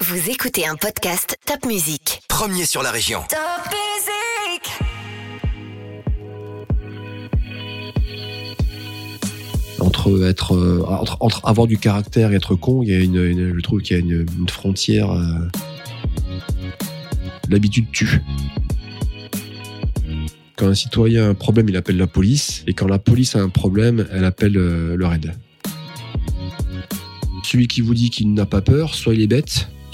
Vous écoutez un podcast Top Music. Premier sur la région. Top Music entre être euh, entre, entre avoir du caractère et être con, il y a une, une- je trouve qu'il y a une, une frontière. euh, L'habitude tue. Quand un citoyen a un problème, il appelle la police, et quand la police a un problème, elle appelle euh, le raid. Celui qui vous dit qu'il n'a pas peur, soit il est bête,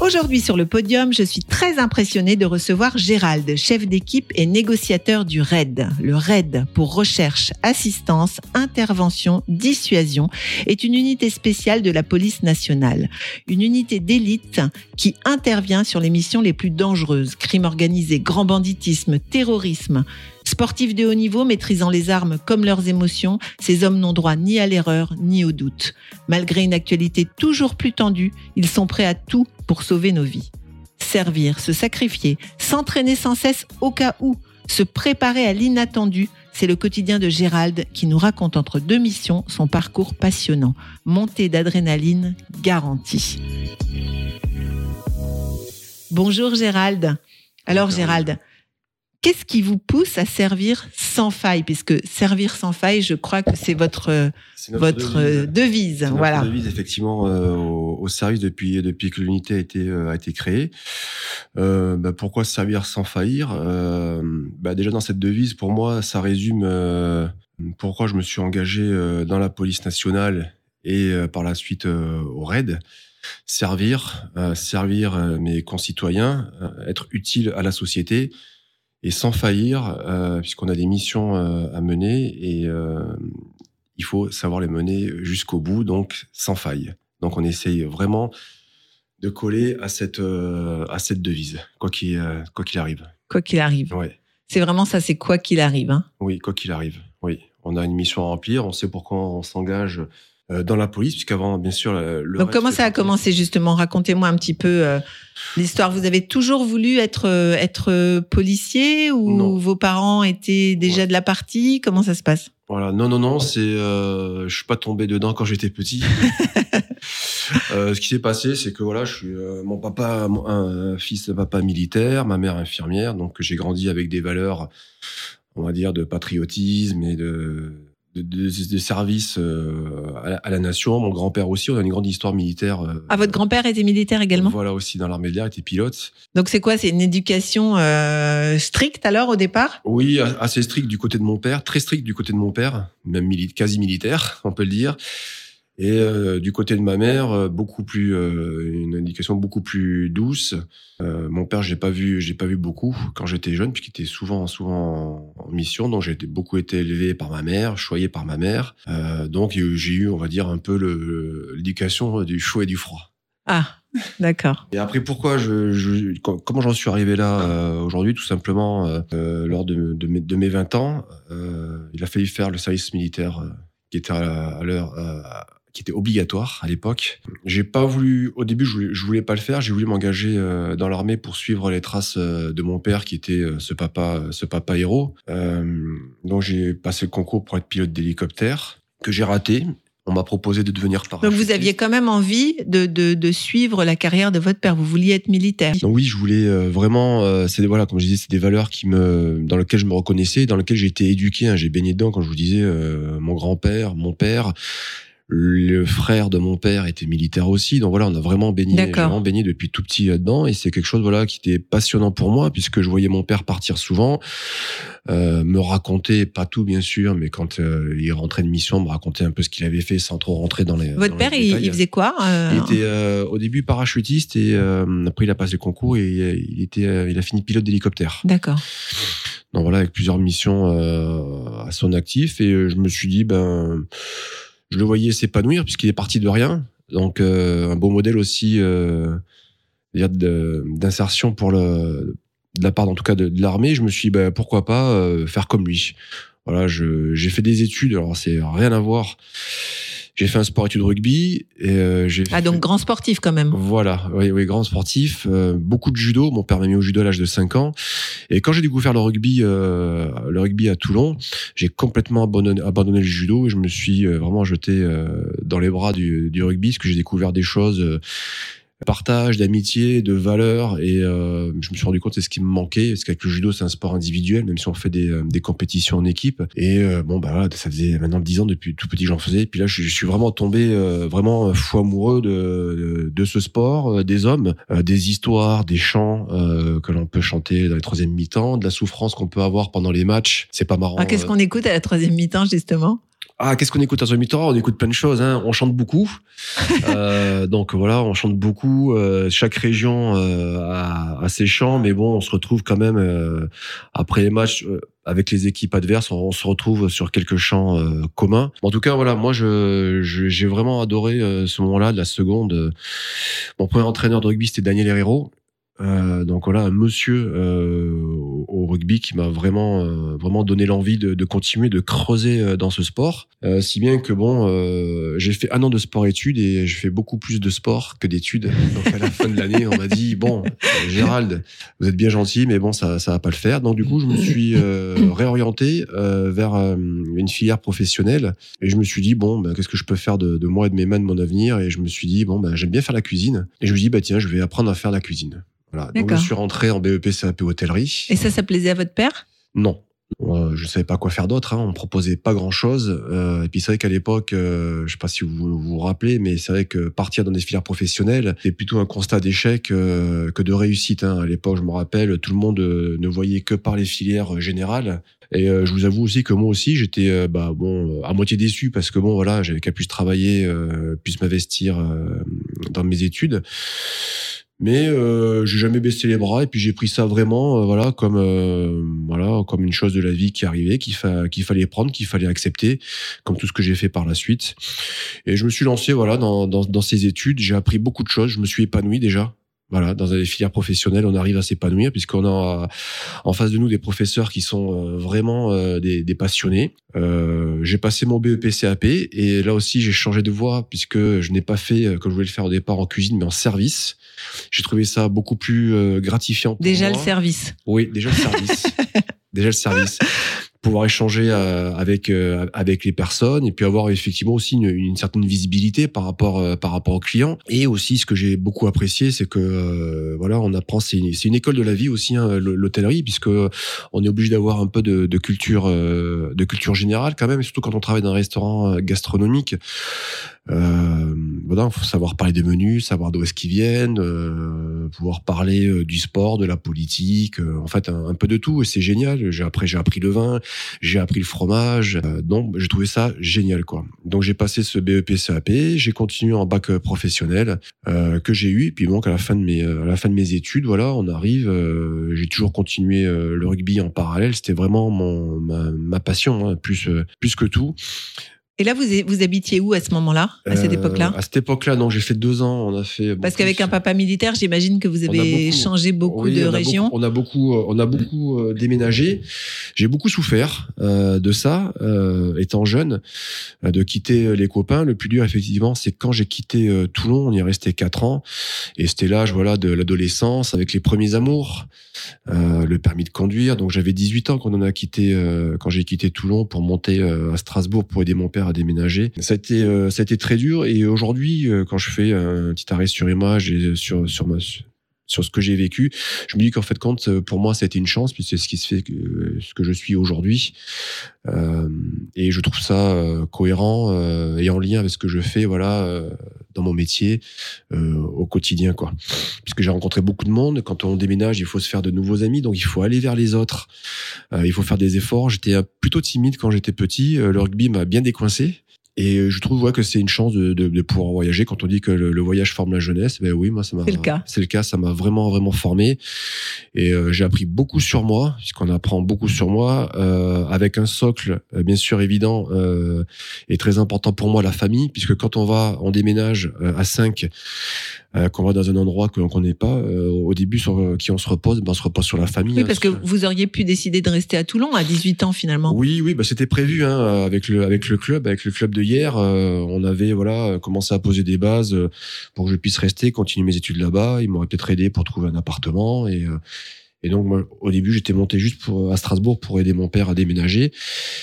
Aujourd'hui sur le podium, je suis très impressionnée de recevoir Gérald, chef d'équipe et négociateur du RAID. Le RAID, pour recherche, assistance, intervention, dissuasion, est une unité spéciale de la police nationale. Une unité d'élite qui intervient sur les missions les plus dangereuses, crime organisé, grand banditisme, terrorisme. Sportifs de haut niveau maîtrisant les armes comme leurs émotions, ces hommes n'ont droit ni à l'erreur ni au doute. Malgré une actualité toujours plus tendue, ils sont prêts à tout pour sauver nos vies. Servir, se sacrifier, s'entraîner sans cesse au cas où, se préparer à l'inattendu, c'est le quotidien de Gérald qui nous raconte entre deux missions son parcours passionnant. Montée d'adrénaline garantie. Bonjour Gérald. Alors. Gérald, qu'est-ce qui vous pousse à servir sans faille? Puisque servir sans faille, je crois que c'est votre, C'est votre euh, devise. C'est notre Voilà. devise effectivement euh, au, au service depuis depuis que l'unité a été euh, a été créée. Euh, bah, pourquoi servir sans faillir? Euh, bah, Déjà dans cette devise, pour moi, ça résume euh, pourquoi je me suis engagé euh, dans la police nationale et euh, par la suite euh, au RAID. Servir, euh, servir euh, mes concitoyens, euh, être utile à la société et sans faillir, euh, puisqu'on a des missions euh, à mener et euh, il faut savoir les mener jusqu'au bout, donc sans faille. Donc on essaye vraiment de coller à cette à cette devise, quoi qu'il quoi qu'il arrive. Quoi qu'il arrive. Ouais. C'est vraiment ça, c'est quoi qu'il arrive. Hein. Oui, quoi qu'il arrive. Oui, on a une mission à remplir. On sait pourquoi on s'engage dans la police, puisqu'avant, bien sûr, le. Donc comment ça a commencé justement? Racontez-moi un petit peu euh, l'histoire. Vous avez toujours voulu être euh, être euh, policier ou Non. vos parents étaient déjà Ouais. de la partie? Comment ça se passe? Voilà, non, non, non, c'est, euh, je suis pas tombé dedans quand j'étais petit. Euh, ce qui s'est passé, c'est que voilà, je suis euh, mon papa, mon- un fils de papa militaire, ma mère infirmière, donc j'ai grandi avec des valeurs, on va dire, de patriotisme et de de, de, de service euh, à, la, à la nation. Mon grand-père aussi, on a une grande histoire militaire. euh, Ah, votre grand-père était militaire également? Voilà aussi dans l'armée de l'air, il était pilote. Donc c'est quoi? C'est une éducation euh, stricte alors au départ? Oui, assez strict du côté de mon père, très strict du côté de mon père, même mili- quasi militaire, on peut le dire. Et euh, du côté de ma mère, euh, beaucoup plus euh, une éducation beaucoup plus douce. Euh, mon père, j'ai pas vu, j'ai pas vu beaucoup quand j'étais jeune, puisqu'il était souvent souvent en mission. Donc j'ai beaucoup été élevé par ma mère, choyé par ma mère. Donc j'ai eu, on va dire, un peu l'éducation du chaud et du froid. Ah, d'accord. Et après, pourquoi je, je co- comment j'en suis arrivé là euh, aujourd'hui Tout simplement, euh, lors de, de, mes, de mes 20 ans, euh, il a fallu faire le service militaire qui était à, l'heure, qui était obligatoire à l'époque. J'ai pas voulu, au début, je voulais, je voulais pas le faire. J'ai voulu m'engager euh, dans l'armée pour suivre les traces euh, de mon père, qui était euh, ce papa, ce papa héros. Euh, donc j'ai passé le concours pour être pilote d'hélicoptère que j'ai raté. On m'a proposé de devenir Donc parachutiste. vous aviez quand même envie de, de, de suivre la carrière de votre père. Vous vouliez être militaire. Donc oui, je voulais vraiment, c'est voilà, comme je disais, c'est des valeurs qui me, dans lesquelles je me reconnaissais, dans lesquelles j'ai été éduqué. hein. j'ai baigné dedans, quand je vous disais, euh, mon grand-père, mon père, le frère de mon père était militaire aussi. Donc voilà, on a vraiment baigné, vraiment baigné depuis tout petit là-dedans, et c'est quelque chose voilà qui était passionnant pour moi puisque je voyais mon père partir souvent, euh, me raconter, pas tout bien sûr, mais quand euh, il rentrait de mission, me raconter un peu ce qu'il avait fait sans trop rentrer dans les. Votre dans père, les il, faisait quoi euh, Il était euh, au début parachutiste et euh, après il a passé le concours et euh, il était, euh, il a fini pilote d'hélicoptère. D'accord. Donc voilà, avec plusieurs missions euh, à son actif et euh, je me suis dit ben, je le voyais s'épanouir puisqu'il est parti de rien. Donc euh, un beau modèle aussi euh, d'insertion pour le de la part en tout cas de, l'armée. Je me suis dit ben, pourquoi pas euh, faire comme lui. Voilà, j'ai fait des études. Alors c'est rien à voir. J'ai fait un sport études rugby et euh, j'ai Ah, donc grand sportif quand même. voilà, oui, oui, grand sportif, euh, beaucoup de judo. Mon père m'a mis au judo à l'âge de 5 ans. Et quand j'ai découvert le rugby, euh, le rugby à Toulon, j'ai complètement abandonné, abandonné le judo et je me suis euh, vraiment jeté euh, dans les bras du, du rugby, parce que j'ai découvert des choses. Euh, partage d'amitié de valeurs. Et euh, je me suis rendu compte c'est ce qui me manquait. Parce qu'avec le judo c'est un sport individuel même si on fait des, euh, des compétitions en équipe. Et euh, bon bah voilà, ça faisait maintenant 10 ans depuis tout petit que j'en faisais. Et puis là je, je suis vraiment tombé euh, vraiment fou amoureux de, de, de ce sport euh, des hommes euh, des histoires des chants euh, que l'on peut chanter dans les troisième mi-temps de la souffrance qu'on peut avoir pendant les matchs. C'est pas marrant Ah, Qu'est-ce euh. qu'on écoute à la troisième mi-temps, justement? Ah, qu'est-ce qu'on écoute à ce mi-temps? On écoute plein de choses. Hein. On chante beaucoup. Euh, donc voilà, on chante beaucoup. Euh, chaque région euh, a, a ses chants, mais bon, on se retrouve quand même euh, après les matchs euh, avec les équipes adverses. On, on se retrouve sur quelques chants euh, communs. En tout cas, voilà, moi, je je- j'ai vraiment adoré euh, ce moment-là de la seconde. Mon premier entraîneur de rugby, c'était Daniel Herrero. Euh, donc voilà, un monsieur euh, au, rugby qui m'a vraiment euh, vraiment donné l'envie de, de continuer de creuser euh, dans ce sport, Euh, si bien que bon, j'ai fait un an de sport-études et j'ai fait beaucoup plus de sport que d'études. Donc à la fin de l'année, on m'a dit bon, Gérald, vous êtes bien gentil, mais bon, ça ça va pas le faire. Donc du coup, je me suis réorienté vers une filière professionnelle et je me suis dit bon, ben, qu'est-ce que je peux faire de, de moi et de mes mains de mon avenir? Et je me suis dit bon, ben, j'aime bien faire la cuisine et je me suis dit bah tiens, je vais apprendre à faire la cuisine. Voilà. Donc je suis rentré en BEP CAP hôtellerie. Et ça, ça plaisait à votre père? Non. Euh, je savais pas quoi faire d'autre. Hein. On me proposait pas grand chose. Euh, et puis c'est vrai qu'à l'époque, euh, je sais pas si vous vous, vous rappelez, mais c'est vrai que partir dans des filières professionnelles, c'est plutôt un constat d'échec euh, que de réussite. Hein. À l'époque, je me rappelle, tout le monde ne voyait que par les filières générales. Et je vous avoue aussi que moi aussi, j'étais bah, bon à moitié déçu parce que bon voilà, j'avais qu'à plus travailler, plus m'investir dans mes études. Mais euh, j'ai jamais baissé les bras et puis j'ai pris ça vraiment euh, voilà comme euh, voilà comme une chose de la vie qui arrivait qu'il fa qu'il fallait prendre qu'il fallait accepter comme tout ce que j'ai fait par la suite. Et je me suis lancé voilà dans dans, dans ces études. J'ai appris beaucoup de choses. Je me suis épanoui déjà voilà dans des filières professionnelles on arrive à s'épanouir puisqu'on a en face de nous des professeurs qui sont euh, vraiment euh, des, des passionnés euh, j'ai passé mon BEP CAP et là aussi j'ai changé de voie puisque je n'ai pas fait comme je voulais le faire au départ en cuisine mais en service j'ai trouvé ça beaucoup plus gratifiant. pour Déjà moi. le service. Oui, déjà le service. déjà le service. Pouvoir échanger euh, avec euh, avec les personnes et puis avoir effectivement aussi une, une certaine visibilité par rapport euh, par rapport aux clients. Et aussi, ce que j'ai beaucoup apprécié, c'est que euh, voilà, on apprend. C'est une, une école de la vie aussi, hein, l'hôtellerie, puisque on est obligé d'avoir un peu de, de culture euh, de culture générale quand même, surtout quand on travaille dans un restaurant gastronomique. Euh, voilà, faut savoir parler des menus, savoir d'où est-ce qu'ils viennent, euh, pouvoir parler euh, du sport, de la politique, euh, en fait un, peu de tout. Et c'est génial. J'ai après j'ai appris le vin, j'ai appris le fromage. Euh, donc j'ai trouvé ça génial quoi. Donc j'ai passé ce BEP CAP, j'ai continué en bac euh, professionnel euh, que j'ai eu. Et puis donc à la fin de mes euh, à la fin de mes études, voilà, on arrive. euh, j'ai toujours continué euh, le rugby en parallèle. C'était vraiment mon ma, passion hein, plus euh, plus que tout. Et là, vous, vous habitiez où à ce moment-là, à cette Euh, époque-là? À cette époque-là, non, j'ai fait deux ans. On a fait Parce qu'avec un papa militaire, j'imagine que vous avez beaucoup- changé beaucoup Oui, de régions. on a beaucoup, euh, on a beaucoup euh, déménagé. J'ai beaucoup souffert euh, de ça, euh, étant jeune, euh, de quitter les copains. Le plus dur, effectivement, c'est quand j'ai quitté euh, Toulon. On y est resté quatre ans, et c'était l'âge, voilà, de l'adolescence, avec les premiers amours, euh, le permis de conduire. Donc j'avais 18 ans quand on a quitté, euh, quand j'ai quitté Toulon pour monter euh, à Strasbourg pour aider mon père déménager. Ça a été, euh, ça a été très dur. Et aujourd'hui, euh, quand je fais un petit arrêt sur image et sur sur ma sur ce que j'ai vécu, je me dis qu'en fait euh, pour moi été une chance puisque c'est ce qui se fait que, ce que je suis aujourd'hui Euh, et je trouve ça euh, cohérent euh, et en lien avec ce que je fais voilà euh, dans mon métier euh, au quotidien quoi. Puisque j'ai rencontré beaucoup de monde. Quand on déménage il faut se faire de nouveaux amis. Donc il faut aller vers les autres. Euh, il faut faire des efforts. J'étais plutôt timide quand j'étais petit. Euh, le rugby m'a bien décoincé et je trouve ouais, que c'est une chance de, de, de pouvoir voyager. Quand on dit que le, le voyage forme la jeunesse, ben oui, moi ça m'a. C'est le cas. C'est le cas. Ça m'a vraiment vraiment formé. Et euh, j'ai appris beaucoup sur moi, puisqu'on apprend beaucoup sur moi, euh, avec un socle euh, bien sûr évident euh, et très important pour moi la famille, puisque quand on va, on déménage euh, à 5 euh, qu'on va dans un endroit que l'on connaît pas, euh, au début sur qui on se repose, ben, on se repose sur la famille. Oui, hein, parce que sur- vous auriez pu décider de rester à Toulon à 18 ans finalement. Oui, oui, bah c'était prévu hein, avec le avec le club, avec le club de hier. euh, on avait voilà commencé à poser des bases euh, pour que je puisse rester, continuer mes études là-bas. Ils m'auraient peut-être aidé pour trouver un appartement et euh, et donc moi, au début j'étais monté juste à Strasbourg pour aider mon père à déménager.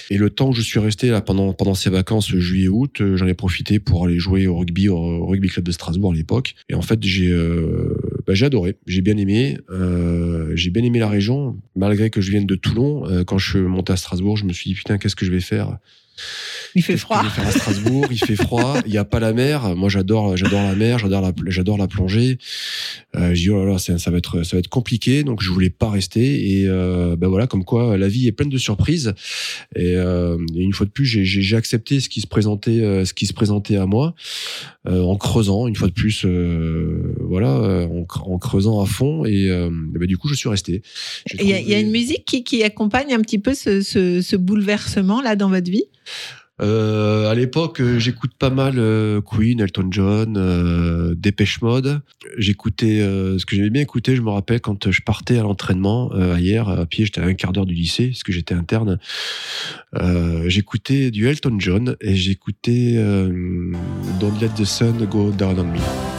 Et le temps que je suis resté là pendant pendant ces vacances juillet-août, euh, j'en ai profité pour aller jouer au rugby au rugby club de Strasbourg à l'époque. Et en fait j'ai euh, bah, adoré, j'ai bien aimé, euh, j'ai bien aimé la région malgré que je vienne de Toulon. quand je suis monté à Strasbourg, je me suis dit putain qu'est-ce que je vais faire? Il fait froid. vais faire à Strasbourg, il fait froid, il y a pas la mer. Moi, j'adore, j'adore la mer, j'adore la, j'adore la plongée. Euh, je dis oh là là, ça, ça va être, ça va être compliqué. Donc, je voulais pas rester. Et euh, ben voilà, comme quoi, la vie est pleine de surprises. Et, euh, et une fois de plus, j'ai, j'ai, j'ai accepté ce qui se présentait, euh, ce qui se présentait à moi, en creusant. Une fois de plus, euh, voilà, euh, en, en creusant à fond. Et euh, ben, du coup, je suis resté. Il y, a, y une musique qui, qui accompagne un petit peu ce, ce, ce bouleversement là dans votre vie? Euh, à l'époque, euh, j'écoute pas mal euh, Queen, Elton John, euh, Dépêche Mode. J'écoutais euh, ce que j'aimais bien écouter. Je me rappelle quand je partais à l'entraînement hier à pied, j'étais à un quart d'heure du lycée, parce que j'étais interne. J'écoutais du Elton John et j'écoutais Don't Let the Sun Go Down on Me.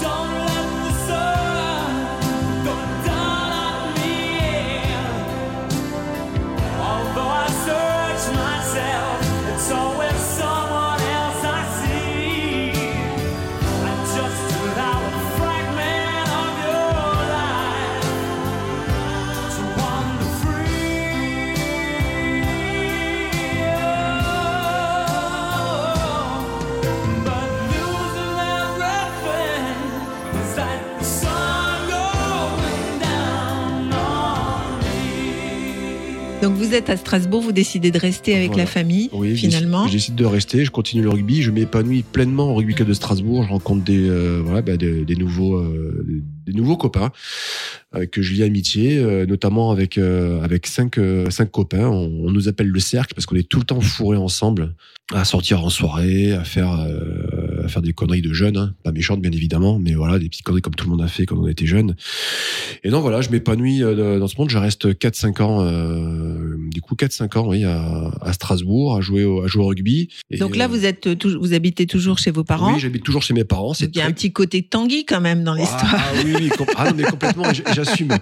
Vous êtes à Strasbourg, vous décidez de rester avec Voilà. la famille Oui, finalement. j'essaie- J'essaie de rester, je continue le rugby, je m'épanouis pleinement au rugby club de Strasbourg, je rencontre des, euh, voilà, bah, des, des nouveaux, euh, des nouveaux copains avec que je lie amitié, euh, notamment avec euh, avec cinq euh, cinq copains. On, on nous appelle le cercle parce qu'on est tout le temps fourrés ensemble, à sortir en soirée, à faire euh, à faire des conneries de jeunes, hein. pas méchantes bien évidemment, mais voilà des petites conneries comme tout le monde a fait quand on était jeune. Et donc voilà, je m'épanouis euh, dans ce monde. Je reste 4-5 ans, euh, du coup 4-5 ans, oui, à, à Strasbourg, à jouer au, à jouer au rugby. Et, Donc là euh, vous êtes vous habitez toujours chez vos parents. Oui, j'habite toujours chez mes parents. Il y a très un petit côté Tanguy quand même dans l'histoire. ah, ah oui, oui, com- ah non, mais complètement, j'assume.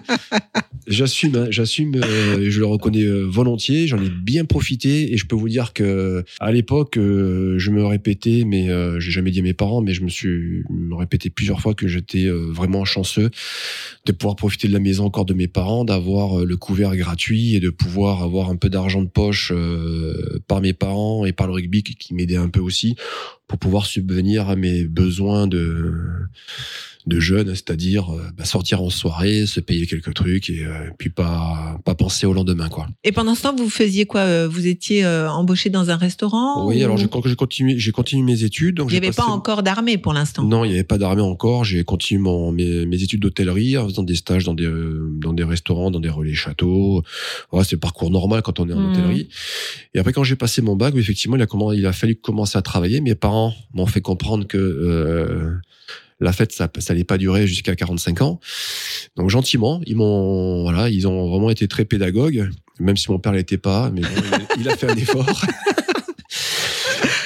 J'assume, hein, j'assume, euh, je le reconnais euh, volontiers, j'en ai bien profité et je peux vous dire que à l'époque, euh, je me répétais, mais euh, j'ai jamais dit à mes parents, mais je me suis me répété plusieurs fois que j'étais vraiment chanceux de pouvoir profiter de la maison encore de mes parents, d'avoir le couvert gratuit et de pouvoir avoir un peu d'argent de poche euh, par mes parents et par le rugby qui m'aidait un peu aussi pour pouvoir subvenir à mes besoins de de jeunes, c'est-à-dire euh, bah, sortir en soirée, se payer quelques trucs et euh, puis pas pas penser au lendemain quoi. Et pendant ce temps vous faisiez quoi euh, Vous étiez euh, embauché dans un restaurant oui, ou- alors j'ai continué j'ai continué mes études donc il n'y avait pas encore d'armée pour l'instant? Non, il n'y avait pas d'armée encore. J'ai continué mon, mes, mes études d'hôtellerie en faisant des stages dans des, dans des restaurants, dans des relais châteaux. Voilà, c'est le parcours normal quand on est en Mhm. hôtellerie. Et après, quand j'ai passé mon bac, effectivement, il a, comment, il a fallu commencer à travailler. Mes parents m'ont fait comprendre que euh, la fête, ça ça allait pas durer jusqu'à 45 ans. Donc gentiment, ils m'ont voilà, ils ont vraiment été très pédagogues, même si mon père l'était pas, mais bon, il a fait un effort.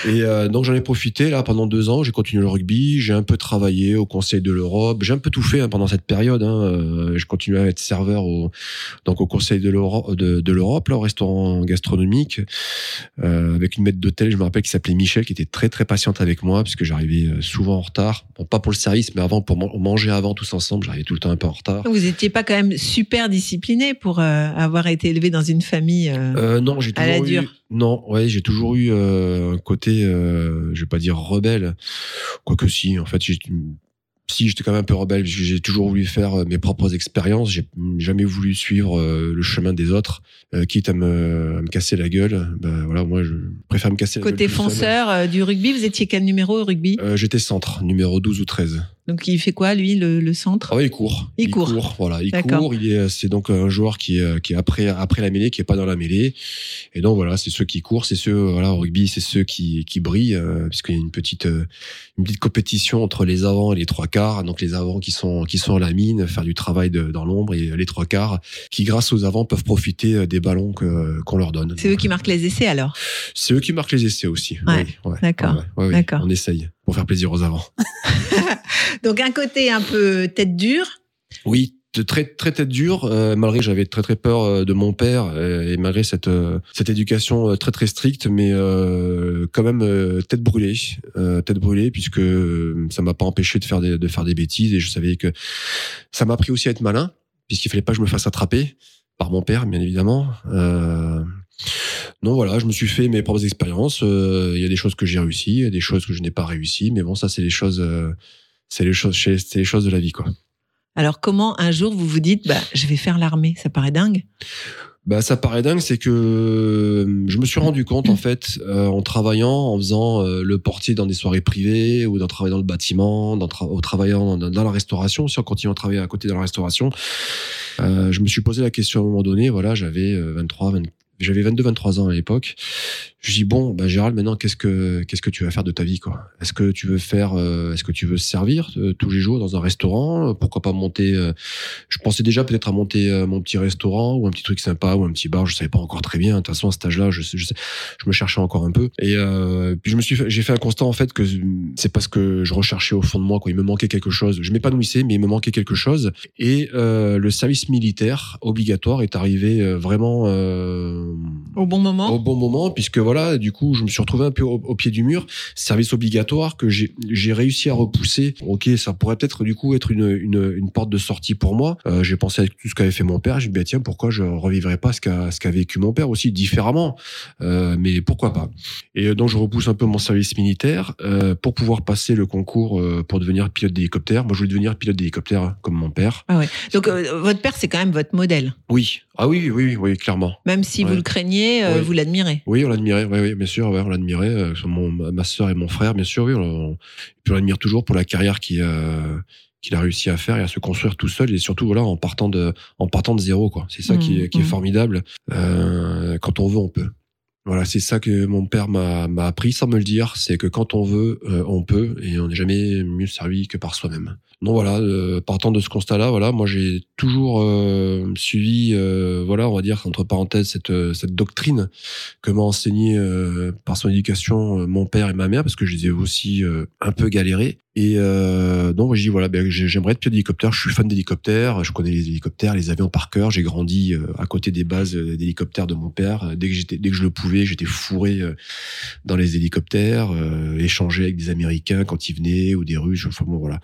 Et euh, donc j'en ai profité là pendant deux ans. J'ai continué le rugby, j'ai un peu travaillé au Conseil de l'Europe, j'ai un peu tout fait hein, pendant cette période. Hein. Euh, je continuais à être serveur au donc au Conseil de l'Europe, de, de l'Europe là au restaurant gastronomique euh, avec une maître d'hôtel. Je me rappelle qui s'appelait Michel, qui était très très patiente avec moi puisque j'arrivais euh, souvent en retard. Bon, pas pour le service, mais avant pour man- manger avant tous ensemble. J'arrivais tout le temps un peu en retard. Vous n'étiez pas quand même super discipliné pour euh, avoir été élevé dans une famille. euh, non, j'ai À la toujours eu. dure. Non, ouais, j'ai toujours eu euh, un côté, euh, je vais pas dire rebelle, quoique si. En fait, si j'étais quand même un peu rebelle, parce que j'ai toujours voulu faire euh, mes propres expériences. J'ai jamais voulu suivre euh, le chemin des autres, euh, quitte à me, à me casser la gueule. Ben voilà, moi, je préfère me casser la Côté gueule. tout seul. fonceur du rugby, vous étiez quel numéro au rugby? Euh, J'étais centre, numéro 12 ou 13. Donc il fait quoi lui le, le centre Ah ouais, il court. Il court. Voilà, il court. Il est, c'est donc un joueur qui est, qui est après, après la mêlée, qui est pas dans la mêlée. Et donc voilà, c'est ceux qui courent, c'est ceux, voilà, au rugby, c'est ceux qui, qui brillent, euh, puisqu'il y a une petite, euh, une petite compétition entre les avants et les trois quarts. Donc les avants qui sont, qui sont à la mine, faire du travail de, dans l'ombre, et les trois quarts qui, grâce aux avants, peuvent profiter euh, des ballons que, qu'on leur donne. C'est eux qui marquent les essais alors? C'est eux qui marquent les essais aussi. Ouais, Oui, ouais, d'accord, ouais, ouais, d'accord. On essaye pour faire plaisir aux avants. Donc un côté un peu tête dure. Oui, très très tête dure. euh, malgré j'avais très très peur euh, de mon père euh, et malgré cette euh, cette éducation très très stricte, mais euh, quand même tête brûlée, tête brûlée puisque ça m'a pas empêché de faire des de faire des bêtises et je savais que ça m'a appris aussi à être malin puisqu'il fallait pas que je me fasse attraper par mon père, bien évidemment. Euh, non, voilà, je me suis fait mes propres expériences. Euh, Il y a des choses que j'ai réussi, il y a des choses que je n'ai pas réussi, mais bon, ça c'est les choses, euh, c'est les choses, c'est les choses de la vie, quoi. Alors comment un jour vous vous dites bah je vais faire l'armée? Ça paraît dingue. Bah, ça paraît dingue, c'est que euh, je me suis rendu compte en fait euh, en travaillant, en faisant euh, le portier dans des soirées privées ou en travaillant dans le bâtiment, dans tra- en travaillant dans, dans la restauration, aussi en continuant à travailler à côté de la restauration. Euh, je me suis posé la question à un moment donné. Voilà, j'avais euh, 23, 20 j'avais 22, 23 ans à l'époque. Je dis bon, bah Gérald, maintenant qu'est-ce que qu'est-ce que tu vas faire de ta vie quoi? Est-ce que tu veux faire, euh, est-ce que tu veux servir euh, tous les jours dans un restaurant? Pourquoi pas monter euh, Je pensais déjà peut-être à monter euh, mon petit restaurant ou un petit truc sympa ou un petit bar. Je savais pas encore très bien. De toute façon, à cet âge-là, je, je, je me cherchais encore un peu. Et euh, puis je me suis, j'ai fait un constat en fait que c'est parce que je recherchais au fond de moi quoi. Il me manquait quelque chose. Je m'épanouissais, mais il me manquait quelque chose. Et euh, le service militaire obligatoire est arrivé vraiment. Euh, Au bon moment. au bon moment, puisque voilà, du coup, je me suis retrouvé un peu au, au pied du mur. Service obligatoire que j'ai réussi à repousser. Ok, ça pourrait peut-être du coup être une, une, une porte de sortie pour moi. Euh, j'ai pensé à tout ce qu'avait fait mon père. J'ai dit, bah, tiens, pourquoi je revivrais pas ce qu'a ce qu'a vécu mon père aussi différemment? Euh, Mais pourquoi pas? Et euh, donc, je repousse un peu mon service militaire euh, pour pouvoir passer le concours pour devenir pilote d'hélicoptère. Moi, je voulais devenir pilote d'hélicoptère hein, comme mon père. Donc euh, votre père c'est quand même votre modèle. Oui. Ah oui, oui, oui, oui clairement. Même si vous Ouais. le craignez, euh, vous l'admirez. Oui, on l'admirait, oui, oui, bien sûr, ouais, on l'admirait. euh, Mon, ma sœur et mon frère, bien sûr, oui, on, on- l'admire toujours pour la carrière qu'il euh, qu'il a réussi à faire et à se construire tout seul et surtout voilà en partant de en partant de zéro quoi. C'est ça qui, est, qui est Mhm. formidable. Euh, quand on veut, on peut. Voilà, c'est ça que mon père m'a m'a appris sans me le dire, c'est que quand on veut, euh, on peut et on n'est jamais mieux servi que par soi-même. Donc voilà, euh, partant de ce constat-là, voilà, moi j'ai toujours euh, suivi, voilà, on va dire entre parenthèses cette cette doctrine que m'a enseigné par son éducation mon père et ma mère parce que je les ai aussi un peu galérés. Et euh, donc je dis voilà, ben, j'ai- j'aimerais être pilote d'hélicoptère. Je suis fan d'hélicoptères, je connais les hélicoptères, les avions par cœur. J'ai grandi euh, à côté des bases euh, d'hélicoptères de mon père. Dès que j'étais, dès que je le pouvais, j'étais fourré euh, dans les hélicoptères, euh, échanger avec des Américains quand ils venaient ou des Russes. Enfin bon voilà.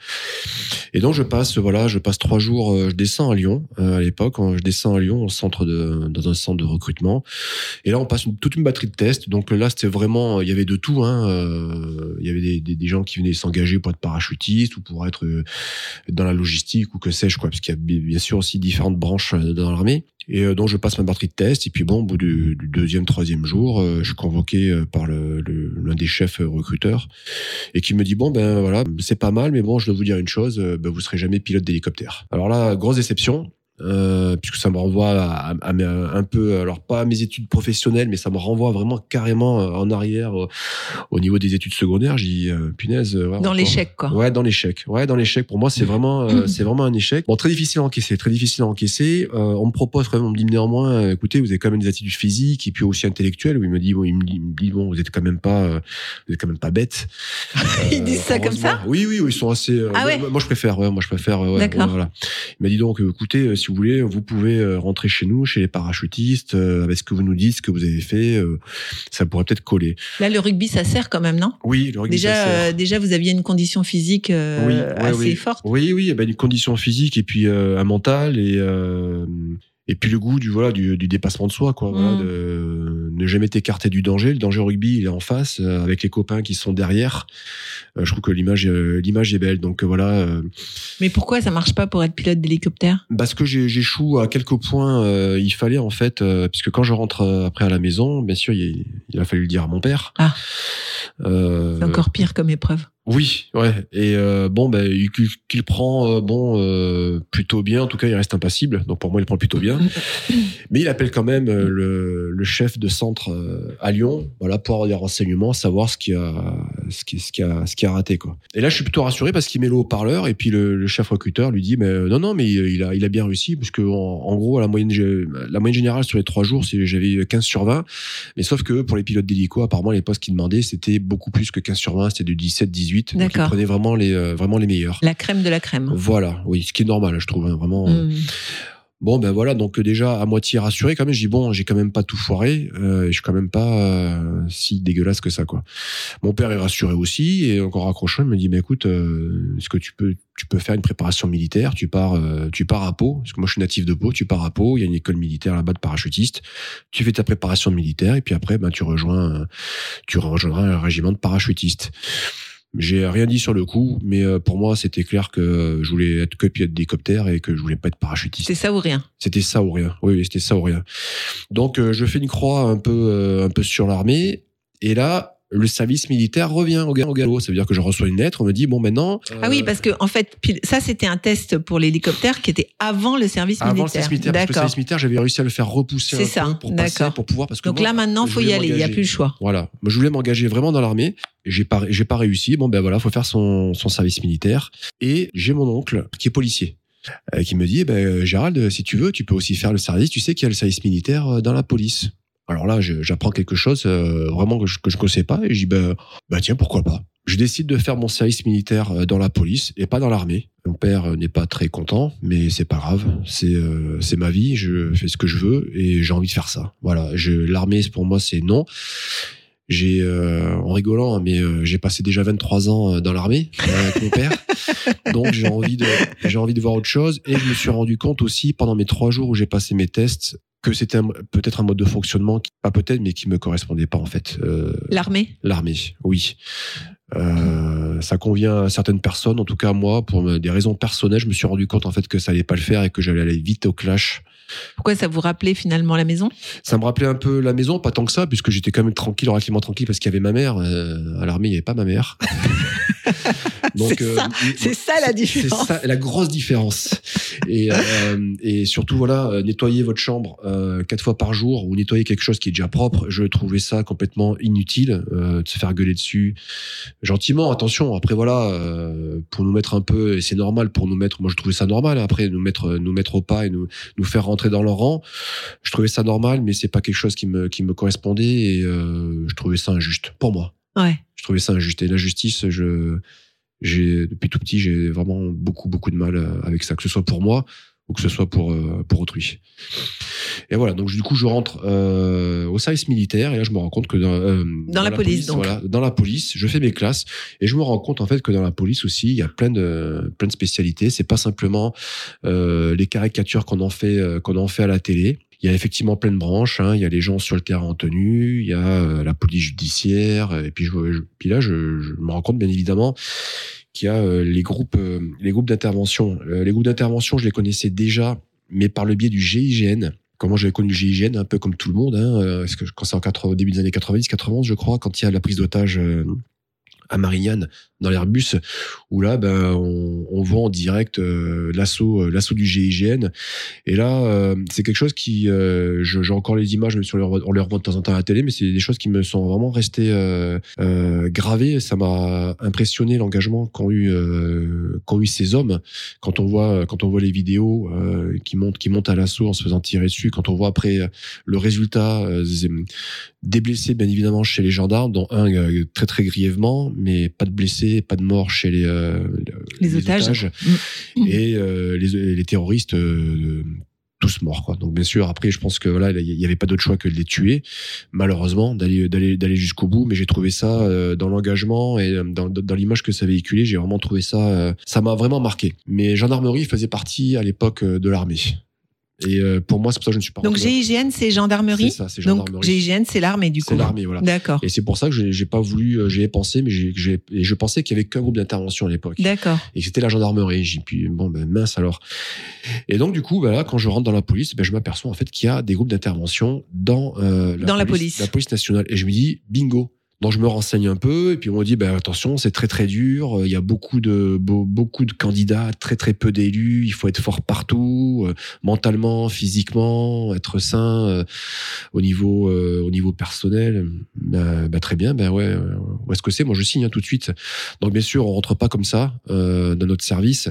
Et donc je passe voilà, je passe trois jours. je descends à Lyon à l'époque. Je descends à Lyon au centre de dans un centre de recrutement. Et là on passe toute une batterie de tests. Donc là c'était vraiment, il y avait de tout. Hein, il y avait des, des, des gens qui venaient s'engager pour être parachutistes ou pour être euh, dans la logistique ou que sais-je quoi, parce qu'il y a bi- bien sûr aussi différentes branches euh, dans l'armée. Et euh, donc je passe ma batterie de tests et puis bon, au bout du, deuxième, troisième jour, je suis convoqué par l'un des chefs recruteurs et qui me dit bon ben voilà, c'est pas mal, mais bon, je dois vous dire une chose, ben, vous serez jamais pilote d'hélicoptère. Alors là, grosse déception. Euh, puisque ça me renvoie à, à- à mes- un peu, alors pas à mes études professionnelles, mais ça me renvoie vraiment carrément euh, en arrière euh, au niveau des études secondaires. J'ai dit, euh, punaise. euh, ouais, Dans l'échec quoi. Ouais, dans l'échec. Ouais, dans l'échec. Pour moi, c'est vraiment, euh, c'est vraiment un échec. Bon, très difficile à encaisser, très difficile à encaisser. Euh, on me propose vraiment, on me dit néanmoins, euh, écoutez, vous avez quand même des attitudes physiques et puis aussi intellectuelles. Où il me dit, bon, il me dit, il me dit, bon, vous êtes quand même pas, euh, vous êtes quand même pas bête. Ils disent ça comme ça Oui, oui, oui, ils sont assez. euh, Ah moi- ouais moi, je préfère. Ouais, moi, je préfère. euh, D'accord. voilà. Il m'a dit donc, euh, écoutez, euh, si vous voulez, vous pouvez euh, rentrer chez nous, chez les parachutistes, euh, avec ce que vous nous dites, ce que vous avez fait, euh, ça pourrait peut-être coller. Là le rugby ça sert quand même non? Oui, le rugby, ça Déjà sert. euh, déjà vous aviez une condition physique Oui, ouais, assez oui. forte. Oui, oui, eh ben, une condition physique et puis un mental et et puis le goût du voilà du, du dépassement de soi quoi. Voilà, Mm. de ne jamais t'écarter du danger. Le danger au rugby, il est en face euh, avec les copains qui sont derrière. Euh, je trouve que l'image euh, l'image est belle. Donc voilà. Mais pourquoi ça marche pas pour être pilote d'hélicoptère? Parce que j'échoue à quelques points. il fallait en fait, puisque quand je rentre après à la maison, bien sûr, il, il a fallu le dire à mon père. Ah. C'est encore pire comme épreuve. Oui, ouais. Et euh, bon, ben, il- qu'il prend euh, bon euh, plutôt bien. En tout cas, il reste impassible. Donc pour moi, il prend plutôt bien. Mais il appelle quand même le, le chef de centre à Lyon, voilà, pour avoir des renseignements, savoir ce qui a, ce qui, ce qui a, ce qui a raté, quoi. Et là, je suis plutôt rassuré parce qu'il met le haut-parleur et puis le, le chef recruteur lui dit, mais non, non, mais il, a, il a bien réussi parce que en, en gros, la moyenne, la moyenne générale sur les trois jours, c'est j'avais 15 sur 20. Mais sauf que pour les pilotes d'hélico, apparemment, les postes qu'ils demandaient, c'était beaucoup plus que 15 sur 20, c'était de 17, 18. Donc ils D'accord. prenaient vraiment les, euh, vraiment les meilleurs. La crème de la crème. Voilà, oui, ce qui est normal, je trouve, hein, vraiment. euh, Mm. Bon, ben voilà, donc euh, déjà à moitié rassuré quand même. Je dis bon, j'ai quand même pas tout foiré. Euh, je suis quand même pas euh, si dégueulasse que ça, quoi. Mon père est rassuré aussi et encore raccrochant, il me dit mais écoute, euh, est-ce que tu peux tu peux faire une préparation militaire? Tu pars tu pars à Pau parce que moi je suis natif de Pau. Tu pars à Pau, il y a une école militaire là-bas de parachutiste. Tu fais ta préparation militaire et puis après ben tu rejoins tu rejoindras un régiment de parachutistes. J'ai rien dit sur le coup, mais euh, pour moi, c'était clair que je voulais être que pilote d'hélicoptère et que je voulais pas être parachutiste. C'est ça ou rien? C'était ça ou rien. Oui, c'était ça ou rien. Donc, euh, je fais une croix un peu, euh, un peu sur l'armée. Et là, le service militaire revient au, ga- au galop. Ça veut dire que je reçois une lettre. On me dit, bon, maintenant. Ah oui, parce que en fait, ça c'était un test pour l'hélicoptère qui était avant le service avant le militaire. service militaire, parce que le service militaire, j'avais réussi à le faire repousser C'est un ça, peu pour passer, pour pouvoir, parce que Donc moi, là maintenant, faut y aller. Il n'y a plus le choix. Voilà. Moi, je voulais m'engager vraiment dans l'armée. J'ai pas, j'ai pas réussi. Bon, ben voilà, faut faire son, son service militaire. Et j'ai mon oncle qui est policier. euh, qui me dit, eh ben, Gérald, si tu veux, tu peux aussi faire le service. Tu sais qu'il y a le service militaire euh, dans la police. Alors là, j'apprends quelque chose euh, vraiment que je, que je connaissais pas. Et je dis, ben, bah tiens, pourquoi pas. Je décide de faire mon service militaire euh, dans la police et pas dans l'armée. Mon père euh, n'est pas très content, mais c'est pas grave. C'est euh, c'est ma vie. Je fais ce que je veux et j'ai envie de faire ça. Voilà. L'armée pour moi c'est non. J'ai euh, en rigolant, hein, mais euh, j'ai passé déjà 23 ans dans l'armée avec mon père. Donc j'ai envie de j'ai envie de voir autre chose et je me suis rendu compte aussi pendant mes trois jours où j'ai passé mes tests que c'était peut-être un mode de fonctionnement qui, pas peut-être mais qui me correspondait pas en fait. Euh, L'armée? L'armée, oui. Euh, ça convient à certaines personnes, en tout cas moi, pour des raisons personnelles, je me suis rendu compte en fait que ça allait pas le faire et que j'allais aller vite au clash. Pourquoi ça vous rappelait finalement la maison? Ça me rappelait un peu la maison, pas tant que ça, puisque j'étais quand même tranquille, relativement tranquille, parce qu'il y avait ma mère. Euh, à l'armée, il y avait pas ma mère. C'est ça, c'est ça la différence. C'est ça la grosse différence. Et, euh, et surtout, voilà, euh, nettoyer votre chambre euh, quatre fois par jour ou nettoyer quelque chose qui est déjà propre, je trouvais ça complètement inutile euh, de se faire gueuler dessus gentiment. Attention, après voilà, euh, pour nous mettre un peu, et c'est normal pour nous mettre. Moi, je trouvais ça normal. Après, nous mettre, nous mettre au pas et nous nous faire rentrer dans leur rang, je trouvais ça normal, mais c'est pas quelque chose qui me qui me correspondait et euh, je trouvais ça injuste pour moi Ouais. je trouvais ça injuste. Et la justice, je, j'ai, depuis tout petit, j'ai vraiment beaucoup, beaucoup de mal euh, avec ça, que ce soit pour moi ou que ce soit pour, euh, pour autrui. Et voilà, donc du coup, je rentre euh, au service militaire et là, je me rends compte que dans, euh, Dans la police, donc. voilà, dans la police, je fais mes classes et je me rends compte en fait que dans la police aussi, il y a plein de, plein de spécialités. C'est pas simplement euh, les caricatures qu'on en fait, euh, qu'on en fait à la télé. Il y a effectivement plein de branches. hein. Il y a les gens sur le terrain en tenue, il y a euh, la police judiciaire. Et puis, je, je- puis là, je, je me rends compte bien évidemment qu'il y a euh, les groupes, euh, les groupes d'intervention. Euh, les groupes d'intervention, je les connaissais déjà, mais par le biais du GIGN. Comment j'avais connu le GIGN, un peu comme tout le monde. Hein, parce que quand c'est en 80 au début des années 90, 91, je crois, quand il y a la prise d'otage à Marignane dans l'Airbus, où là, ben, on, on voit en direct euh, l'assaut, euh, l'assaut du GIGN. Et là, euh, c'est quelque chose qui, euh, j'ai encore les images, même si on les on les revoit de temps en temps à la télé, mais c'est des choses qui me sont vraiment restées euh, euh, gravées. Ça m'a impressionné l'engagement qu'ont eu, qu'ont eu ces hommes. Quand on voit, quand on voit les vidéos qui montent, qui montent à l'assaut en se faisant tirer dessus, quand on voit après le résultat des blessés, bien évidemment, chez les gendarmes, dont un euh, très très grièvement, mais pas de blessés, pas de morts chez les, euh, Les otages. Mm. et euh, les, les terroristes euh, tous morts quoi. Donc bien sûr après je pense que voilà il y avait pas d'autre choix que de les tuer malheureusement d'aller d'aller d'aller jusqu'au bout mais j'ai trouvé ça euh, dans l'engagement et euh, dans, dans l'image que ça véhiculait j'ai vraiment trouvé ça euh, ça m'a vraiment marqué. Mais gendarmerie faisait partie à l'époque euh, de l'armée. Et euh, pour moi c'est pour ça que je ne suis pas Donc GIGN, c'est gendarmerie. C'est ça, c'est Donc gendarmerie. GIGN, c'est l'armée du coup. C'est l'armée voilà. D'accord. Et c'est pour ça que j'ai pas voulu, euh, j'y ai pensé, mais j'ai, et je pensais qu'il y avait qu'un groupe d'intervention à l'époque. D'accord. Et c'était la gendarmerie. J'ai puis bon ben mince alors. Et donc du coup, ben là, quand je rentre dans la police, ben je m'aperçois en fait qu'il y a des groupes d'intervention dans euh, Dans la police. la police nationale. Et je me dis bingo, Donc je me renseigne un peu et puis on me dit ben attention c'est très très dur il y a beaucoup de beau- beaucoup de candidats très très peu d'élus il faut être fort partout euh, mentalement physiquement être sain euh, au niveau euh, au niveau personnel. Ben, ben, très bien ben ouais euh, où est-ce que c'est? Moi je signe hein, tout de suite. Donc bien sûr on rentre pas comme ça euh, dans notre service.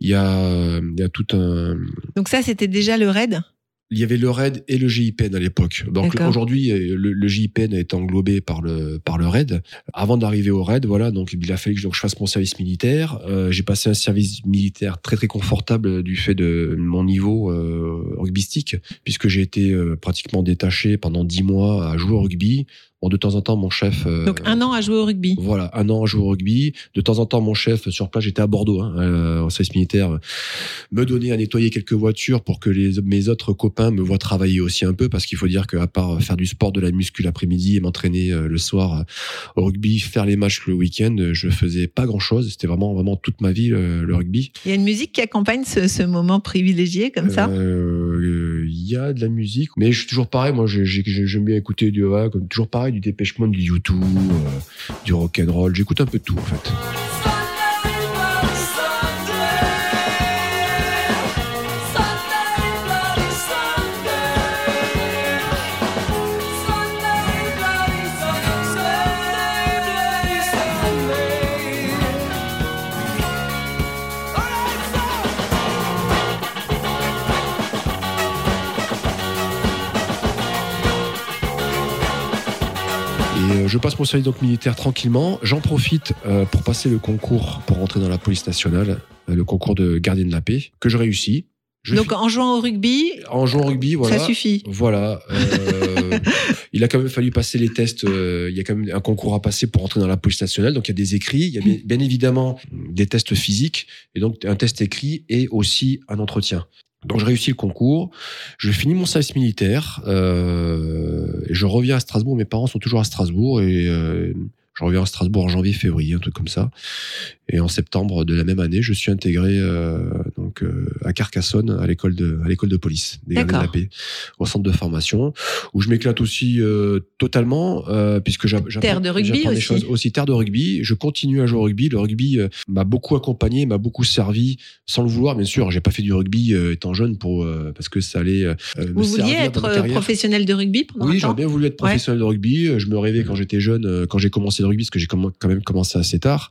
Il y a il y a tout un Donc ça, c'était déjà le raid? Il y avait le RAID et le GIPN à l'époque. Donc aujourd'hui, euh, le, le GIPN été englobé par le par le RAID. Avant d'arriver au RAID, voilà, donc il a fallu que je fasse mon service militaire. Euh, j'ai passé un service militaire très très confortable du fait de mon niveau euh, rugbystique, puisque j'ai été euh, pratiquement détaché pendant dix mois à jouer au rugby. Bon, de temps en temps, mon chef. euh, Donc un an à jouer au rugby. voilà, un an à jouer au rugby. De temps en temps, mon chef sur place, j'étais à Bordeaux, hein, euh, au service militaire, euh, me donnait à nettoyer quelques voitures pour que les, mes autres copains me voient travailler aussi un peu, parce qu'il faut dire qu'à part faire du sport, de la muscu l'après-midi et m'entraîner euh, le soir euh, au rugby, faire les matchs le week-end, euh, je faisais pas grand-chose. C'était vraiment vraiment toute ma vie euh, le rugby. Il y a une musique qui accompagne ce, ce moment privilégié comme ça? Euh, Il y a de la musique, mais je suis toujours pareil. Moi, j'ai- j'ai- j'aime bien écouter du, comme toujours pareil, du Dépêche Mode, du YouTube, euh, du rock and roll. J'écoute un peu tout en fait. Je passe mon service donc militaire tranquillement. J'en profite euh, pour passer le concours pour rentrer dans la police nationale, euh, le concours de gardien de la paix, que je réussis. Je Donc en jouant au rugby, en jouant au rugby, voilà. ça suffit. Voilà. euh, il a quand même fallu passer les tests. euh, il y a quand même un concours à passer pour entrer dans la police nationale. Donc il y a des écrits. Il y a bien, bien évidemment des tests physiques et donc un test écrit et aussi un entretien. Donc je réussis le concours, je finis mon service militaire, euh, je reviens à Strasbourg. Mes parents sont toujours à Strasbourg et euh, je reviens à Strasbourg en janvier, février, un truc comme ça. Et en septembre de la même année, je suis intégré euh, donc euh, à Carcassonne à l'école de à l'école de police des de la paix au centre de formation où je m'éclate aussi euh, totalement puisque j'app- j'apprends Terre de rugby des aussi. choses aussi terre de rugby je continue à jouer au rugby le rugby m'a beaucoup accompagné m'a beaucoup servi sans le vouloir bien sûr j'ai pas fait du rugby étant jeune pour parce que ça allait me Vous vouliez être professionnel de rugby pendant Oui, j'aurais bien voulu être Ouais. professionnel de rugby. Je me rêvais quand j'étais jeune, quand j'ai commencé le rugby, parce que j'ai quand même commencé assez tard.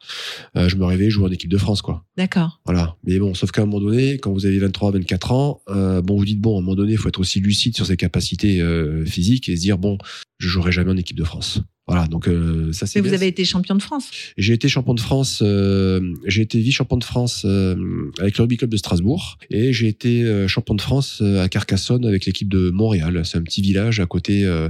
euh, je me rêvais jouer en équipe de France, quoi. D'accord. Voilà. Mais bon, sauf qu'à un moment donné, quand vous avez 23, 24 ans, euh, bon, vous dites bon, à un moment donné, il faut être aussi lucide sur ses capacités euh, physiques et se dire bon, je jouerai jamais en équipe de France. Voilà. Donc euh, ça c'est. Mais vous avez été champion de France. J'ai été champion de France. euh, j'ai été vice-champion de France euh, avec le rugby club de Strasbourg et j'ai été euh, champion de France euh, à Carcassonne avec l'équipe de Montréal. C'est un petit village à côté euh,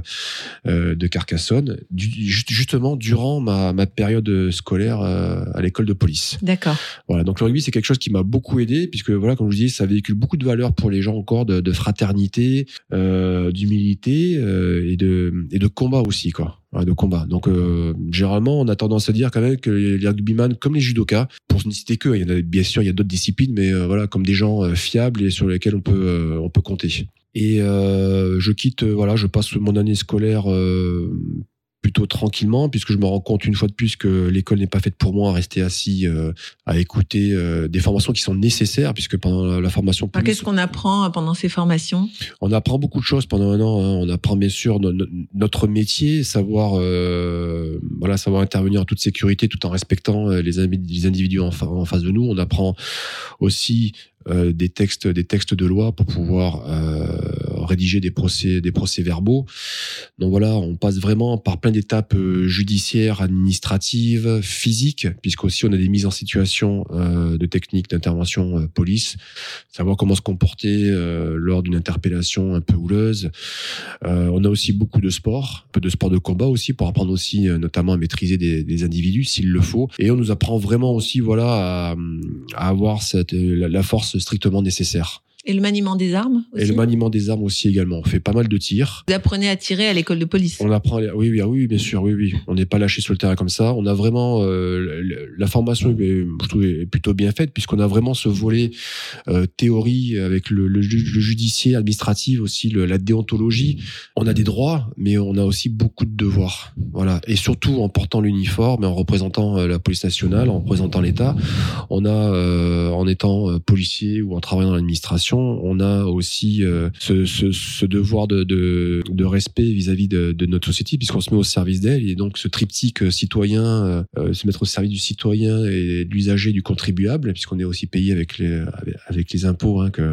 euh, de Carcassonne. Du- ju- justement durant ma, ma période scolaire euh, à l'école de police. D'accord. Voilà, donc le rugby c'est quelque chose qui m'a beaucoup aidé puisque voilà, comme je vous dis, ça véhicule beaucoup de valeurs pour les gens encore de, de fraternité, euh, d'humilité euh, et de et de combat aussi quoi. De combat. Donc euh, généralement, on a tendance à dire quand même que les, rugbyman, comme les judokas, pour ne citer que, il y en a bien sûr, il y a d'autres disciplines, mais euh, voilà, comme des gens euh, fiables et sur lesquels on peut euh, on peut compter. Et je quitte, voilà, je passe mon année scolaire plutôt tranquillement, puisque je me rends compte une fois de plus que l'école n'est pas faite pour moi à rester assis euh, à écouter euh, des formations qui sont nécessaires, puisque pendant la, la formation Qu'est-ce qu'on apprend euh, pendant ces formations? On apprend beaucoup de choses pendant un an. hein. On apprend bien sûr no- no- notre métier, savoir euh, voilà, savoir intervenir en toute sécurité tout en respectant les, individus en face de nous. On apprend aussi euh, des textes, des textes de loi pour pouvoir euh, rédiger des procès, des procès verbaux. Donc voilà, on passe vraiment par plein d'étapes euh, judiciaires, administratives, physiques, puisqu'aussi on a des mises en situation de techniques d'intervention police, savoir comment se comporter lors d'une interpellation un peu houleuse. On a aussi beaucoup de sport, un peu de sport de combat aussi pour apprendre aussi notamment à maîtriser des, individus s'il le faut. Et on nous apprend vraiment aussi voilà à, avoir cette, la force strictement nécessaire. Et le maniement des armes aussi Et le maniement des armes aussi également. On fait pas mal de tirs. Vous apprenez à tirer à l'école de police On apprend, oui, oui, ah oui, bien sûr, oui, oui. On n'est pas lâché sur le terrain comme ça. On a vraiment euh, la formation, est, je trouve, est plutôt bien faite puisqu'on a vraiment ce volet euh, théorie avec le, le, ju- le judiciaire, administratif aussi, le- la déontologie. On a des droits, mais on a aussi beaucoup de devoirs. Voilà, et surtout en portant l'uniforme et en représentant euh, la police nationale, en représentant l'État, on a, euh, en étant policier ou en travaillant dans l'administration, on a aussi euh, ce, devoir de, respect vis-à-vis de, notre société, puisqu'on se met au service d'elle. Et donc, ce triptyque euh, citoyen, euh, se mettre au service du citoyen et de l'usager, du contribuable, puisqu'on est aussi payé avec les, impôts hein, que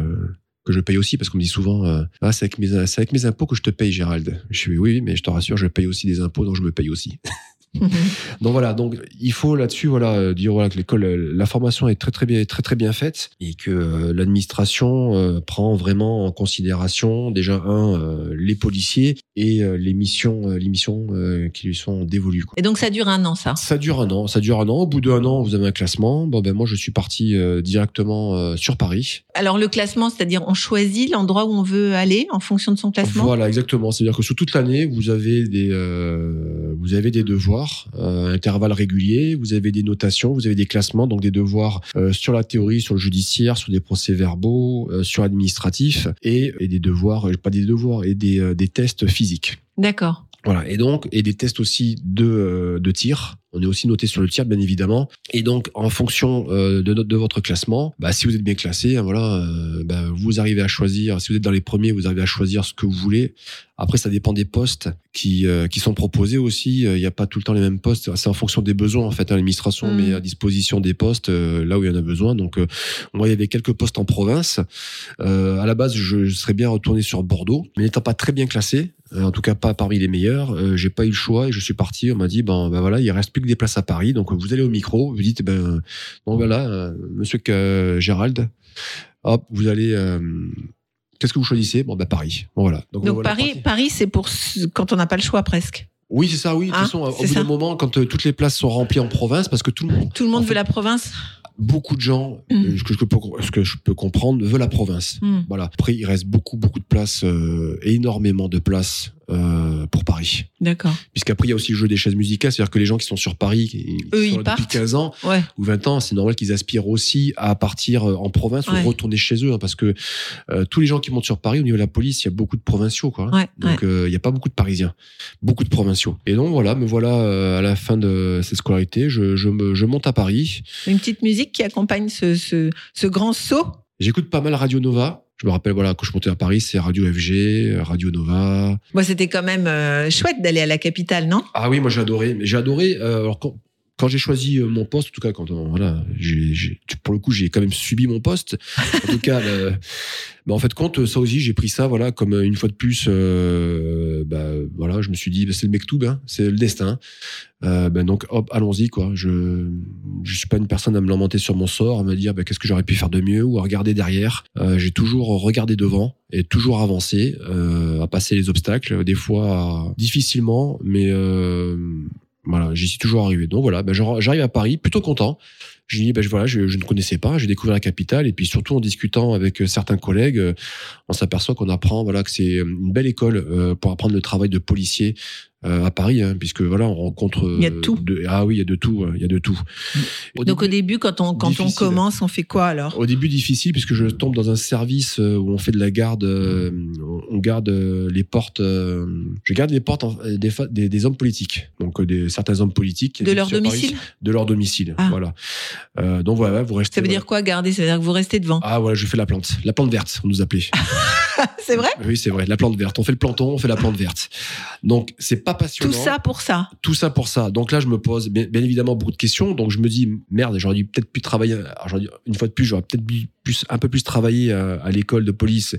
je paye aussi parce qu'on me dit souvent ah, c'est avec mes c'est avec mes impôts que je te paye Gérald. Je suis oui mais je te rassure je paye aussi des impôts donc je me paye aussi. Donc voilà, donc il faut là-dessus voilà euh, dire voilà que l'école euh, la formation est très très bien très très bien faite et que euh, l'administration euh, prend vraiment en considération déjà un euh, les policiers et les missions les missions qui lui sont dévolues. quoi. Et donc ça dure un an, ça? Ça dure un an, ça dure un an. Au bout d'un an, vous avez un classement. Bon ben moi je suis parti directement sur Paris. Alors le classement, c'est-à-dire on choisit l'endroit où on veut aller en fonction de son classement? Voilà, exactement. C'est-à-dire que sur toute l'année, vous avez des, vous avez des devoirs, euh, intervalles réguliers, vous avez des notations, vous avez des classements, donc des devoirs euh, sur la théorie, sur le judiciaire, sur des procès-verbaux, euh, sur l'administratif, et, et des devoirs, pas des devoirs, et des, des tests physiques. D'accord. Voilà, et donc et des tests aussi de de tir. On est aussi noté sur le tir, bien évidemment. Et donc, en fonction euh, de, notre, de votre classement, bah, si vous êtes bien classé, hein, voilà, euh, bah, vous arrivez à choisir. Si vous êtes dans les premiers, vous arrivez à choisir ce que vous voulez. Après, ça dépend des postes qui euh, qui sont proposés aussi. Il n'y a pas tout le temps les mêmes postes. C'est en fonction des besoins en fait. hein. L'administration Mm. met à disposition des postes là où il y en a besoin. Donc, moi, il y avait quelques postes en province. À la base, je, je serais bien retourné sur Bordeaux, mais n'étant pas très bien classé, en tout cas pas parmi les meilleurs, j'ai pas eu le choix et je suis parti. On m'a dit ben, ben voilà, il reste plus que des places à Paris, donc vous allez au micro, vous dites ben bon voilà, euh, Monsieur que- Gérald, hop, vous allez. euh, Qu'est-ce que vous choisissez? Bon, ben Paris. Bon, voilà. Donc voilà, Paris. Paris, c'est pour quand on n'a pas le choix presque. Oui, c'est ça, oui. De toute Hein, façon, au bout d'un moment, quand euh, toutes les places sont remplies en province, parce que tout le monde, Tout le monde veut fait- la province. beaucoup de gens, Mm. euh, ce, que je peux, ce que je peux comprendre, veulent la province. Hmm. Voilà. Après, il reste beaucoup, beaucoup de places, euh, énormément de places euh, pour Paris. D'accord. Puisqu'après, il y a aussi le jeu des chaises musicales, c'est-à-dire que les gens qui sont sur Paris, qui, Eux, sont ils depuis partent. 15 ans Ouais. ou 20 ans, c'est normal qu'ils aspirent aussi à partir euh, en province Ouais. ou retourner chez eux, hein, parce que euh, tous les gens qui montent sur Paris, au niveau de la police, il y a beaucoup de provinciaux, quoi. Ouais. Donc euh, il n'y a pas beaucoup de Parisiens, beaucoup de provinciaux. Et donc voilà, me voilà euh, à la fin de cette scolarité, je, je, me, je monte à Paris. Une petite musique qui accompagne ce, ce, ce grand saut. J'écoute pas mal Radio Nova. Je me rappelle, voilà, quand je montais à Paris, c'est Radio FG, Radio Nova. Moi, c'était quand même euh, chouette d'aller à la capitale, non? Ah oui, moi j'ai adoré. Mais j'ai adoré. euh, alors quand, quand j'ai choisi euh, mon poste, en tout cas, quand euh, voilà, pour le coup, j'ai quand même subi mon poste. En tout cas, le- bah, en fait, compte ça aussi, j'ai pris ça, voilà, comme euh, une fois de plus, euh, bah, voilà, je me suis dit, bah, c'est le mektoub, hein, c'est le destin. Euh, ben donc, hop, allons-y, quoi. Je, je suis pas une personne à me lamenter sur mon sort, à me dire, bah, qu'est-ce que j'aurais pu faire de mieux ou à regarder derrière. Euh, j'ai toujours regardé devant et toujours avancé, euh, à passer les obstacles, des fois difficilement, mais voilà, j'y suis toujours arrivé. Donc voilà, ben, j'ar- j'arrive à Paris, plutôt content. Je dis, ben, je- voilà, je, ne connaissais pas, j'ai découvert la capitale, et puis surtout en discutant avec euh, certains collègues, euh, on s'aperçoit qu'on apprend, voilà, que c'est une belle école euh, pour apprendre le travail de policier euh, à Paris, hein, puisque voilà, on rencontre. Il y a de euh, tout. ah oui, il y a de tout, euh, il y a de tout. Au Donc au début- quand on, quand on commence, on fait quoi alors? Au début difficile puisque je tombe dans un service euh, où on fait de la garde, euh, on garde euh, les portes, euh, je garde les portes des, des, des hommes politiques, donc euh, des, certains hommes politiques De leur Paris, domicile? de leur domicile, Ah. voilà. Euh, donc voilà, vous restez. Ça veut voilà. dire quoi garder? Ça veut dire que vous restez devant? Ah voilà, je fais la plante, la plante verte, on nous appelait. c'est vrai? Oui, c'est vrai, la plante verte. On fait le planton, on fait la plante verte. Donc c'est pas passionnant. Tout ça pour ça. tout ça pour ça. Donc là, je me pose bien, bien évidemment beaucoup de questions. Donc je me dis merde, j'aurais dû peut-être plus travailler. alors, j'aurais dû- une fois de plus, j'aurais peut-être plus, un peu plus travailler à, à l'école de police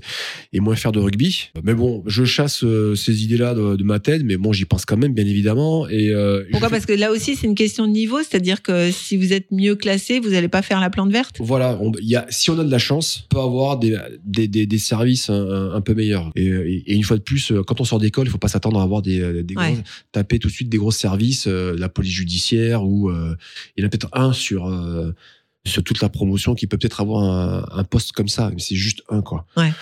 et moins faire de rugby. Mais bon, je chasse euh, ces idées-là de, de ma tête, mais bon, j'y pense quand même, bien évidemment. Et euh, Pourquoi? Parce que là aussi, c'est une question de niveau, c'est-à-dire que si vous êtes mieux classé, vous n'allez pas faire la plante verte. Voilà, on- y a, si on a de la chance, on peut avoir des, des, des, des services un, peu meilleurs. Et, et- et une fois de plus, euh, quand on sort d'école, il faut pas s'attendre à avoir des, des Ouais. gros- taper tout de suite des gros services, euh, la police judiciaire ou euh, il y en a peut-être un sur euh, sur toute la promotion qui peut peut-être avoir un, un poste comme ça, mais c'est juste un quoi. Ouais.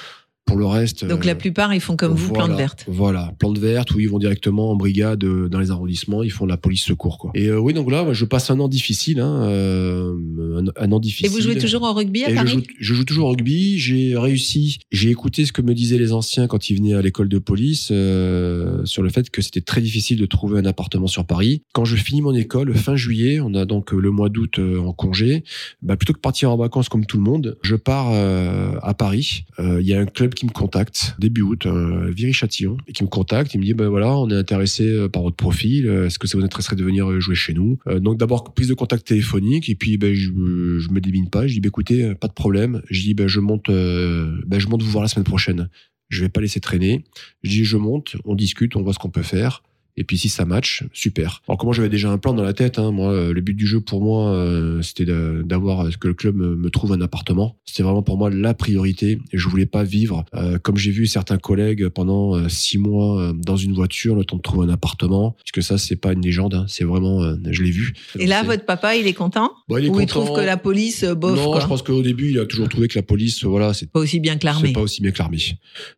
Pour le reste. Donc euh, la plupart, ils font comme vous, voilà, plante verte. Voilà, plante verte où ils vont directement en brigade euh, dans les arrondissements, ils font la police secours quoi. Et euh, oui, donc là, moi, je passe un an difficile, hein, euh, un, un an Et difficile. vous jouez toujours au rugby à Et je Paris joue, je joue toujours au rugby. J'ai réussi. J'ai écouté ce que me disaient les anciens quand ils venaient à l'école de police euh, sur le fait que c'était très difficile de trouver un appartement sur Paris. Quand je finis mon école fin juillet, on a donc euh, le mois d'août euh, en congé. Bah, plutôt que de partir en vacances comme tout le monde, je pars euh, à Paris. Euh, Il y a un club qui me contacte début août, euh, Viry-Châtillon, et qui me contacte. Il me dit ben voilà, on est intéressé euh, par votre profil. Euh, Est-ce que ça vous intéresserait de venir jouer chez nous? Donc d'abord prise de contact téléphonique, et puis ben je, je me débine pas. Je dis ben écoutez, pas de problème. Je dis ben je monte, ben je monte vous voir la semaine prochaine. Je vais pas laisser traîner. Je dis je monte, on discute, on voit ce qu'on peut faire. Et puis si ça match, super. Alors comment j'avais déjà un plan dans la tête, hein, moi, euh, le but du jeu pour moi, euh, c'était d'avoir que le club me, me trouve un appartement. C'était vraiment pour moi la priorité. Et je voulais pas vivre euh, comme j'ai vu certains collègues pendant euh, six mois euh, dans une voiture, le temps de trouver un appartement. Puisque ça, c'est pas une légende, hein, c'est vraiment, euh, je l'ai vu. Et là, votre papa, il est content Bon, il est Ou il trouve que la police, euh, bof, Non, quoi je pense qu'au début, il a toujours trouvé que la police, voilà, c'est Pas aussi bien que l'armée. c'est pas aussi bien que l'armée.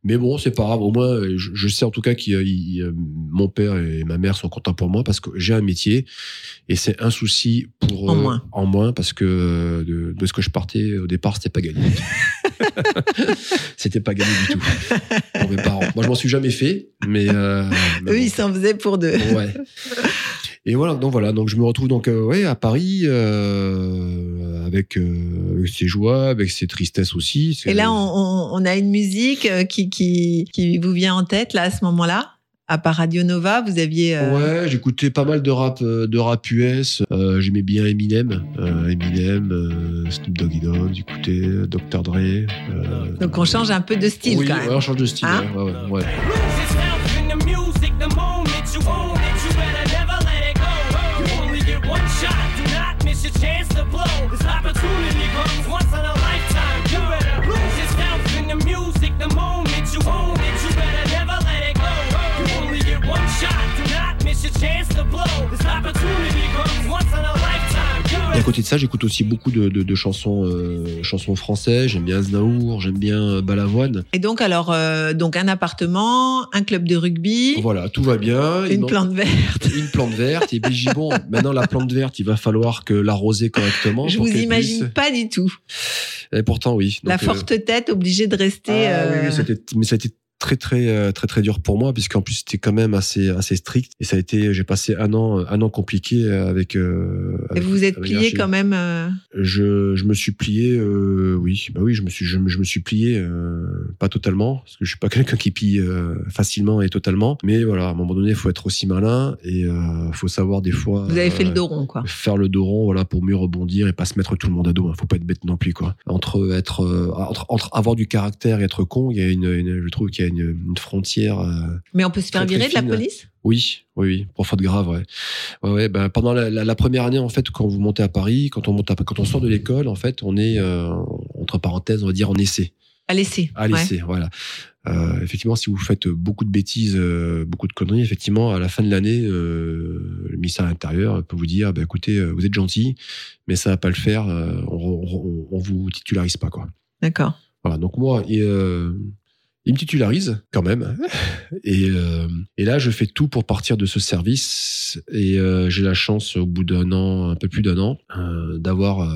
Mais bon, c'est pas grave. Au moins, euh, je, je sais en tout cas que mon père et ma mère sont contents pour moi parce que j'ai un métier et c'est un souci pour En eux moins. en moins parce que euh, de, de ce que je partais au départ, c'était pas gagné. c'était pas gagné du tout pour mes parents. Moi, je m'en suis jamais fait, mais, euh, Eux, ils s'en faisaient pour deux. Ouais. Et voilà, donc voilà, donc je me retrouve donc euh, ouais à Paris euh, avec euh, ses joies, avec ses tristesses aussi. Et là, on, a une musique euh, qui, qui, qui vous vient en tête, là, à ce moment-là? À part Radio Nova, vous aviez... euh, Ouais, j'écoutais pas mal de rap, euh, de rap US. Euh, J'aimais bien Eminem, euh, Eminem, euh, Snoop Doggy Dogg, j'écoutais Dr Dre. euh, Donc on change un peu de style oui, quand ouais, même. on change de style. Hein ouais, ouais, ouais, one shot. Do not miss your chance to blow. This opportunity comes once in a lifetime. You Et à côté de ça, j'écoute aussi beaucoup de, de, de chansons, euh, chansons françaises. J'aime bien Aznavour, j'aime bien euh, Balavoine. Et donc, alors, euh, donc un appartement, un club de rugby, Voilà, tout va bien. Une plante verte. une plante verte. Et puis bon, maintenant la plante verte, il va falloir que l'arroser correctement. Je vous imagine puisse- pas du tout. Et pourtant, oui. La euh, forte tête obligée de rester... Ah, oui, euh, oui, c'était- mais ça a été très très euh, très très dur pour moi puisqu'en plus c'était quand même assez assez strict et ça a été j'ai passé un an un an compliqué avec, euh, avec- vous vous êtes plié quand même. euh, je, je me suis plié euh, oui bah oui je me suis je, je me suis plié pas totalement parce que je suis pas quelqu'un qui plie facilement et totalement mais voilà à un moment donné il faut être aussi malin et faut savoir des fois Vous avez fait le dos rond, quoi. faire le dos rond voilà pour mieux rebondir et pas se mettre tout le monde à dos hein. faut pas être bête non plus quoi entre être entre, entre avoir du caractère et être con il y a une, une- je trouve qu'il y a une, une frontière euh, Mais on peut se faire très, très virer de la police? Oui oui oui pour faute grave ouais ouais, ouais ben, pendant la, la- la première année en fait quand vous montez à Paris quand on monte à- quand on sort de l'école en fait on est euh, entre parenthèses on va dire en essai À laisser. à l'essai voilà Euh, effectivement, si vous faites beaucoup de bêtises, euh, beaucoup de conneries, effectivement, à la fin de l'année, le ministère de l'Intérieur peut vous dire, bah, écoutez, vous êtes gentil, mais ça va pas le faire, on, on, on vous titularise pas, quoi. D'accord. Voilà. Donc moi, et, il me titularise quand même, et, euh, et là, je fais tout pour partir de ce service, et euh, j'ai la chance, au bout d'un an, un peu plus d'un an, euh, d'avoir,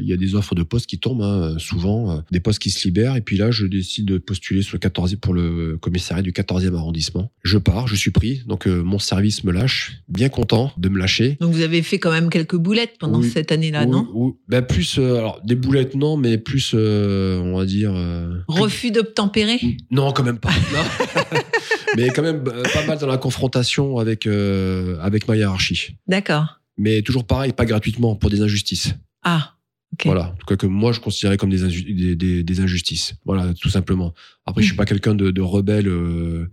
il y a des offres de postes qui tombent, hein, souvent, des postes qui se libèrent, et puis là, je décide de postuler sur le 14 pour le commissariat du 14e arrondissement. Je pars, je suis pris, donc mon service me lâche, bien content de me lâcher. Donc vous avez fait quand même quelques boulettes pendant Oui. cette année-là, non? ben plus, alors des boulettes non, mais plus, on va dire. Refus d'obtempérer? Non, quand même pas. Non. mais quand même euh, pas mal dans la confrontation avec euh, avec ma hiérarchie. D'accord. Mais toujours pareil, pas gratuitement pour des injustices. Ah, ok. Voilà, en tout cas que moi je considérais comme des, inju- des, des- des injustices. Voilà, tout simplement. Après, je suis pas quelqu'un de, de rebelle euh,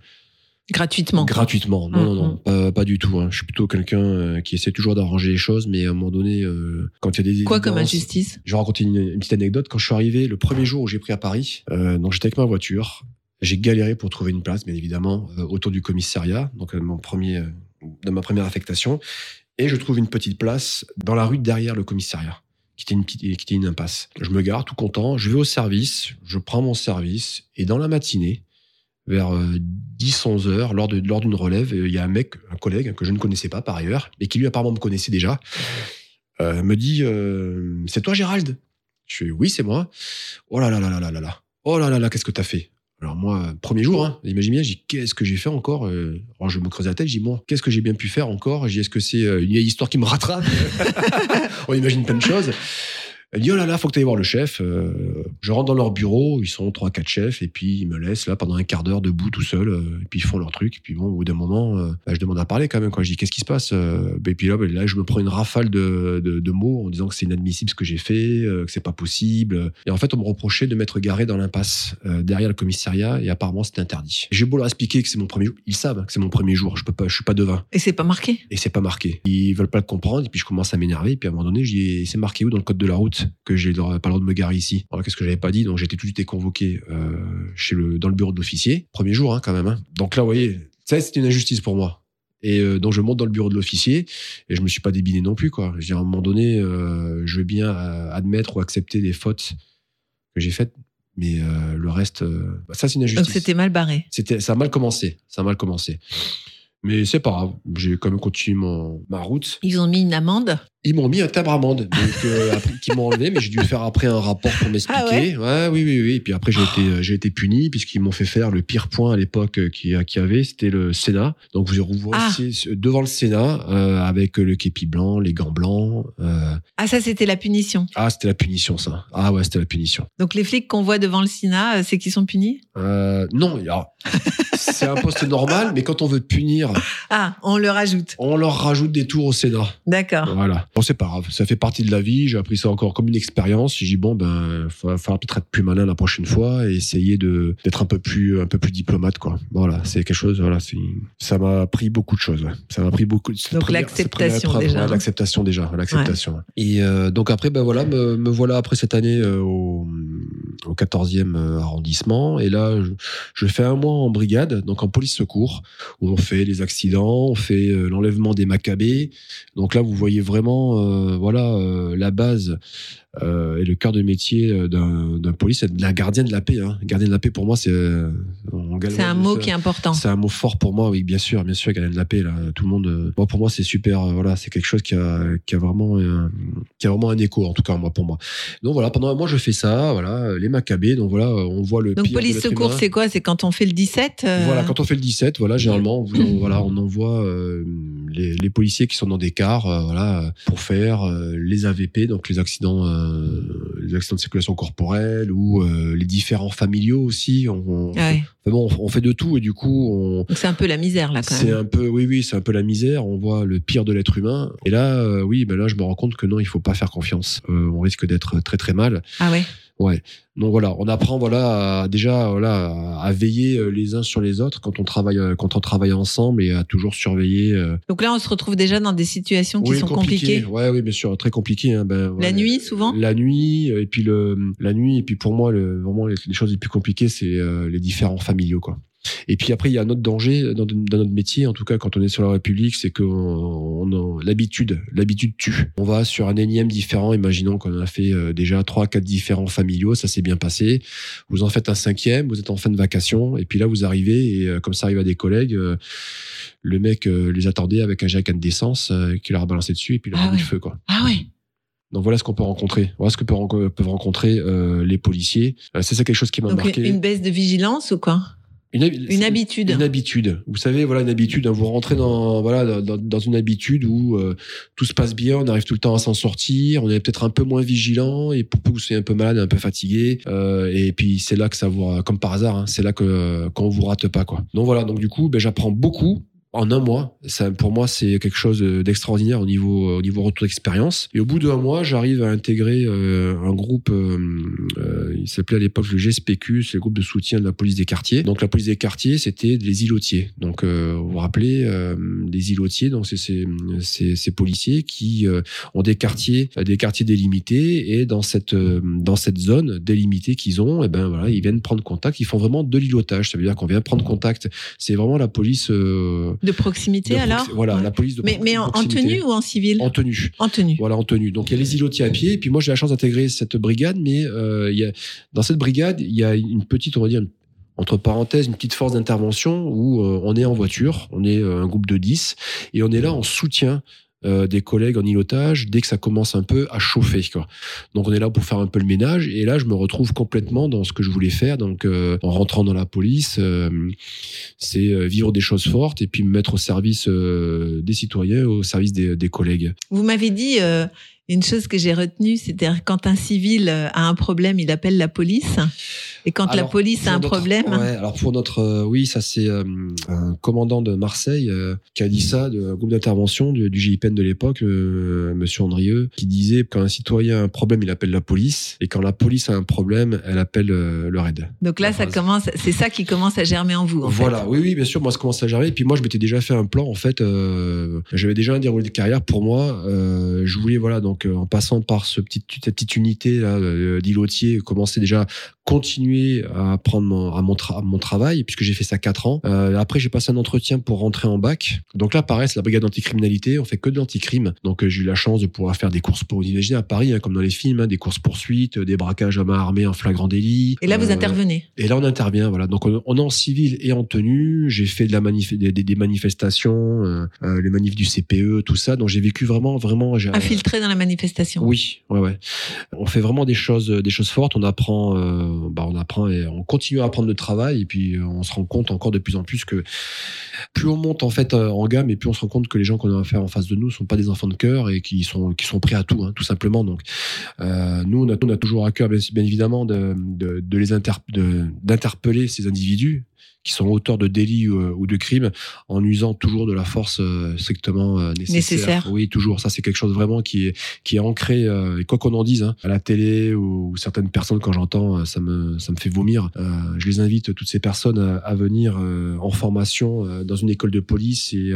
Gratuitement. gratuitement. Non, non, non, Mhm. pas, pas du tout. hein. Je suis plutôt quelqu'un qui essaie toujours d'arranger les choses, mais à un moment donné, euh, quand il y a des Quoi comme injustice? Je vais raconter une, une petite anecdote. Quand je suis arrivé, le premier jour où j'ai pris à Paris, donc j'étais avec ma voiture. J'ai galéré pour trouver une place, bien évidemment, euh, autour du commissariat, donc euh, mon premier, euh, dans ma première affectation. Et je trouve une petite place dans la rue derrière le commissariat, qui était une petite, qui était une impasse. Je me gare tout content, je vais au service, je prends mon service et dans la matinée, vers 10-11 heures, lors de lors d'une relève, il y a un mec, un collègue que je ne connaissais pas par ailleurs, mais qui lui apparemment me connaissait déjà, me dit c'est toi Gérald? Je fais oui c'est moi. Oh là là là là là là là. Oh là là là qu'est-ce que t'as fait? Alors moi, premier jour, hein, imagine bien, j'ai qu'est-ce que j'ai fait encore Euh, Alors je me creuse la tête, j'ai dit, bon, qu'est-ce que j'ai bien pu faire encore J'ai est-ce que c'est euh, une vieille histoire qui me rattrape? On imagine plein de choses. Elle dit, oh là là, faut que tu ailles voir le chef. Euh, je rentre dans leur bureau, ils sont trois, quatre chefs, et puis ils me laissent là pendant un quart d'heure debout tout seul, euh, et puis ils font leur truc. Et puis bon, au bout d'un moment, euh, bah, je demande à parler quand même. Quand je dis, qu'est-ce qui se passe Euh, Et puis là, bah, là, je me prends une rafale de, de, de mots en disant que c'est inadmissible ce que j'ai fait, euh, que c'est pas possible. Et en fait, on me reprochait de m'être garé dans l'impasse euh, derrière le commissariat, et apparemment c'était interdit. J'ai beau leur expliquer que c'est mon premier jour, ils savent que c'est mon premier jour. Je peux pas, je suis pas devin Et c'est pas marqué? et c'est pas marqué. Ils veulent pas le comprendre, et puis je commence à m'énerver, et puis à un moment donné, je dis, c'est marqué où dans le code de la route? Que j'ai le droit- pas le droit de me garer ici Alors qu'est-ce que j'avais pas dit Donc j'étais tout de suite convoqué euh, chez le, dans le bureau de l'officier, premier jour hein, quand même. hein. Donc là, vous voyez, ça c'était une injustice pour moi. Et euh, donc je monte dans le bureau de l'officier, et je me suis pas débiné non plus, quoi. Je dis, à un moment donné, euh, je veux bien admettre ou accepter des fautes que j'ai faites, mais euh, le reste, bah, ça c'est une Donc injustice. c'était mal barré. C'était, ça a mal commencé. Ça a mal commencé. Mais c'est pas grave. J'ai quand même continué mon, ma route. Ils ont mis une amende? Ils m'ont mis un timbre amende, donc euh, après, qui m'ont enlevé, mais j'ai dû faire après un rapport pour m'expliquer. Ah ouais ouais, oui, oui, oui. Et puis après j'ai été, euh, j'ai été puni puisqu'ils m'ont fait faire le pire point à l'époque euh, qu'il y y avait, c'était le Sénat. Donc vous vous Ah. devant le Sénat euh, avec le képi blanc, les gants blancs. euh, Ah, ça, c'était la punition. Ah, c'était la punition ça. Ah ouais, c'était la punition. Donc les flics qu'on voit devant le Sénat, euh, c'est qu'ils sont punis? Euh, non, c'est un poste normal, mais quand on veut punir, Ah, on le rajoute. on leur rajoute des tours au Sénat. D'accord. Voilà. Bon, c'est pas grave. Ça fait partie de la vie. J'ai appris ça encore comme une expérience. J'ai dit, bon, ben, il va falloir peut-être être plus malin la prochaine fois et essayer de, d'être un peu plus, un peu plus diplomate, quoi. Voilà. C'est quelque chose, voilà. Ça m'a appris beaucoup de choses, ouais. Ça m'a appris beaucoup cette Donc, première- l'acceptation déjà, ouais, hein. l'acceptation déjà. L'acceptation. Et, euh, donc après, ben voilà, me, me voilà après cette année euh, au, au 14e arrondissement. Et là, je, je fais un mois en brigade, donc en police secours, où on fait les accidents, on fait euh, l'enlèvement des macabées. Donc là, vous voyez vraiment, euh, voilà, euh, la base euh, et le cœur de métier d'un police, c'est de la gardien de la paix. Hein. Gardien de la paix, pour moi, c'est C'est un mot qui est important. c'est un mot fort pour moi, oui, bien sûr, bien sûr, gardien de la paix, là, tout le monde. moi, pour moi, c'est super. voilà, c'est quelque chose qui a, qui a vraiment, un, qui a vraiment un écho, en tout cas, moi, pour moi. Donc voilà, pendant un mois, je fais ça, voilà, les macabées. Donc voilà, on voit le. Donc police secours, c'est quoi? C'est quand on fait le 17 euh, Voilà, quand on fait le 17, voilà, généralement, on, voilà, on envoie les, les policiers qui sont dans des cars, euh, voilà, pour faire euh, les AVP, donc les accidents, euh, les accidents de circulation corporelle ou les différents familiaux aussi. On, on, Ah ouais. enfin bon, on, fait de tout et du coup, c'est un peu la misère là quand c'est même. un peu, oui, oui, c'est un peu la misère. On voit le pire de l'être humain. Et là, oui, ben là, je me rends compte que non, il faut pas faire confiance. On risque d'être très très mal. Ah ouais. Ouais. Donc voilà, on apprend voilà à- déjà voilà à, veiller euh, les uns sur les autres quand on travaille euh, quand on travaille ensemble et à toujours surveiller. euh, Donc là, on se retrouve déjà dans des situations qui oui, sont compliqué. compliquées. Ouais, oui, bien sûr, très compliqué. hein, ben, La ouais. nuit, souvent? La nuit et puis le la nuit et puis pour moi le, vraiment les, les choses les plus compliquées c'est les différents familiaux quoi. Et puis après il y a un autre danger dans, dans notre métier en tout cas quand on est sur la République c'est que on, l'habitude l'habitude tue. On va sur un énième différent imaginons qu'on a fait euh, déjà trois quatre différents familiaux ça s'est bien passé. Vous en faites un cinquième vous êtes en fin de vacation et puis là vous arrivez et euh, comme ça arrive à des collègues euh, le mec les attendait avec un jack d'essence qui leur a balancé dessus et puis il leur Ah a mis ouais. le feu quoi. Ah ouais. Donc voilà ce qu'on peut rencontrer. Voilà ce que peuvent ren- peuvent rencontrer euh, les policiers. C'est ça quelque chose qui m'a Donc marqué. une baisse de vigilance ou quoi? Une, habi- Une habitude. Une habitude. Vous savez, voilà une habitude. hein. Vous rentrez dans voilà dans, dans une habitude où euh, tout se passe bien, on arrive tout le temps à s'en sortir, on est peut-être un peu moins vigilant et pour peu que vous soyez un peu malade, un peu fatigué. euh, et puis c'est là que ça vous, comme par hasard, hein, c'est là que qu'on vous rate pas quoi. Donc voilà. Donc du coup, ben, j'apprends beaucoup en un mois. Ça, pour moi, c'est quelque chose d'extraordinaire au niveau, au niveau retour d'expérience. Et au bout d'un mois, j'arrive à intégrer euh, un groupe, euh, euh, il s'appelait à l'époque le GSPQ, c'est le groupe de soutien de la police des quartiers. Donc la police des quartiers, c'était les îlotiers. Donc euh, vous vous rappelez, euh, les îlotiers, donc c'est ces, ces, ces policiers qui euh, ont des quartiers, des quartiers délimités, et dans cette, euh, dans cette zone délimitée qu'ils ont, et ben voilà, ils viennent prendre contact. Ils font vraiment de l'îlotage. Ça veut dire qu'on vient prendre contact. C'est vraiment la police. De proximité de alors proxi- Voilà, Ouais. la police de Mais, pro- mais en, tenue ou en civil En tenue. En tenue. Voilà, en tenue. Donc il y a les îlotiers à pied. Et puis moi, j'ai la chance d'intégrer cette brigade, mais euh, il y a, dans cette brigade, il y a une petite, on va dire, une- entre parenthèses, une petite force d'intervention où euh, on est en voiture, on est euh, un groupe de 10, et on est là en soutien euh, des collègues en îlotage dès que ça commence un peu à chauffer. Quoi. Donc on est là pour faire un peu le ménage, et là je me retrouve complètement dans ce que je voulais faire. Donc euh, en rentrant dans la police, euh, c'est vivre des choses fortes et puis me mettre au service des citoyens, au service des, des collègues. Vous m'avez dit une chose que j'ai retenue, c'est-à-dire quand un civil euh, a un problème, il appelle la police. Et quand la police a un notre- problème, ouais, alors pour notre, euh, oui, ça c'est euh, un commandant de Marseille euh, qui a dit ça, de un groupe d'intervention du, du GIPN de l'époque, Monsieur Andrieux, qui disait quand un citoyen a un problème, il appelle la police, et quand la police a un problème, elle appelle le RAID. donc là, ça phrase. commence, c'est ça qui commence à germer en vous. En voilà, fait. oui, oui, bien sûr, moi ça commence à germer. Et puis moi, je m'étais déjà fait un plan, en fait, j'avais déjà un déroulé de carrière pour moi. Je voulais, voilà, donc euh, en passant par ce cette petite unité euh, d'îlotier, commencer déjà continuer à prendre mon, à mon, tra- à mon travail, puisque j'ai fait ça quatre ans. Euh, après, j'ai passé un entretien pour rentrer en bac. Donc là, pareil, c'est la brigade anticriminalité, on fait que de l'anticrime. Donc euh, j'ai eu la chance de pouvoir faire des courses pour, vous imaginez, à Paris, hein, comme dans les films, hein, des courses poursuites, des braquages à main armée en flagrant délit. Et là, vous Euh, intervenez. et là, on intervient, voilà. Donc, on, on est en civil et en tenue. J'ai fait de la manif des, des- des manifestations, euh, euh, les manifs du CPE, tout ça. Donc, j'ai vécu vraiment, vraiment. Infiltré dans la manifestation. Oui, ouais, ouais. On fait vraiment des choses, des choses fortes. On apprend, euh, bah, on apprend et on continue à apprendre le travail. Et puis, euh, on se rend compte encore de plus en plus que plus on monte en fait euh, en gamme, et plus on se rend compte que les gens qu'on a affaire en face de nous sont pas des enfants de cœur et qui sont, qui sont prêts à tout, hein, tout simplement. Donc, euh, nous, on a, on a toujours à cœur, bien, évidemment, de, les d'interpeller ces individus qui sont auteurs de délits euh, ou de crimes en usant toujours de la force euh, strictement euh, nécessaire. Nécessaire. Oui, toujours. Ça, c'est quelque chose vraiment qui est, qui est ancré, et quoi qu'on en dise, hein, à la télé ou, certaines personnes, quand j'entends, ça me, ça me fait vomir. Je les invite, toutes ces personnes, à, à venir en formation dans une école de police et,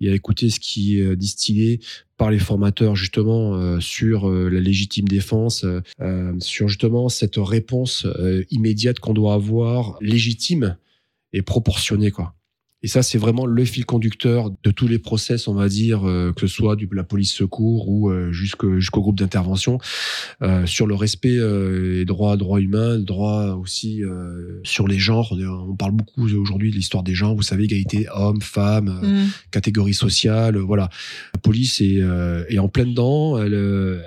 et à écouter ce qui est distillé par les formateurs justement euh, sur euh, la légitime défense, euh, sur justement cette réponse immédiate qu'on doit avoir, légitime et proportionnée quoi. Et ça, c'est vraiment le fil conducteur de tous les process, on va dire, euh, que ce soit de la police secours ou euh, jusqu'au groupe d'intervention, euh, sur le respect euh, des droits, droits humains, le droit aussi sur les genres. On, parle beaucoup aujourd'hui de l'histoire des genres, vous savez, égalité homme, femme, euh, Mm. catégorie sociale, voilà. La police est, est en plein dedans. Elle,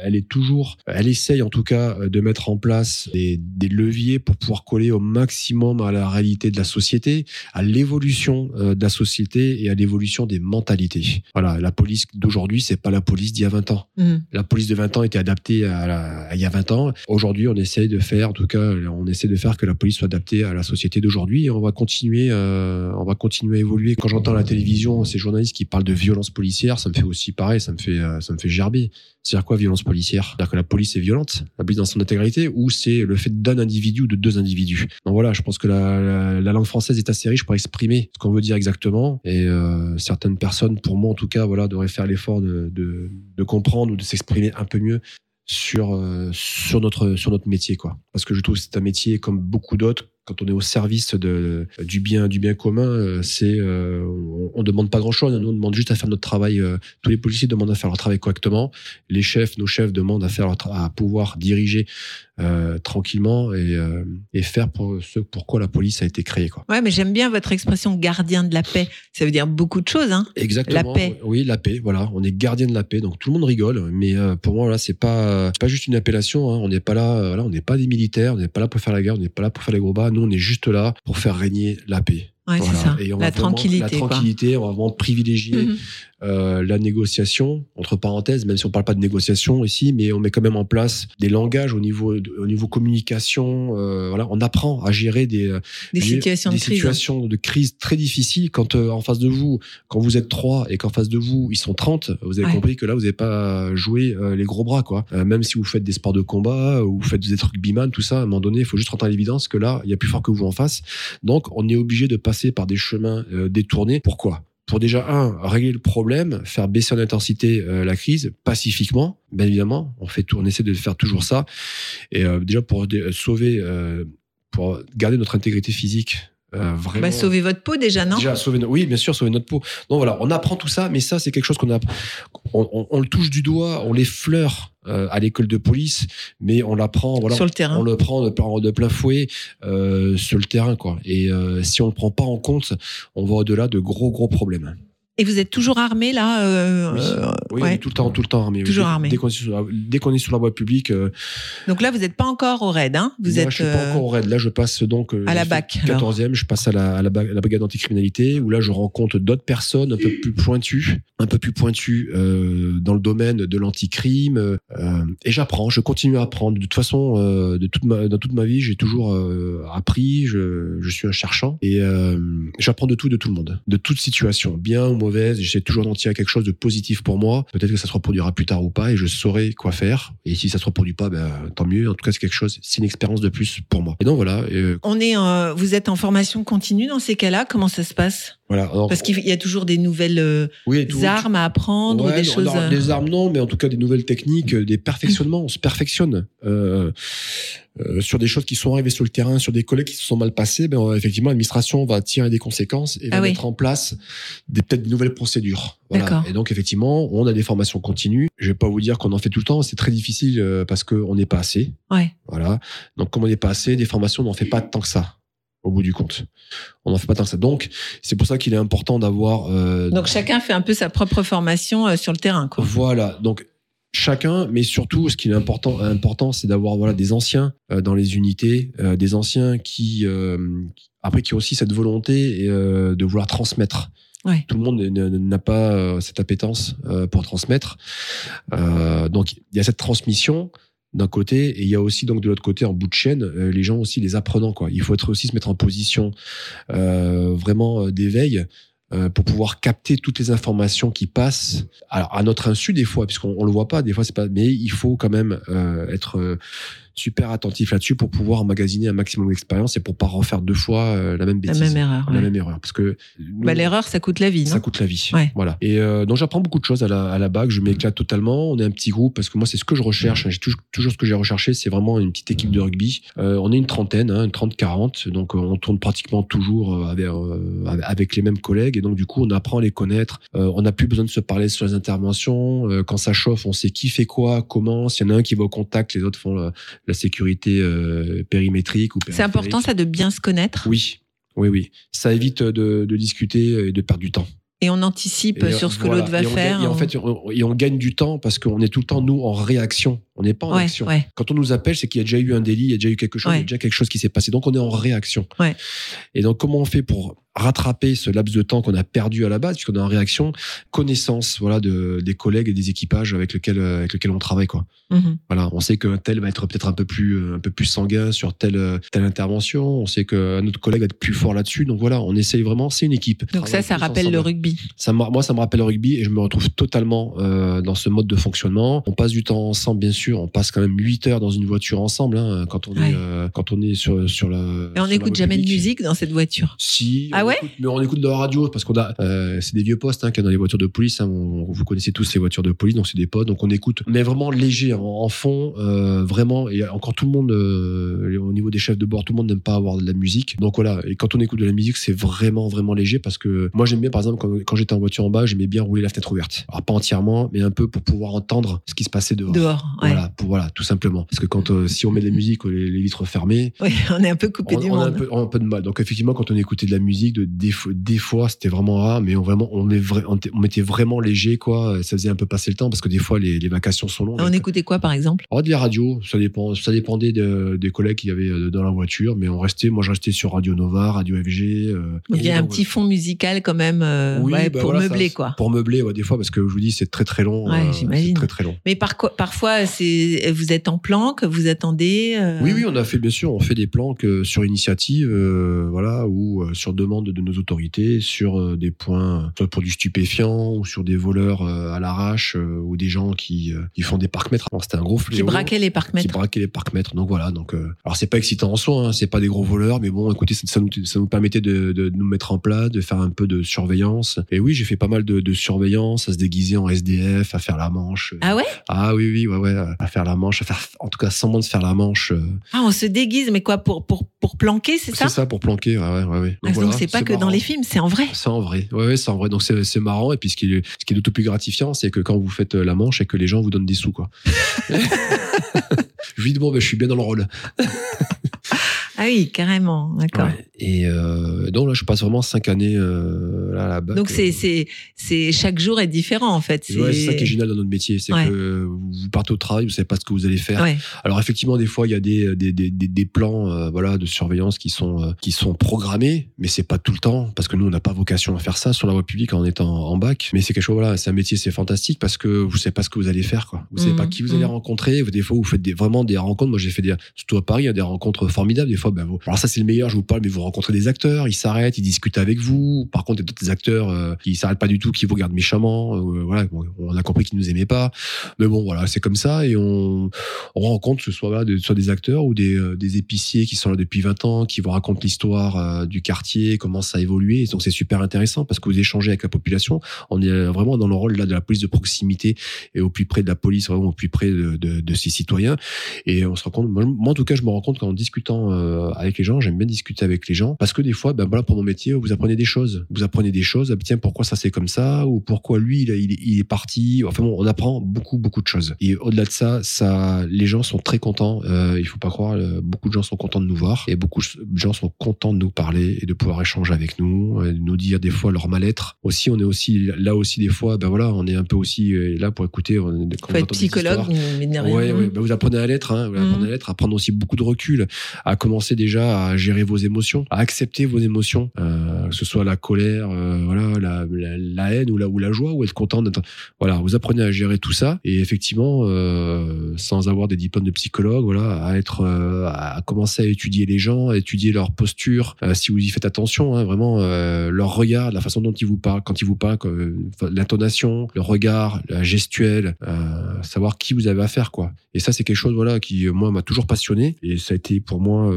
elle est toujours, elle essaye en tout cas de mettre en place des, des leviers pour pouvoir coller au maximum à la réalité de la société, à l'évolution de la société et à l'évolution des mentalités. Voilà, la police d'aujourd'hui, c'est pas la police d'il y a 20 ans. Mm. La police de 20 ans était adaptée à, la- à il y a 20 ans. Aujourd'hui, on essaye de faire, en tout cas, on essaie de faire que la police soit adaptée à la société d'aujourd'hui et on va continuer, euh, on va continuer à évoluer. Quand j'entends à la télévision ces journalistes qui parlent de violence policière, ça me fait aussi pareil, ça me fait, euh, ça me fait gerber. C'est-à-dire quoi, violence policière? C'est-à-dire que la police est violente, la police dans son intégralité, ou c'est le fait d'un individu ou de deux individus? Donc voilà, je pense que la, la- la langue française est assez riche pour exprimer ce qu'on veut dire exactement. Et euh, certaines personnes, pour moi en tout cas, voilà, devraient faire l'effort de, comprendre ou de s'exprimer un peu mieux sur euh, sur notre sur notre métier quoi parce que je trouve que c'est un métier comme beaucoup d'autres quand on est au service de du bien du bien commun euh, c'est euh, on, on demande pas grand chose nous on demande juste à faire notre travail euh, tous les policiers demandent à faire leur travail correctement les chefs nos chefs demandent à faire leur à pouvoir diriger euh, tranquillement et, euh, et faire pour ce pourquoi la police a été créée quoi Ouais, mais j'aime bien votre expression gardien de la paix. Ça veut dire beaucoup de choses, hein. Exactement. La paix. Oui, la paix. Voilà, on est gardien de la paix. Donc tout le monde rigole, mais euh, pour moi, là, c'est pas, pas juste une appellation. Hein. On n'est pas là, on n'est pas des militaires, on n'est pas là pour faire la guerre, on n'est pas là pour faire les gros bas. Nous, on est juste là pour faire régner la paix. Ouais, Voilà. c'est ça. Et on La vraiment- tranquillité, La tranquillité, on va vraiment privilégier Mhm. Euh, la négociation, entre parenthèses, même si on parle pas de négociation ici, mais on met quand même en place des langages au niveau, de- au niveau communication. euh, voilà, on apprend à gérer des, euh, Des situations des de crise. situations de crise très difficiles quand euh, en face de vous, quand vous êtes trois et qu'en face de vous ils sont 30, vous avez Ouais. compris que là vous n'avez pas joué euh, les gros bras quoi. Euh, même si vous faites des sports de combat ou vous faites des rugbyman, tout ça, à un moment donné, il faut juste rentrer à l'évidence que là il y a plus fort que vous en face. Donc on est obligé de passer par des chemins euh, détournés. Pourquoi? Pour déjà un régler le problème, faire baisser en intensité euh, la crise pacifiquement, bien évidemment, on fait tout, on essaie de faire toujours ça. Et euh, déjà pour sauver, euh, pour garder notre intégrité physique Euh, vraiment. Bah, sauver votre peau déjà, non Déjà, sauver no- oui, bien sûr, sauver notre peau. Donc voilà, on apprend tout ça, mais ça, c'est quelque chose qu'on a, on, on- on le touche du doigt, on l'effleure euh, à l'école de police, mais on l'apprend, voilà, Sur le terrain. on le prend de plein, de plein fouet euh, sur le terrain, quoi. Et euh, si on le prend pas en compte, on va au-delà de gros, gros problèmes. Et vous êtes toujours armé là euh, Oui, euh, Oui, ouais. tout le temps, tout le temps armé. Toujours Dès- armé. Dès qu'on est sur la, dès qu'on est sur la voie publique, euh, Donc là, vous n'êtes pas encore au raid, hein Vous êtes je suis pas encore au raid. Là, je passe donc à la BAC, alors. 14e, je passe à la, à la, la brigade anticriminalité où là, je rencontre d'autres personnes un peu plus pointues, un peu plus pointues dans le domaine de l'anticrime, et j'apprends. Je continue à apprendre. De toute façon, de toute ma, dans toute ma vie, j'ai toujours appris. Je, je suis un cherchant et j'apprends de tout, de tout le monde, de toute situation, bien ou mauvaise. J'essaie toujours d'en tirer quelque chose de positif pour moi. Peut-être que ça se reproduira plus tard ou pas, et je saurai quoi faire. Et si ça se reproduit pas, ben, tant mieux. En tout cas, c'est quelque chose, c'est une expérience de plus pour moi. Et donc voilà. euh, On est, vous êtes en formation continue dans ces cas-là Comment ça se passe? Voilà. Alors, Parce qu'il y a toujours des nouvelles euh, oui, tout- armes à apprendre ou Ouais, des non, choses. non, euh, Des armes, non, mais en tout cas des nouvelles techniques, euh, des perfectionnements. On se perfectionne. Euh, euh, sur des choses qui sont arrivées sur le terrain, sur des collègues qui se sont mal passés, ben, euh, effectivement, l'administration va tirer des conséquences et va Ah oui. mettre en place des peut-être de nouvelles procédures. Voilà. Et donc, effectivement, on a des formations continues. Je vais pas vous dire qu'on en fait tout le temps. C'est très difficile parce qu'on n'est pas assez. Ouais. Voilà. Donc, comme on n'est pas assez, des formations, on n'en fait pas tant que ça. Au bout du compte, on n'en fait pas tant que ça. Donc, c'est pour ça qu'il est important d'avoir. euh, Donc chacun fait un peu sa propre formation euh, sur le terrain, quoi. voilà, donc chacun, mais surtout, ce qui est important, important c'est d'avoir voilà des anciens euh, dans les unités, des anciens qui après qui ont aussi cette volonté de vouloir transmettre. Ouais. Tout le monde n'a pas cette appétence pour transmettre. Donc il y a cette transmission d'un côté et il y a aussi donc de l'autre côté en bout de chaîne euh, les gens aussi les apprenants quoi. Il faut être aussi se mettre en position euh, vraiment euh, d'éveil pour pouvoir capter toutes les informations qui passent. Alors à notre insu des fois, puisqu'on on le voit pas, des fois c'est pas. Mais il faut quand même être super attentif là-dessus pour pouvoir emmagasiner un maximum d'expérience et pour pas refaire deux fois euh, la même La bêtise, même erreur. la ouais. même erreur. Parce que nous, Bah, L'erreur, ça coûte la vie, ça non coûte la vie. Ouais. Voilà. Et euh, donc j'apprends beaucoup de choses à la, à la bac. Je m'éclate totalement. On est un petit groupe parce que moi c'est ce que je recherche. J'ai toujours, toujours ce que j'ai recherché, c'est vraiment une petite équipe de rugby. Euh, on est une trentaine, hein, une 30-40. Donc euh, on tourne pratiquement toujours euh, avec, euh, avec les mêmes collègues. Et donc du coup on apprend à les connaître. Euh, on n'a plus besoin de se parler sur les interventions. Euh, quand ça chauffe, on sait qui fait quoi, comment. S'il y en a un qui va au contact, les autres font la, la sécurité euh, périmétrique ou C'est important, ça, de bien se connaître? Oui. Oui, oui. Ça évite de, de discuter et de perdre du temps. Et on anticipe Et, sur euh, ce que l'autre va Et on faire. Et en on- fait, on, et on gagne du temps parce qu'on est tout le temps, nous, en réaction. On n'est pas en Ouais, action. ouais. Quand on nous appelle, c'est qu'il y a déjà eu un délit, il y a déjà eu quelque chose, il y a déjà quelque chose qui s'est passé. Donc, on est en réaction. Et donc, comment on fait pour rattraper ce laps de temps qu'on a perdu à la base, puisqu'on est en réaction, connaissance, voilà, de, des collègues et des équipages avec lesquels, euh, avec lesquels on travaille, quoi. Mhm. Voilà, on sait qu'un tel va être peut-être un peu plus euh, un peu plus sanguin sur telle euh, telle intervention. On sait qu'un autre collègue va être plus fort là-dessus. Donc voilà, on essaye vraiment. C'est une équipe. Donc ça, ça rappelle le rugby. Ça moi, ça me rappelle le rugby et je me retrouve totalement euh, dans ce mode de fonctionnement. On passe du temps ensemble, bien sûr. On passe quand même 8 heures dans une voiture ensemble hein, quand on Ouais. est euh, quand on est sur sur la. Et on n'écoute jamais de musique dans cette voiture. Si. Ah ouais écoute- Mais on écoute de la radio parce qu'on a. euh, c'est des vieux postes hein, qu'il y a dans les voitures de police. hein. On- vous connaissez tous les voitures de police, donc c'est des potes. Donc on écoute, mais vraiment léger en, en fond, euh, vraiment. Et encore tout le monde, euh, au niveau des chefs de bord, tout le monde n'aime pas avoir de la musique. Donc voilà. Et quand on écoute de la musique, c'est vraiment vraiment léger parce que moi j'aime bien, par exemple, quand, quand j'étais en voiture en bas, j'aimais bien rouler la fenêtre ouverte. Alors pas entièrement, mais un peu pour pouvoir entendre ce qui se passait dehors. Dehors, ouais. Voilà, pour, voilà, tout simplement. Parce que quand euh, si on met de la musique, les, les vitres fermées, Oui, on est un peu coupé on, du on a un monde. peu, on a un peu de mal. Donc effectivement, quand on écoutait de la musique, de, des, fois- des fois, c'était vraiment rare, mais on vraiment, on, est vrai, on, était- on était vraiment léger, quoi. Ça faisait un peu passer le temps parce que des fois, les, les vacations sont longues. On écoutait quoi, par exemple? Oh, de la radio, ça dépend, ça dépendait de- des collègues qu'il y avait euh, dans la voiture, mais on restait, moi, je restais sur Radio Nova, Radio FG. euh, Il y a un donc, petit fond musical quand même euh, oui, ouais, bah pour voilà, meubler, ça- quoi. Pour meubler, ouais, des fois, parce que je vous dis, c'est très très long. Euh, j'imagine. très très long. Mais par parfois, c'est vous êtes en planque, vous attendez. euh, Oui, oui, on a fait, bien sûr, on fait des plans que sur initiative, euh, voilà, ou euh, sur demande de nos autorités, sur des points, soit pour du stupéfiant, ou sur des voleurs à l'arrache, ou des gens qui, qui font des parcs-mètres. C'était un gros Qui fléau. braquaient les Qui parcs-mètres. braquaient les parcs-mètres. Donc voilà, donc, alors c'est pas excitant en soi, hein, c'est pas des gros voleurs, mais bon, écoutez, ça, ça nous, ça nous permettait de, de nous mettre en place, de faire un peu de surveillance. Et oui, j'ai fait pas mal de, de surveillance, à se déguiser en SDF, à faire la manche. Ah ouais? Ah oui, oui, ouais, ouais. Euh, à faire la manche, à faire en tout cas semblant de faire la manche. euh, Ah, on se déguise, mais quoi, pour, pour, pour planquer, c'est ça? C'est ça pour planquer. Ouais, ouais, ouais. Ah, Donc voilà, c'est pas que dans les films, c'est en vrai. C'est en vrai. Ouais, ouais, c'est en vrai. Donc c'est c'est marrant. Et puis ce qui est, ce qui est d'autant plus gratifiant, c'est que quand vous faites euh, la manche et que les gens vous donnent des sous, quoi. je lui dis bon, ben, je suis bien dans le rôle. Ah oui, carrément, d'accord. Ouais. Et euh, donc là, je passe vraiment cinq années euh, là, à la bac. Donc c'est Euh, c'est c'est chaque jour est différent en fait. Ouais, c'est ça qui est génial dans notre métier, c'est Ouais. que vous partez au travail, vous savez pas ce que vous allez faire. Ouais. Alors effectivement, des fois, il y a des des, des, des, plans, euh, voilà, de surveillance qui sont euh, qui sont programmés, mais c'est pas tout le temps parce que nous, on n'a pas vocation à faire ça sur la voie publique en étant en bac. Mais c'est quelque chose, voilà, c'est un métier, c'est fantastique parce que vous savez pas ce que vous allez faire, quoi. Vous savez Mhm, pas qui vous allez mhm. rencontrer. Des fois, vous faites des, vraiment des rencontres. Moi, j'ai fait des, surtout à Paris, il y a des rencontres formidables. Des fois, ben, vous, alors ça, c'est le meilleur. Je vous parle, mais vous rencontrez des acteurs, ils s'arrêtent, ils discutent avec vous. Par contre, il y a d'autres acteurs euh, qui s'arrêtent pas du tout, qui vous regardent méchamment. euh, voilà, bon, on a compris qu'ils nous aimaient pas. Mais bon, voilà, c'est comme ça et on, on rencontre ce soit, voilà, de- soit des acteurs ou des, euh, des épiciers qui sont là depuis 20 ans, qui vous racontent l'histoire euh, du quartier, comment ça a évolué. Et donc c'est super intéressant parce que vous échangez avec la population. On est euh, vraiment dans le rôle là de la police de proximité et au plus près de la police, vraiment au plus près de, de, de ses citoyens. Et on se rend compte, moi, moi, en tout cas, je me rends compte qu'en discutant euh, avec les gens, j'aime bien discuter avec les gens parce que des fois, ben voilà, pour mon métier, vous apprenez des choses. Vous apprenez des choses. ah, tiens, pourquoi ça c'est comme ça ou pourquoi lui il, il, il est parti. Enfin bon, on apprend beaucoup beaucoup de choses. Et au-delà de ça, ça, les gens sont très contents. Euh, il faut pas croire, euh, beaucoup de gens sont contents de nous voir et beaucoup de gens sont contents de nous parler et de pouvoir échanger avec nous, euh, de nous dire des fois leur mal-être. Aussi, on est aussi là aussi des fois, ben voilà, on est un peu aussi euh, là pour écouter. On, quand Faut être psychologue, mais rien. Ouais, ouais. Bah, vous apprenez à l'être, hein. vous apprenez Mhm. à l'être, à prendre aussi beaucoup de recul, à commencer déjà à gérer vos émotions, à accepter vos émotions, euh, que ce soit la colère, euh, voilà, la, haine ou la, ou la joie, ou être content d'être. Voilà, vous apprenez à gérer tout ça et effectivement, euh, sans avoir des diplômes de psychologue, voilà, à être, à commencer à étudier les gens, à étudier leur posture, si vous y faites attention, hein, vraiment leur regard, la façon dont ils vous parlent, quand ils vous parlent, l'intonation, le regard, la gestuelle, savoir qui vous avez affaire, quoi. Et ça, c'est quelque chose, voilà, qui moi m'a toujours passionné. Et ça a été pour moi,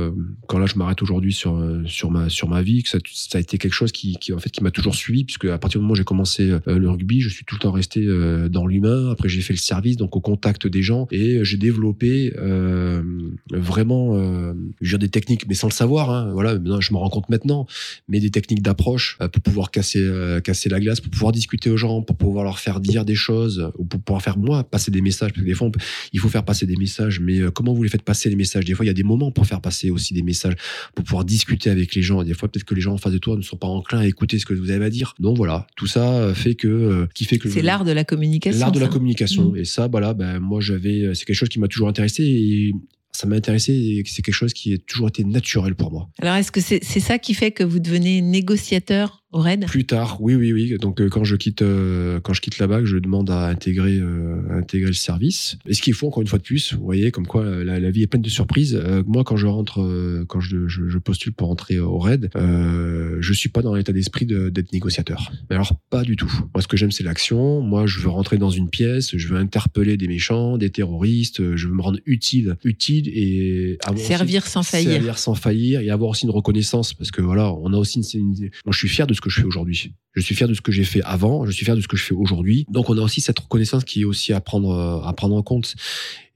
quand là je m'arrête aujourd'hui sur euh, sur ma sur ma vie, que ça, a été quelque chose qui, qui en fait qui m'a toujours suivi, puisque à partir du moment où j'ai commencé euh, le rugby, je suis tout le temps resté euh, dans l'humain. Après, j'ai fait le service, donc au contact des gens, et j'ai développé vraiment, euh, des techniques, mais sans le savoir. Hein, voilà, je me rends compte maintenant, mais des techniques d'approche pour pouvoir casser casser la glace, pour pouvoir discuter aux gens, pour pouvoir leur faire dire des choses, ou pour pouvoir faire moi passer des messages, parce que des fois il faut faire passer des messages, mais comment vous les faites passer les messages? Des fois, il y a des moments pour faire passer aussi des messages, pour pouvoir discuter avec les gens. Et des fois, peut-être que les gens en face de toi ne sont pas enclins à écouter ce que vous avez à dire. Donc voilà, tout ça euh, fait que euh, qui fait que C'est l'art de la communication. l'art de la communication. Mm. Et ça, voilà, ben moi j'avais, c'est quelque chose qui m'a toujours intéressé et ça m'a intéressé et c'est quelque chose qui a toujours été naturel pour moi. Alors est-ce que c'est c'est ça qui fait que vous devenez négociateur au RAID? Plus tard, oui, oui, oui. Donc euh, quand je quitte, euh, quand je quitte la bac, je demande à intégrer, euh, à intégrer le service. Et ce qu'il faut encore une fois de plus, vous voyez, comme quoi euh, la, la vie est pleine de surprises. Moi, quand je rentre, quand je, je, je postule pour entrer au RAID, je suis pas dans l'état d'esprit de- d'être négociateur. Mais alors pas du tout. Moi, ce que j'aime, c'est l'action. Moi, je veux rentrer dans une pièce, je veux interpeller des méchants, des terroristes. Je veux me rendre utile, utile et avoir aussi- Servir sans faillir. servir sans faillir et avoir aussi une reconnaissance parce que voilà on a aussi une, une- moi je suis fier de que je fais aujourd'hui je suis fier de ce que j'ai fait avant je suis fier de ce que je fais aujourd'hui donc on a aussi cette reconnaissance qui est aussi à prendre à prendre en compte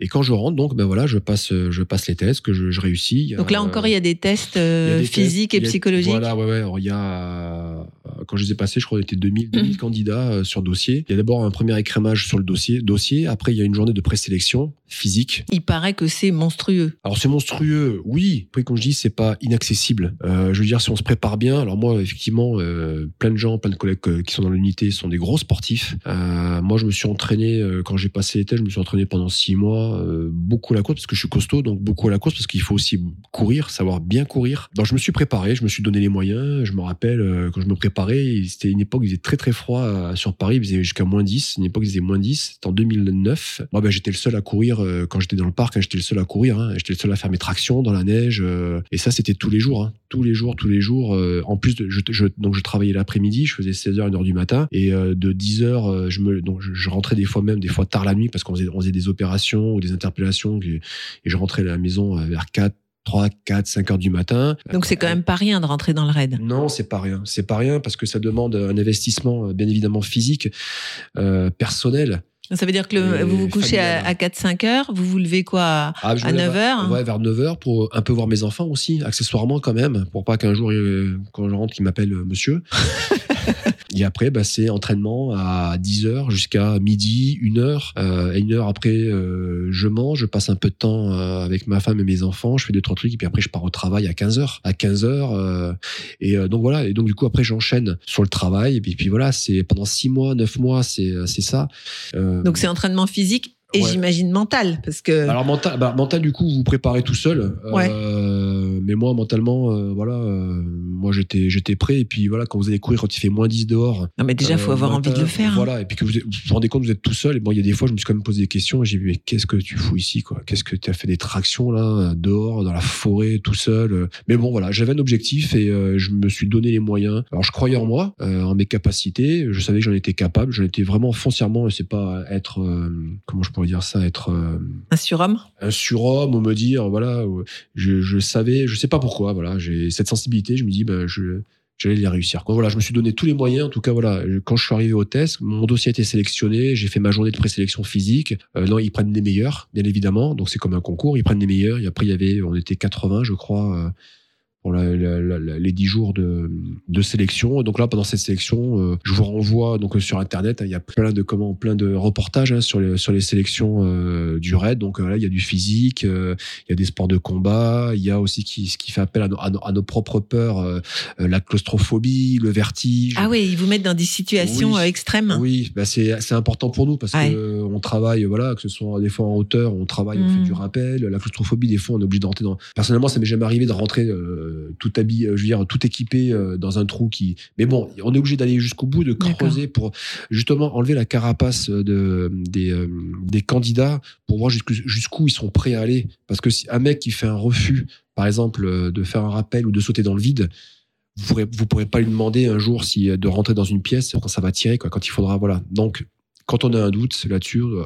et quand je rentre donc ben voilà je passe je passe les tests que je, je réussis Donc là Euh, encore, il y a des tests euh, il y a des tests, physiques et psychologiques. Voilà, ouais, ouais. Alors, il y a, euh, quand je les ai passés, je crois qu'on était 2000, 2000 Mhm. candidats euh, sur dossier. Il y a d'abord un premier écrémage sur le dossier, dossier. Après, il y a une journée de présélection physique. Il paraît que c'est monstrueux. Alors c'est monstrueux, oui. Après, comme je dis, c'est pas inaccessible. Euh, je veux dire, si on se prépare bien. Alors moi, effectivement, plein de gens, plein collègues euh, qui sont dans l'unité sont des gros sportifs. Euh, moi, je me suis entraîné euh, quand j'ai passé tests, je me suis entraîné pendant six mois, beaucoup à la course parce que je suis costaud, donc beaucoup à la course parce qu'il faut aussi courir, savoir bien courir. Donc je me suis préparé, je me suis donné les moyens. Je me rappelle quand je me préparais, c'était une époque où il faisait très très froid sur Paris, il faisait jusqu'à moins 10. Une époque, il faisait moins 10. C'était en 2009. Moi, ben, j'étais le seul à courir quand j'étais dans le parc. hein, j'étais le seul à courir. hein. j'étais le seul à faire mes tractions dans la neige. et ça, c'était tous les jours. hein. tous les jours, tous les jours. en plus, je- donc je travaillais l'après-midi. Je faisais 16h, 1h du matin. Et euh, de 10h, euh, je, me, donc, je, rentrais des fois même, des fois tard la nuit, parce qu'on faisait, on faisait des opérations ou des interpellations. Et, je rentrais à la maison euh, vers 4, 3, 4, 5 heures du matin. Donc c'est quand même pas rien de rentrer dans le raid. Non, c'est pas rien. C'est pas rien parce que ça demande un investissement, bien évidemment physique, euh, personnel. Ça veut dire que le- vous vous couchez à, familial. à 4-5 heures, vous vous levez quoi à, Ah, je à me lève 9 heures Ouais, vers 9h pour un peu voir mes enfants aussi, accessoirement quand même, pour pas qu'un jour, euh, quand je rentre, qu'ils m'appellent euh, monsieur. Et après, bah, c'est entraînement à 10h jusqu'à midi, 1h. Euh, et une heure après, euh, je mange, je passe un peu de temps euh, avec ma femme et mes enfants, je fais deux, trois trucs, et puis après, je pars au travail à 15h. À 15h. euh, et euh, donc voilà, et donc du coup, après, j'enchaîne sur le travail. Et puis, puis voilà, c'est pendant 6 mois, 9 mois, c'est c'est ça. Euh, Donc c'est entraînement physique et Ouais. j'imagine mental, parce que alors mental, bah, mental du coup vous vous préparez tout seul. Ouais. Euh, mais moi mentalement, euh, voilà, euh, moi j'étais j'étais prêt et puis voilà quand vous allez courir quand il fait moins 10 dehors. non mais déjà faut euh, avoir matin, envie de le faire. hein. Voilà et puis que vous, vous vous rendez compte vous êtes tout seul et bon il y a des fois je me suis quand même posé des questions et j'ai vu mais qu'est-ce que tu fous ici quoi? Qu'est-ce que tu as fait des tractions là dehors dans la forêt tout seul? Euh. Mais bon voilà j'avais un objectif et euh, je me suis donné les moyens. Alors je croyais en moi, euh, en mes capacités. Je savais que j'en étais capable. J'en étais vraiment foncièrement. C'est pas être euh, comment je pourrais dire ça être euh, Un surhomme? un surhomme ou me dire voilà ou- je, je savais je sais pas pourquoi voilà j'ai cette sensibilité je me dis ben je j'allais les réussir quoi. voilà je me suis donné tous les moyens en tout cas voilà quand je suis arrivé au test mon dossier a été sélectionné j'ai fait ma journée de présélection physique euh, non ils prennent les meilleurs bien évidemment donc c'est comme un concours ils prennent les meilleurs et après il y avait on était 80 je crois euh, pour la- la- la- les 10 jours de, de sélection. Et donc là, pendant cette sélection, euh, je vous renvoie donc sur Internet. hein, Il y a plein de comment, plein de reportages hein, sur les sur les sélections euh, du raid. Donc euh, là, il y a du physique, euh, il y a des sports de combat, il y a aussi qui, ce qui fait appel à nos, à nos, à nos propres peurs, euh, la claustrophobie, le vertige. Ah oui, ils vous mettent dans des situations Oui. euh, extrêmes. Oui, bah c'est c'est important pour nous parce Ouais. que on travaille, voilà, que ce soit des fois en hauteur, on travaille, on Mm. fait du rappel. La claustrophobie, des fois, on est obligé de rentrer dans. Personnellement, ça m'est jamais arrivé de rentrer euh, tout habillé, euh, je veux dire, tout équipé euh, dans un trou qui. Mais bon, on est obligé d'aller jusqu'au bout, de creuser pour justement enlever la carapace de des euh, des candidats pour voir jusqu'où ils sont prêts à aller. Parce que si un mec qui fait un refus, par exemple, euh, de faire un rappel ou de sauter dans le vide. Vous pourrez, vous pourrez pas lui demander un jour si de rentrer dans une pièce quand ça va tirer, quoi, quand il faudra, voilà. Donc, quand on a un doute là-dessus, euh,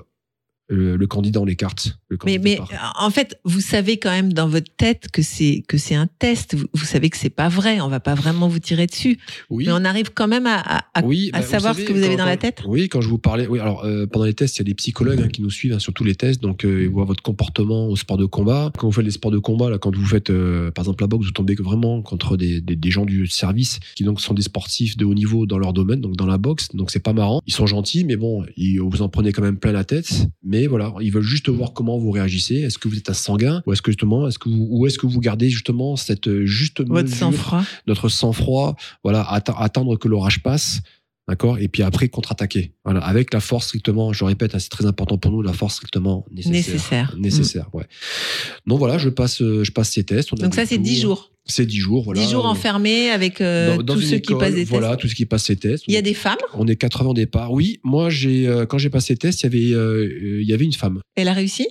le, le candidat on l'écarte. Le Mais, candidat mais part. en fait, vous savez quand même dans votre tête que c'est que c'est un test. Vous, vous savez que c'est pas vrai. On va pas vraiment vous tirer dessus. oui. Mais on arrive quand même à, à- à- oui, à bah, savoir savez, ce que vous avez quand- dans la tête. Oui, quand je vous parlais. Oui, alors euh, pendant les tests, il y a des psychologues hein, qui nous suivent hein, sur tous les tests, donc euh, ils voient votre comportement au sport de combat. Quand vous faites les sports de combat, là, quand vous faites, euh, par exemple, la boxe, vous tombez vraiment contre des, des, des gens du service qui donc sont des sportifs de haut niveau dans leur domaine, donc dans la boxe. Donc c'est pas marrant. Ils sont gentils, mais bon, ils, vous en prenez quand même plein la tête. Mais voilà, ils veulent juste voir comment vous réagissez. Est-ce que vous êtes un sanguin ou est-ce que justement, est-ce que vous, ou est-ce que vous gardez justement cette euh, juste Votre sang-froid. notre sang-froid, voilà, attendre que l'orage passe, d'accord, et puis après contre-attaquer, voilà, avec la force strictement, je répète, hein, c'est très important pour nous, la force strictement nécessaire. Nécessaire. Mm. Nécessaire, ouais. Donc voilà, je passe, euh, je passe ces tests. on Donc ça, c'est tours. 10 jours. C'est 10 jours, voilà. 10 jours Euh, enfermés avec euh, dans- dans tous ceux qui passent des tests. Voilà, tout ce qui passe ces tests. Il y a des femmes? On est 80 au départ. Oui, moi, j'ai, euh, quand j'ai passé les tests, il y avait, euh, il y avait une femme. Elle a réussi?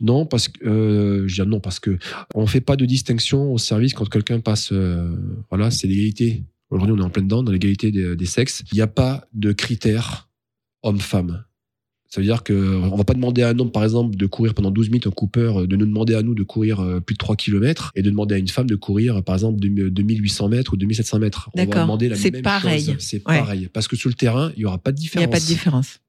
Non, parce que je dis non parce que on fait pas de distinction au service quand quelqu'un passe. voilà, c'est l'égalité. Aujourd'hui, on est en plein dedans dans l'égalité des, des sexes. Il n'y a pas de critères homme-femme. Ça veut dire que on va pas demander à un homme, par exemple, de courir pendant 12 minutes un Cooper, de nous demander à nous de courir euh, plus de 3 km et de demander à une femme de courir, par exemple, 2000 2800 mètres ou 2700 mètres. On va demander la C'est même pareil. chose. C'est Ouais. pareil. Parce que sur le terrain, il y aura pas de Il n'y différence. a pas de différence.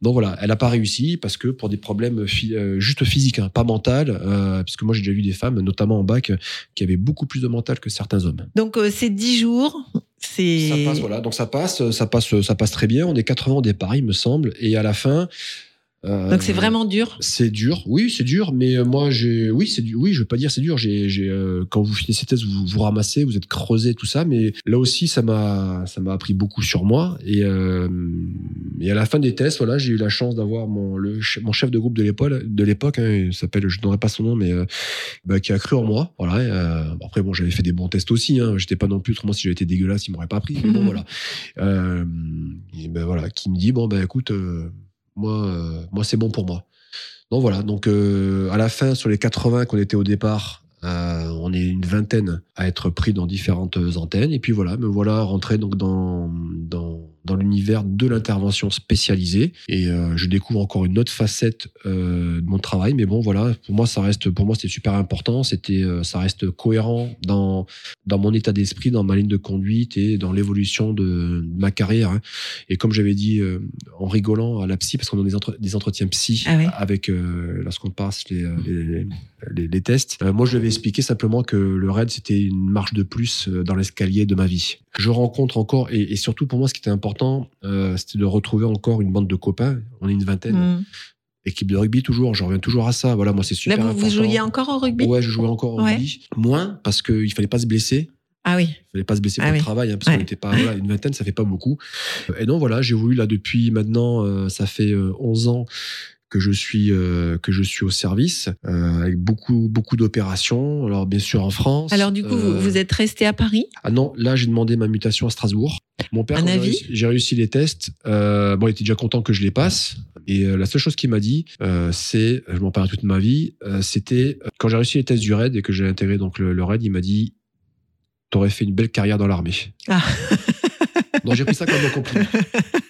Donc voilà, elle n'a pas réussi parce que pour des problèmes euh, juste physiques, hein, pas mental, euh, puisque moi j'ai déjà vu des femmes, notamment en bac, qui avaient beaucoup plus de mental que certains hommes. Donc euh, c'est 10 jours. Ça passe, voilà. Donc ça passe, ça passe, ça passe très bien. On est 80 au départ, il me semble, et à la fin. Euh, Donc c'est vraiment dur? C'est dur, oui, c'est dur, mais euh, moi, j'ai, oui, c'est du, oui, je veux pas dire c'est dur. J'ai, j'ai, euh, quand vous finissez thèse, vous vous ramassez, vous êtes creusé, tout ça, mais là aussi, ça m'a, ça m'a appris beaucoup sur moi. Et, euh, et à la fin des tests, voilà, j'ai eu la chance d'avoir mon, le, mon chef de groupe de l'époque, de l'époque, hein, il s'appelle, je ne donnerai pas son nom, mais euh, bah, qui a cru en moi. Voilà. et, euh, après, bon, j'avais fait des bons tests aussi. Hein, j'étais pas non plus, autrement, si j'avais été dégueulasse, il m'aurait pas pris. Mais bon, voilà. Euh, et ben voilà, qui me dit bon ben écoute, euh, moi, euh, moi c'est bon pour moi. Donc voilà, donc euh, à la fin, sur les 80 qu'on était au départ, Euh, on est une vingtaine à être pris dans différentes antennes. Et puis voilà, me voilà rentré donc dans, dans, dans l'univers de l'intervention spécialisée. Et euh, je découvre encore une autre facette euh, de mon travail. Mais bon, voilà, pour moi, ça reste, pour moi, c'était super important. C'était, euh, ça reste cohérent dans, dans mon état d'esprit, dans ma ligne de conduite et dans l'évolution de, de ma carrière. hein. Et comme j'avais dit euh, en rigolant à la psy, parce qu'on a des, entre- des entretiens psy Ah ouais. avec euh, lorsqu'on passe les, euh, les, les, les tests. Euh, moi, je lui avais expliqué simplement que le raid, c'était une marche de plus dans l'escalier de ma vie. Je rencontre encore, et, et surtout pour moi, ce qui était important, euh, c'était de retrouver encore une bande de copains. On est une vingtaine. Mm. Équipe de rugby, toujours. Je reviens toujours à ça. Voilà, moi, c'est super Là, vous, important. vous jouiez encore au rugby? Ouais, je jouais encore au Ouais. rugby. Moins, parce qu'il fallait pas se blesser. Ah oui. Il fallait pas se blesser Ah pour oui. le travail, hein, parce Ouais. qu'on n'était pas voilà, une vingtaine, ça fait pas beaucoup. Et donc voilà, j'ai voulu là depuis maintenant, euh, ça fait euh, 11 ans que je suis euh, que je suis au service euh, avec beaucoup beaucoup d'opérations. Alors bien sûr en France. Alors du coup, vous, Euh, vous êtes resté à Paris? Ah non, là j'ai demandé ma mutation à Strasbourg. Mon père, j'ai réussi- les tests. Bon, il était déjà content que je les passe. Et la seule chose qu'il m'a dit, c'est, je m'en parle toute ma vie, c'était quand j'ai réussi les tests du RAID et que j'ai intégré donc le, le RAID, il m'a dit, t'aurais fait une belle carrière dans l'armée. Ah. donc j'ai pris ça comme un compliment.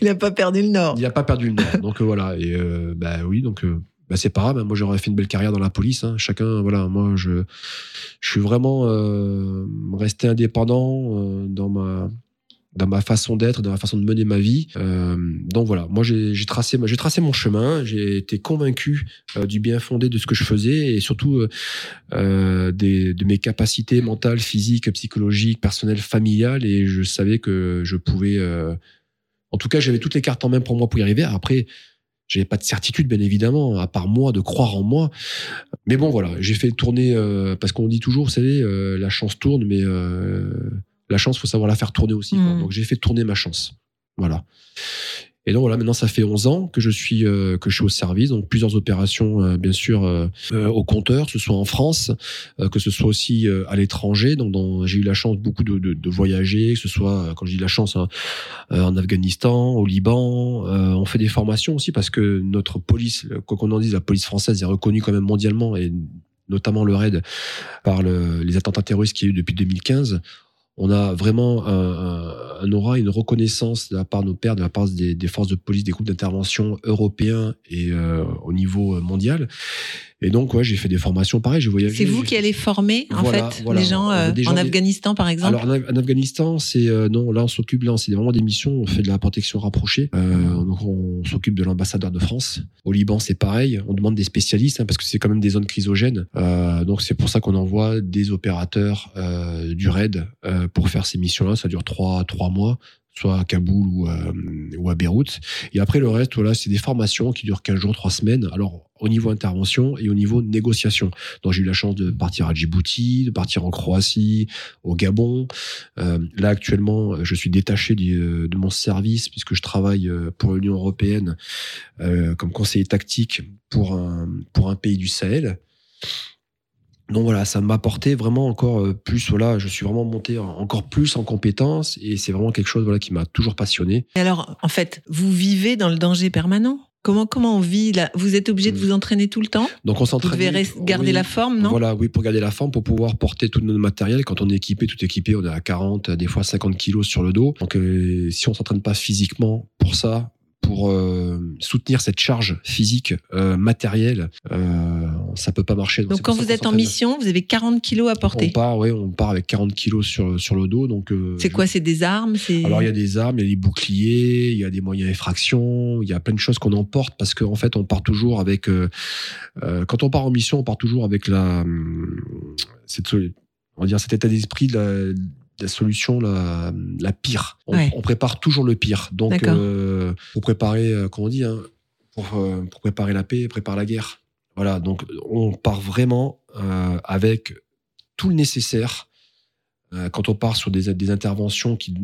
Il n'a pas perdu le nord. Il n'a pas perdu le nord. Donc euh, voilà. Et euh, bah oui, donc. euh, bah, c'est pas grave, moi j'aurais fait une belle carrière dans la police. hein. Chacun, voilà, moi je, je suis vraiment resté indépendant dans ma dans ma façon d'être, dans ma façon de mener ma vie. Donc voilà, moi j'ai tracé, j'ai tracé mon chemin, j'ai été convaincu du bien fondé de ce que je faisais et surtout des, de mes capacités mentales, physiques, psychologiques, personnelles, familiales et je savais que je pouvais. En tout cas, j'avais toutes les cartes en main pour moi pour y arriver. Après, j'avais pas de certitude, bien évidemment, à part moi, de croire en moi. Mais bon, voilà, j'ai fait tourner euh, parce qu'on dit toujours, vous savez, euh, la chance tourne, mais euh, la chance, faut savoir la faire tourner aussi. quoi. Mm. Donc j'ai fait tourner ma chance. Voilà. Et donc voilà, maintenant ça fait 11 ans que je suis euh, que je suis au service, donc plusieurs opérations euh, bien sûr euh, euh, au compteur, que ce soit en France, euh, que ce soit aussi euh, à l'étranger. Donc j'ai eu la chance beaucoup de, de, de voyager, que ce soit quand je dis la chance hein, en Afghanistan, au Liban. On fait des formations aussi parce que notre police, quoi qu'on en dise, la police française est reconnue quand même mondialement et notamment le RAID par le- les attentats terroristes qu'il y a eu depuis 2015. On a vraiment un, aura, une reconnaissance de la part de nos pairs, de la part des, des forces de police, des groupes d'intervention européens et euh, au niveau euh, mondial. Et donc, ouais, j'ai fait des formations pareilles, j'ai voyagé. C'est vous qui allez former en Voilà, fait voilà. les gens euh, gens en Afghanistan par exemple. alors en, Af- en Afghanistan, c'est euh, non, là on s'occupe là, c'est vraiment des missions. On fait de la protection rapprochée. Euh, donc on s'occupe de l'ambassadeur de France. Au Liban, c'est pareil. On demande des spécialistes hein, parce que c'est quand même des zones chrysogènes. Donc c'est pour ça qu'on envoie des opérateurs du RAID pour faire ces missions-là. Ça dure trois trois mois soit à Kaboul ou, euh, ou à Beyrouth. Et après, le reste, voilà, c'est des formations qui durent 15 jours, 3 semaines. Alors, au niveau intervention et au niveau négociation. Donc, j'ai eu la chance de partir à Djibouti, de partir en Croatie, au Gabon. Euh, là, actuellement, je suis détaché euh, de mon service puisque je travaille euh, pour l'Union européenne comme conseiller tactique pour un, pour un pays du Sahel. Donc voilà, ça m'a apporté vraiment encore plus. Voilà, je suis vraiment monté en- encore plus en compétences et c'est vraiment quelque chose voilà qui m'a toujours passionné. Et alors en fait, vous vivez dans le danger permanent? Comment comment on vit là? Vous êtes obligé de Mm. vous entraîner tout le temps? Donc on Vous s'entraîne. devez res- garder oui, la forme, non? Voilà, oui, pour garder la forme, pour pouvoir porter tout notre matériel. Quand on est équipé, tout équipé, on est à 40, des fois 50 kilos sur le dos. Donc euh, si on s'entraîne pas physiquement pour ça, pour euh, soutenir cette charge physique, euh, matérielle, euh, ça peut pas marcher. Donc quand vous êtes en mission, vous avez 40 kilos à on porter. part, ouais, on part avec 40 kilos sur sur le dos. Donc euh, C'est quoi C'est des armes alors il y a des armes, il y a des boucliers, il y a des moyens d'effraction, il y a plein de choses qu'on emporte parce qu'en fait on part toujours avec. quand on part en mission, on part toujours avec la hum, cette on va dire cet état d'esprit de la, solution la, la pire. On, Ouais. on prépare toujours le pire. Donc euh, pour préparer, euh, comment on dit, hein, pour, euh, pour préparer la paix, prépare la guerre. Voilà, donc on part vraiment euh, avec tout le nécessaire euh, quand on part sur des, des interventions qui,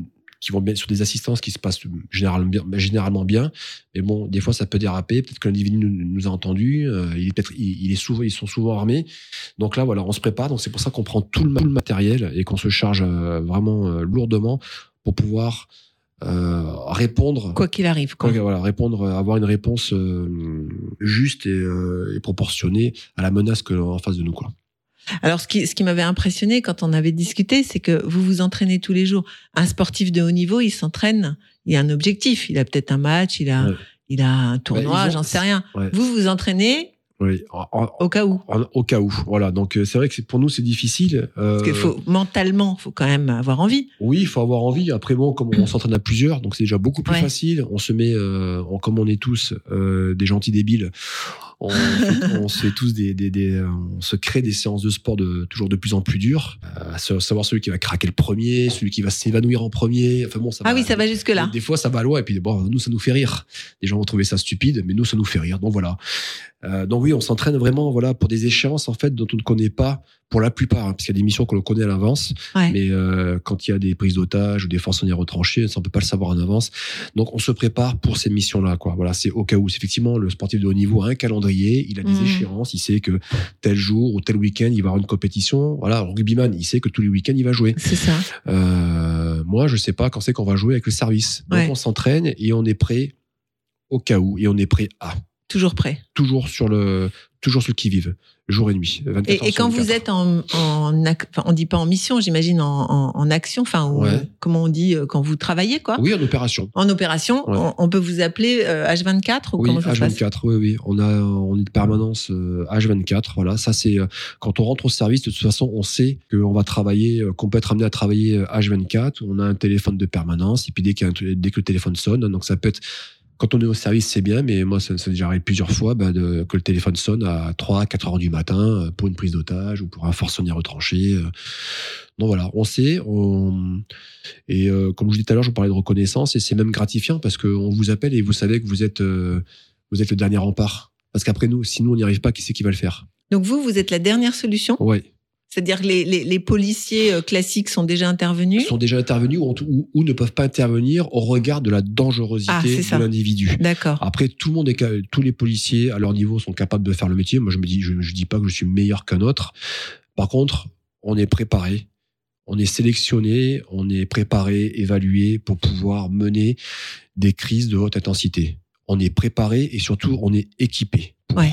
qui vont bien, sur des assistances qui se passent généralement bien, généralement bien. Mais bon, des fois, ça peut déraper. Peut-être que l'individu nous, nous a entendus. euh, il est peut-être, il, il est souvent, ils sont souvent armés. Donc là, voilà, on se prépare. Donc c'est pour ça qu'on prend tout le, tout le matériel et qu'on se charge euh, vraiment euh, lourdement pour pouvoir euh, répondre. quoi qu'il arrive. Quoi. Voilà, répondre, euh, avoir une réponse euh, juste et, euh, et proportionnée à la menace que en face de nous, quoi. Alors, ce qui, ce qui m'avait impressionné quand on avait discuté, c'est que vous vous entraînez tous les jours. Un sportif de haut niveau, il s'entraîne, il a un objectif. Il a peut-être un match, il a, Ouais. il a un Bah, tournoi, j'en sais rien. Ouais. Vous vous entraînez Oui. En- en- au cas où. en- au cas où. Voilà. Donc, euh, c'est vrai que pour nous, c'est difficile. Parce qu'il Euh, faut, mentalement, faut quand même avoir envie. Oui, il faut avoir envie. Après, bon, comme on s'entraîne à plusieurs, donc c'est déjà beaucoup plus Ouais. facile. On se met, euh, on- comme on est tous euh, des gentils débiles, on, on se fait tous des, des, des- euh, on se crée des séances de sport de toujours de plus en plus dures. Euh, à sa- savoir celui qui va craquer le premier, celui qui va s'évanouir en premier. Enfin bon, ça Ah va. oui, ça va jusque-là. Des, des fois, ça va loin. Et puis, bon, nous, ça nous fait rire. Les gens vont trouver ça stupide, mais nous, ça nous fait rire. Donc voilà. Euh, donc oui, on s'entraîne vraiment, voilà, pour des échéances en fait dont on ne connaît pas pour la plupart, hein, parce qu'il y a des missions que l'on connaît à l'avance. Ouais. Mais euh, quand il y a des prises d'otages ou des forceronnières retranchées, ça on peut pas le savoir en avance. Donc on se prépare pour ces missions-là, quoi. Voilà, c'est au cas où. C'est Effectivement, le sportif de haut niveau a un calendrier, il a des Mhm. échéances, il sait que tel jour ou tel week-end il va avoir une compétition. Voilà, le rugbyman, il sait que tous les week-ends il va jouer. C'est ça. Euh, moi, je sais pas quand c'est qu'on va jouer avec le service. Donc Ouais. on s'entraîne et on est prêt au cas où et on est prêt à Toujours prêt. toujours sur le toujours sur le qui vive jour et nuit 24 Et, et quand vous 24. êtes en, en on dit pas en mission, j'imagine en, en, en action, enfin, comment on dit euh, quand vous travaillez, quoi. oui en opération En opération, Ouais. on, on peut vous appeler euh, H24 ou Oui, comment ça se passe? H24, oui, oui. On a, on est de permanence euh, H24. Voilà, ça c'est euh, quand on rentre au service. De toute façon, on sait qu'on va travailler, euh, qu'on peut être amené à travailler euh, H24. On a un téléphone de permanence et puis dès, qu'il y a un- dès que le téléphone sonne, donc ça peut être quand on est au service, c'est bien, mais moi, ça, ça déjà arrivé plusieurs fois bah, de, que le téléphone sonne à 3, 4 heures du matin euh, pour une prise d'otage ou pour un forceronnier retranché. euh. Donc voilà, on sait. On... Et euh, comme je vous disais tout à l'heure, je vous parlais de reconnaissance et c'est même gratifiant parce qu'on vous appelle et vous savez que vous êtes, euh, vous êtes le dernier rempart. Parce qu'après nous, si nous on n'y arrive pas, qui c'est qui va le faire? Donc vous, vous êtes la dernière solution? Ouais. C'est-à-dire que les, les, les policiers euh, classiques sont déjà intervenus sont déjà intervenus ou, ou- ou ne peuvent pas intervenir au regard de la Ah, dangerosité ça. de l'individu. D'accord. Après, tout le monde est, tous les policiers à leur niveau sont capables de faire le métier. Moi, je me dis, je, je dis pas que je suis meilleur qu'un autre. Par contre, on est préparé, on est sélectionné, on est préparé, évalué pour pouvoir mener des crises de haute intensité. On est préparé et surtout, on est équipé. pour. Ouais.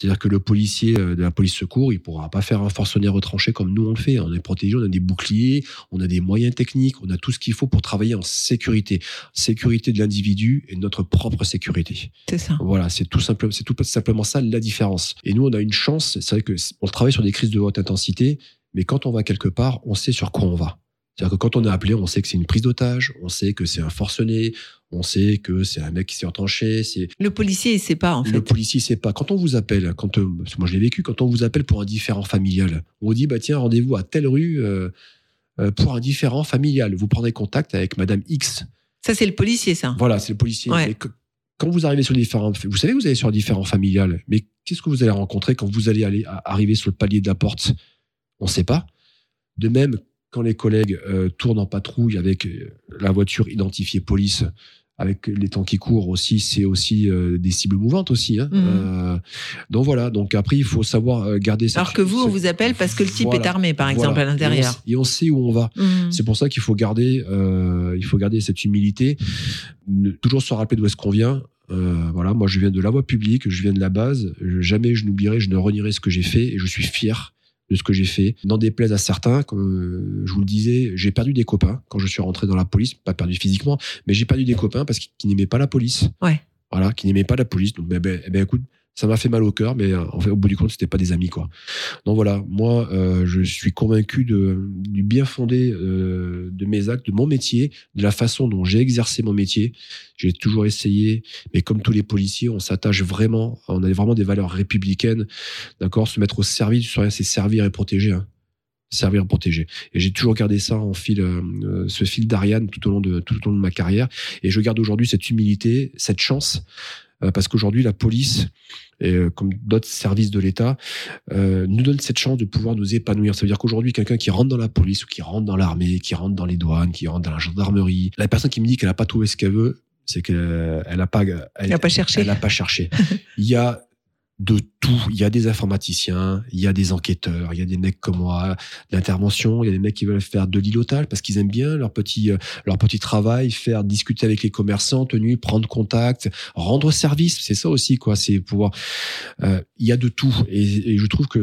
C'est-à-dire que le policier euh, de la police secours, il pourra pas faire un forcené retranché comme nous on le fait. On est protégé, on a des boucliers, on a des moyens techniques, on a tout ce qu'il faut pour travailler en sécurité. Sécurité de l'individu et notre propre sécurité. C'est ça. Voilà, c'est tout simplement, c'est tout simplement ça la différence. Et nous, on a une chance. C'est vrai que c- on travaille sur des crises de haute intensité, mais quand on va quelque part, on sait sur quoi on va. C'est-à-dire que quand on est appelé, on sait que c'est une prise d'otage, on sait que c'est un forcené, on sait que c'est un mec qui s'est retranché, c'est Le policier, il sait pas, en le fait. policier sait pas. Quand on vous appelle, quand euh, moi je l'ai vécu, quand on vous appelle pour un différent familial, on vous dit bah tiens rendez-vous à telle rue euh, euh, pour un différent familial. Vous prendrez contact avec Madame X. Ça, c'est le policier, ça. Voilà, c'est le policier. Ouais. Que- quand vous arrivez sur différents, vous savez, vous allez sur un différent familial, mais qu'est-ce que vous allez rencontrer quand vous allez aller à- arriver sur le palier de la porte? On ne sait pas. De même, quand les collègues euh, tournent en patrouille avec euh, la voiture identifiée police, avec les temps qui courent aussi, c'est aussi euh, des cibles mouvantes aussi. hein. Mhm. Euh, donc voilà. Donc après, il faut savoir garder. cette- Alors que vous, on cette- vous appelle parce que le type Voilà. est armé, par exemple, Voilà. à l'intérieur. Et on, et on sait où on va. Mhm. C'est pour ça qu'il faut garder, euh, il faut garder cette humilité, ne- toujours se rappeler d'où est-ce qu'on vient. Voilà, moi je viens de la voie publique, je viens de la base. Je- jamais je n'oublierai, je ne renierai ce que j'ai fait et je suis fier de ce que j'ai fait. N'en déplaise à certains, comme euh, je vous le disais, j'ai perdu des copains quand je suis rentré dans la police, pas perdu physiquement, mais j'ai perdu des copains parce qu'ils n'aimaient pas la police. Ouais. Voilà, qui n'aimaient pas la police. Donc, ben, ben, eh ben, écoute, ça m'a fait mal au cœur, mais euh, au bout du compte, c'était pas des amis, quoi. Donc voilà, moi, euh, je suis convaincu du bien fondé euh, de mes actes, de mon métier, de la façon dont j'ai exercé mon métier. J'ai toujours essayé, mais comme tous les policiers, on s'attache vraiment, on a vraiment des valeurs républicaines, d'accord Se mettre au service, c'est servir et protéger. hein. Servir protéger. Et j'ai toujours gardé ça en fil, ce fil d'Ariane tout au long de tout au long de ma carrière. Et je garde aujourd'hui cette humilité, cette chance, parce qu'aujourd'hui la police, et, euh, comme d'autres services de l'État, euh, nous donne cette chance de pouvoir nous épanouir. Ça veut dire qu'aujourd'hui, quelqu'un qui rentre dans la police ou qui rentre dans l'armée, qui rentre dans les douanes, qui rentre dans la gendarmerie, la personne qui me dit qu'elle n'a pas trouvé ce qu'elle veut, c'est qu'elle n'a pas, elle, n'a pas cherché. elle n'a pas cherché. Il y a de tout. Il y a des informaticiens, il y a des enquêteurs, il y a des mecs comme moi d'intervention, il y a des mecs qui veulent faire de l'îlotage parce qu'ils aiment bien leur petit, euh, leur petit travail, faire discuter avec les commerçants, tenus, prendre contact, rendre service. C'est ça aussi, quoi. C'est pouvoir. euh, il y a de tout. Et, je trouve que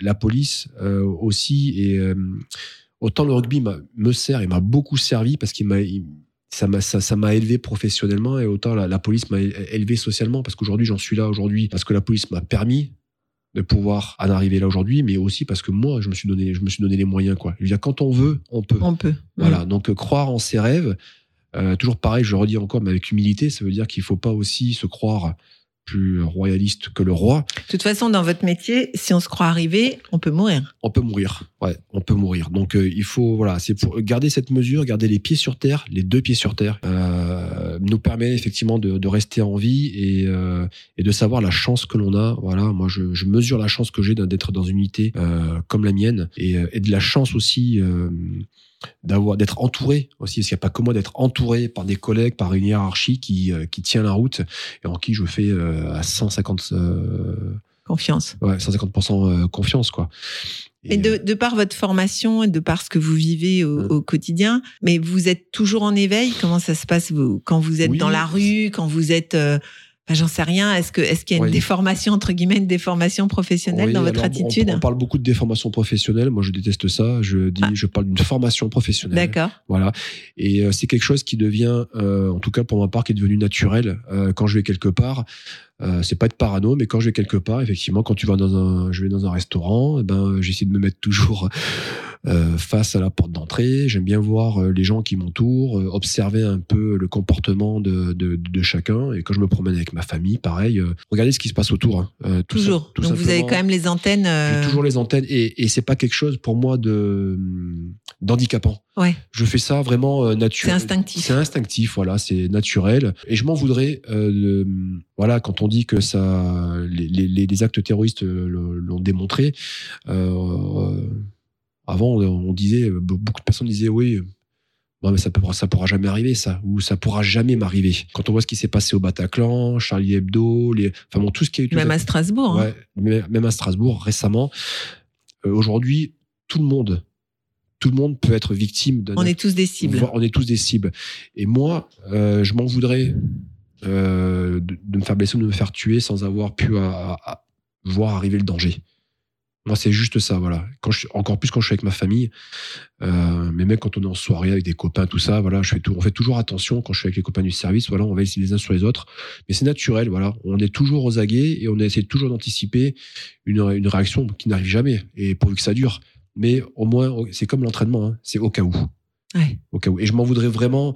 la, police euh, aussi et autant le rugby me sert et m'a beaucoup servi parce qu'il m'a ça m'a ça, ça m'a élevé professionnellement et autant la, la police m'a élevé socialement parce qu'aujourd'hui j'en suis là aujourd'hui parce que la police m'a permis de pouvoir en arriver là aujourd'hui mais aussi parce que moi je me suis donné je me suis donné les moyens quoi. Je veux dire quand on veut on peut. On peut. voilà. Donc euh, croire en ses rêves euh, toujours pareil je le redis encore mais avec humilité ça veut dire qu'il faut pas aussi se croire plus royaliste que le roi De toute façon, dans votre métier, si on se croit arrivé, on peut mourir. on peut mourir. Ouais, on peut mourir. Donc euh, il faut voilà, c'est pour garder cette mesure, garder les pieds sur terre, les deux pieds sur terre, euh, nous permet effectivement de, de rester en vie et, euh, et de savoir la chance que l'on a. Voilà, moi je, je mesure la chance que j'ai d'être dans une unité comme la mienne et, et de la chance aussi. D'avoir d'être entouré aussi parce qu'il n'y a pas que moi d'être entouré par des collègues par une hiérarchie qui euh, qui tient la route et en qui je fais euh, à 150 euh, Confiance. ouais, 150% confiance quoi Mais de, de par votre formation et de par ce que vous vivez au, Mm. au quotidien, mais vous êtes toujours en éveil? Comment ça se passe vous, quand vous êtes Oui. dans la rue, quand vous êtes... euh, J'en sais rien. Est-ce que est-ce qu'il y a une Oui. déformation entre guillemets, une déformation professionnelle Oui, dans votre on- attitude on, parle beaucoup de déformation professionnelle. Moi, je déteste ça. Je dis, Ah. je parle d'une formation professionnelle. D'accord. Voilà. Et euh, c'est quelque chose qui devient, euh, en tout cas pour ma part, qui est devenu naturel euh, quand je vais quelque part. Euh, c'est pas être parano, mais quand je vais quelque part, effectivement, quand tu vas dans un, je vais dans un restaurant, eh ben j'essaie de me mettre toujours face à la porte d'entrée. J'aime bien voir euh, les gens qui m'entourent, euh, observer un peu le comportement de, de, de chacun. Et quand je me promène avec ma famille, pareil, euh, regardez ce qui se passe autour. hein. Euh, tout Toujours. tout Donc vous avez quand même les antennes. euh, J'ai toujours les antennes et, et c'est pas quelque chose pour moi de d'handicapant. Ouais. Je fais ça vraiment euh, naturel. C'est instinctif. C'est instinctif, voilà, c'est naturel. Et je m'en voudrais, euh, de- voilà, quand on dit que ça, les, les- les actes terroristes euh, l'ont démontré. euh, avant, on, disait, beaucoup de personnes disaient, oui. euh, Non, mais ça ça pourra jamais arriver, ça, ou ça pourra jamais m'arriver. Quand on voit ce qui s'est passé au Bataclan, Charlie Hebdo, les, enfin bon, tout ce qui a eu. Même à Strasbourg. hein. Ouais, même à Strasbourg récemment. Euh, Aujourd'hui, tout le monde, tout le monde peut être victime d'un. On est tous des cibles. On est tous des cibles. Et moi, euh, je m'en voudrais euh, de, de me faire blesser ou de me faire tuer sans avoir pu à- à- à voir arriver le danger. Moi, c'est juste ça, voilà. Quand je, encore plus quand je suis avec ma famille, euh, mais même quand on est en soirée avec des copains, tout ça, voilà, je fais tout, on fait toujours attention quand je suis avec les copains du service, voilà, on va essayer les uns sur les autres, mais c'est naturel, voilà. On est toujours aux aguets et on essaie toujours d'anticiper une, une réaction qui n'arrive jamais, et pourvu que ça dure. Mais au moins, c'est comme l'entraînement, hein, c'est au cas où Ouais. au cas où. Et je m'en voudrais vraiment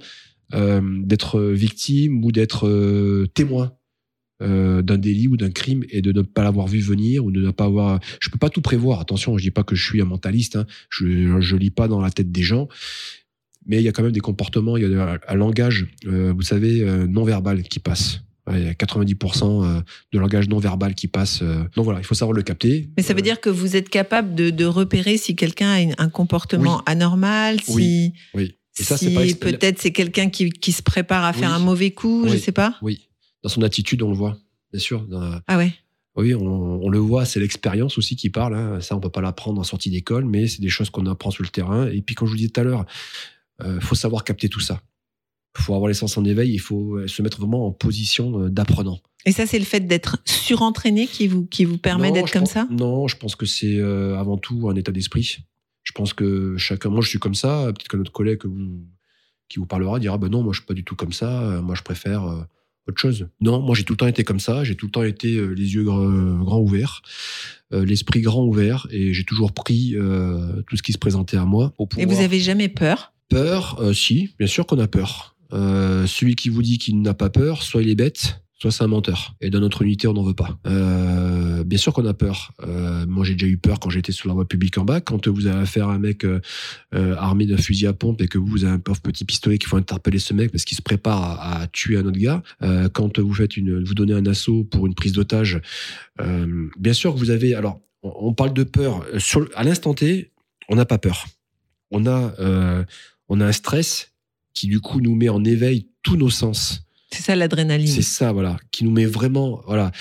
euh, d'être victime ou d'être euh, témoin euh, d'un délit ou d'un crime et de ne pas l'avoir vu venir ou de ne pas avoir. Je peux pas tout prévoir. Attention, je dis pas que je suis un mentaliste. hein. Je je lis pas dans la tête des gens. Mais il y a quand même des comportements, il y a un langage, euh, vous savez, euh, non verbal qui passe. Ouais, Il y a 90% euh, de langage non verbal qui passe. Donc voilà, il faut savoir le capter. Mais ça veut Euh, dire que vous êtes capable de, de repérer si quelqu'un a une- un comportement Oui. anormal, si, Oui. Oui. Et ça, c'est si pas peut-être c'est quelqu'un qui, qui se prépare à faire un mauvais coup, je Oui. sais pas. Oui. Dans son attitude, on le voit. Bien sûr. Dans- Ah ouais. Oui, on, on le voit, c'est l'expérience aussi qui parle. hein. Ça, on peut pas l'apprendre en sortie d'école, mais c'est des choses qu'on apprend sur le terrain. Et puis, comme je vous disais tout à l'heure, euh, faut savoir capter tout ça. Il faut avoir les sens en éveil. Il faut euh, se mettre vraiment en position euh, d'apprenant. Et ça, c'est le fait d'être surentraîné qui vous, qui vous permet d'être comme pense- ça? Non, je pense que c'est euh, avant tout un état d'esprit. Je pense que chacun, moi, je suis comme ça. Peut-être qu'un autre collègue que vous- qui vous parlera dira, ben non, moi, je suis pas du tout comme ça. Moi, je préfère autre chose. Non, moi, j'ai tout le temps été comme ça. J'ai tout le temps été euh, les yeux gr- grands ouverts, euh, l'esprit grand ouvert, et j'ai toujours pris euh, tout ce qui se présentait à moi. Pour Et vous pouvoir- avez jamais peur? Peur euh, Si, bien sûr qu'on a peur. Euh, celui qui vous dit qu'il n'a pas peur, soit il est bête, soit c'est un menteur. Et dans notre unité, on n'en veut pas. Bien sûr qu'on a peur. Euh, moi, j'ai déjà eu peur quand j'étais sur la voie publique en bas. Quand vous avez affaire à un mec euh, euh, armé d'un fusil à pompe et que vous avez un pauvre petit pistolet qu'il faut interpeller ce mec parce qu'il se prépare à, à tuer un autre gars. Euh, quand vous faites une, vous donnez un assaut pour une prise d'otage, bien sûr que vous avez. Alors, on, on parle de peur. Sur, à l'instant T, on n'a pas peur. On a, on a un stress qui du coup nous met en éveil tous nos sens. C'est ça l'adrénaline. C'est ça, voilà, qui nous met vraiment, voilà.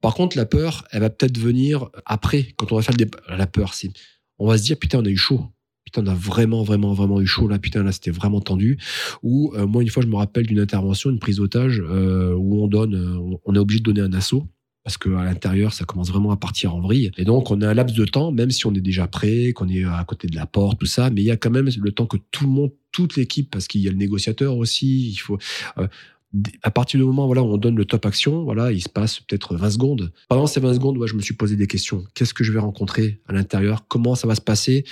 Par contre, la peur, elle va peut-être venir après, quand on va faire le. La peur, c'est, on va se dire, putain, on a eu chaud. Putain, on a vraiment, vraiment, vraiment eu chaud là. Putain, là, c'était vraiment tendu. Ou euh, moi, une fois, je me rappelle d'une intervention, une prise d'otage euh, où on donne, euh, on- est obligé de donner un assaut parce qu'à l'intérieur, ça commence vraiment à partir en vrille. Et donc, on a un laps de temps, même si on est déjà prêt, qu'on est à côté de la porte, tout ça, mais il y a quand même le temps que tout le monde, toute l'équipe, parce qu'il y a le négociateur aussi, il faut. À partir du moment voilà, où on donne le top action, voilà, il se passe peut-être 20 secondes. Pendant ces 20 secondes, ouais, je me suis posé des questions. Qu'est-ce que je vais rencontrer à l'intérieur? Comment ça va se passer?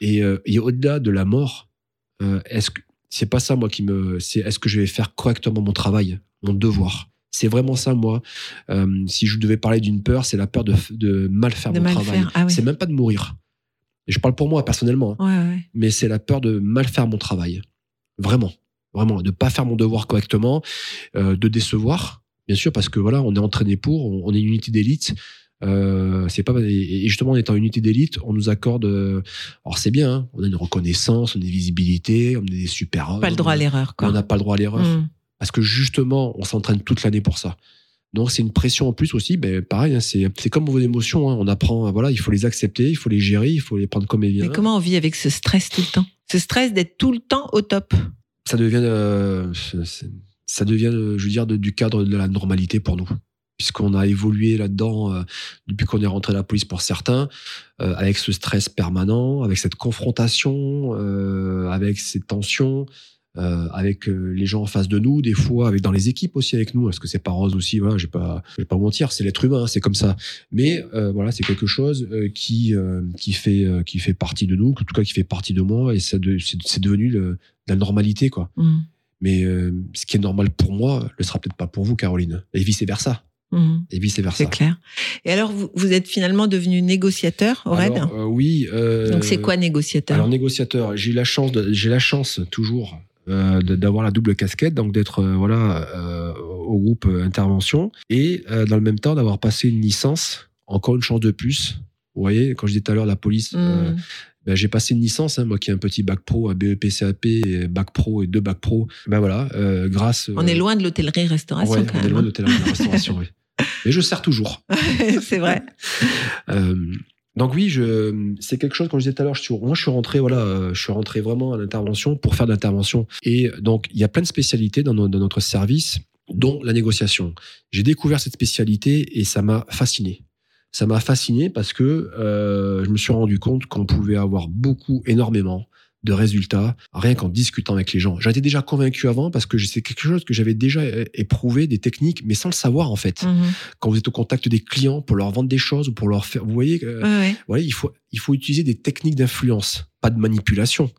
Et, euh, et au-delà de la mort, euh, est-ce que c'est pas ça moi qui me, c'est est-ce que je vais faire correctement mon travail, mon devoir? C'est vraiment ça moi. Euh, si je devais parler d'une peur, c'est la peur de, de mal faire De mon mal travail. ah oui. C'est même pas de mourir. Et je parle pour moi personnellement. hein Ouais, ouais. mais c'est la peur de mal faire mon travail. Vraiment, vraiment, de pas faire mon devoir correctement, euh, de décevoir, bien sûr, parce que voilà, on est entraîné pour, on, on est une unité d'élite. Euh, c'est pas et justement en étant une unité d'élite, on nous accorde. euh, alors c'est bien, hein, on a une reconnaissance, on a une visibilité, on est des super. Pas le droit à l'erreur, On n'a pas le droit à l'erreur Mm. parce que justement, on s'entraîne toute l'année pour ça. Donc c'est une pression en plus aussi. Ben pareil, hein, c'est c'est comme vos émotions. hein, on apprend, voilà, il faut les accepter, il faut les gérer, il faut les prendre comme elles viennent. Mais comment on vit avec ce stress tout le temps? Ce stress d'être tout le temps au top. Ça devient, euh, ça devient, euh, je veux dire, de- du cadre de la normalité pour nous, puisqu'on a évolué là-dedans euh, depuis qu'on est rentré à la police pour certains, avec ce stress permanent, avec cette confrontation, avec ces tensions. avec les gens en face de nous, des fois avec dans les équipes aussi avec nous, parce que c'est pas rose aussi, voilà, je vais pas, vais pas mentir, c'est l'être humain, hein, c'est comme ça. Mais voilà, c'est quelque chose qui qui fait qui fait partie de nous, en tout cas qui fait partie de moi, et de- c'est c'est devenu le, la normalité quoi. Mm. Mais euh, ce qui est normal pour moi le sera peut-être pas pour vous, Caroline. Et vice versa. Mm. Et vice versa. C'est clair. Et alors, vous, vous êtes finalement devenu négociateur au RAID euh, oui. euh, Donc, c'est quoi négociateur? Alors négociateur, j'ai la chance, j'ai la chance toujours euh, d'avoir la double casquette, donc d'être euh, voilà euh, au groupe intervention et dans le même temps d'avoir passé une licence. Encore une chance de plus. Vous voyez, quand je disais tout à l'heure la police, Mm. Ben, j'ai passé une licence, hein, moi qui ai un petit bac pro, un BEP CAP, et bac pro et deux bac pro. Ben voilà, euh, grâce. On euh, est loin de l'hôtellerie-restauration ouais, on est loin de telle restauration. oui. Mais je sers toujours. hein. c'est vrai. Euh, donc oui, je, c'est quelque chose, comme je disais tout à l'heure, je suis, moi je suis rentré, voilà, euh, je suis rentré vraiment à l'intervention pour faire de l'intervention. Et donc il y a plein de spécialités dans, no- dans notre service, dont la négociation. J'ai découvert cette spécialité et ça m'a fasciné. Ça m'a fasciné parce que euh, je me suis rendu compte qu'on pouvait avoir beaucoup, énormément de résultats rien qu'en discutant avec les gens. J'en étais déjà convaincu avant parce que c'est quelque chose que j'avais déjà euh, éprouvé, des techniques, mais sans le savoir en fait Mhm. quand vous êtes au contact des clients pour leur vendre des choses ou pour leur faire. Vous voyez, euh, Ouais, voilà, il faut, il faut utiliser des techniques d'influence, pas de manipulation,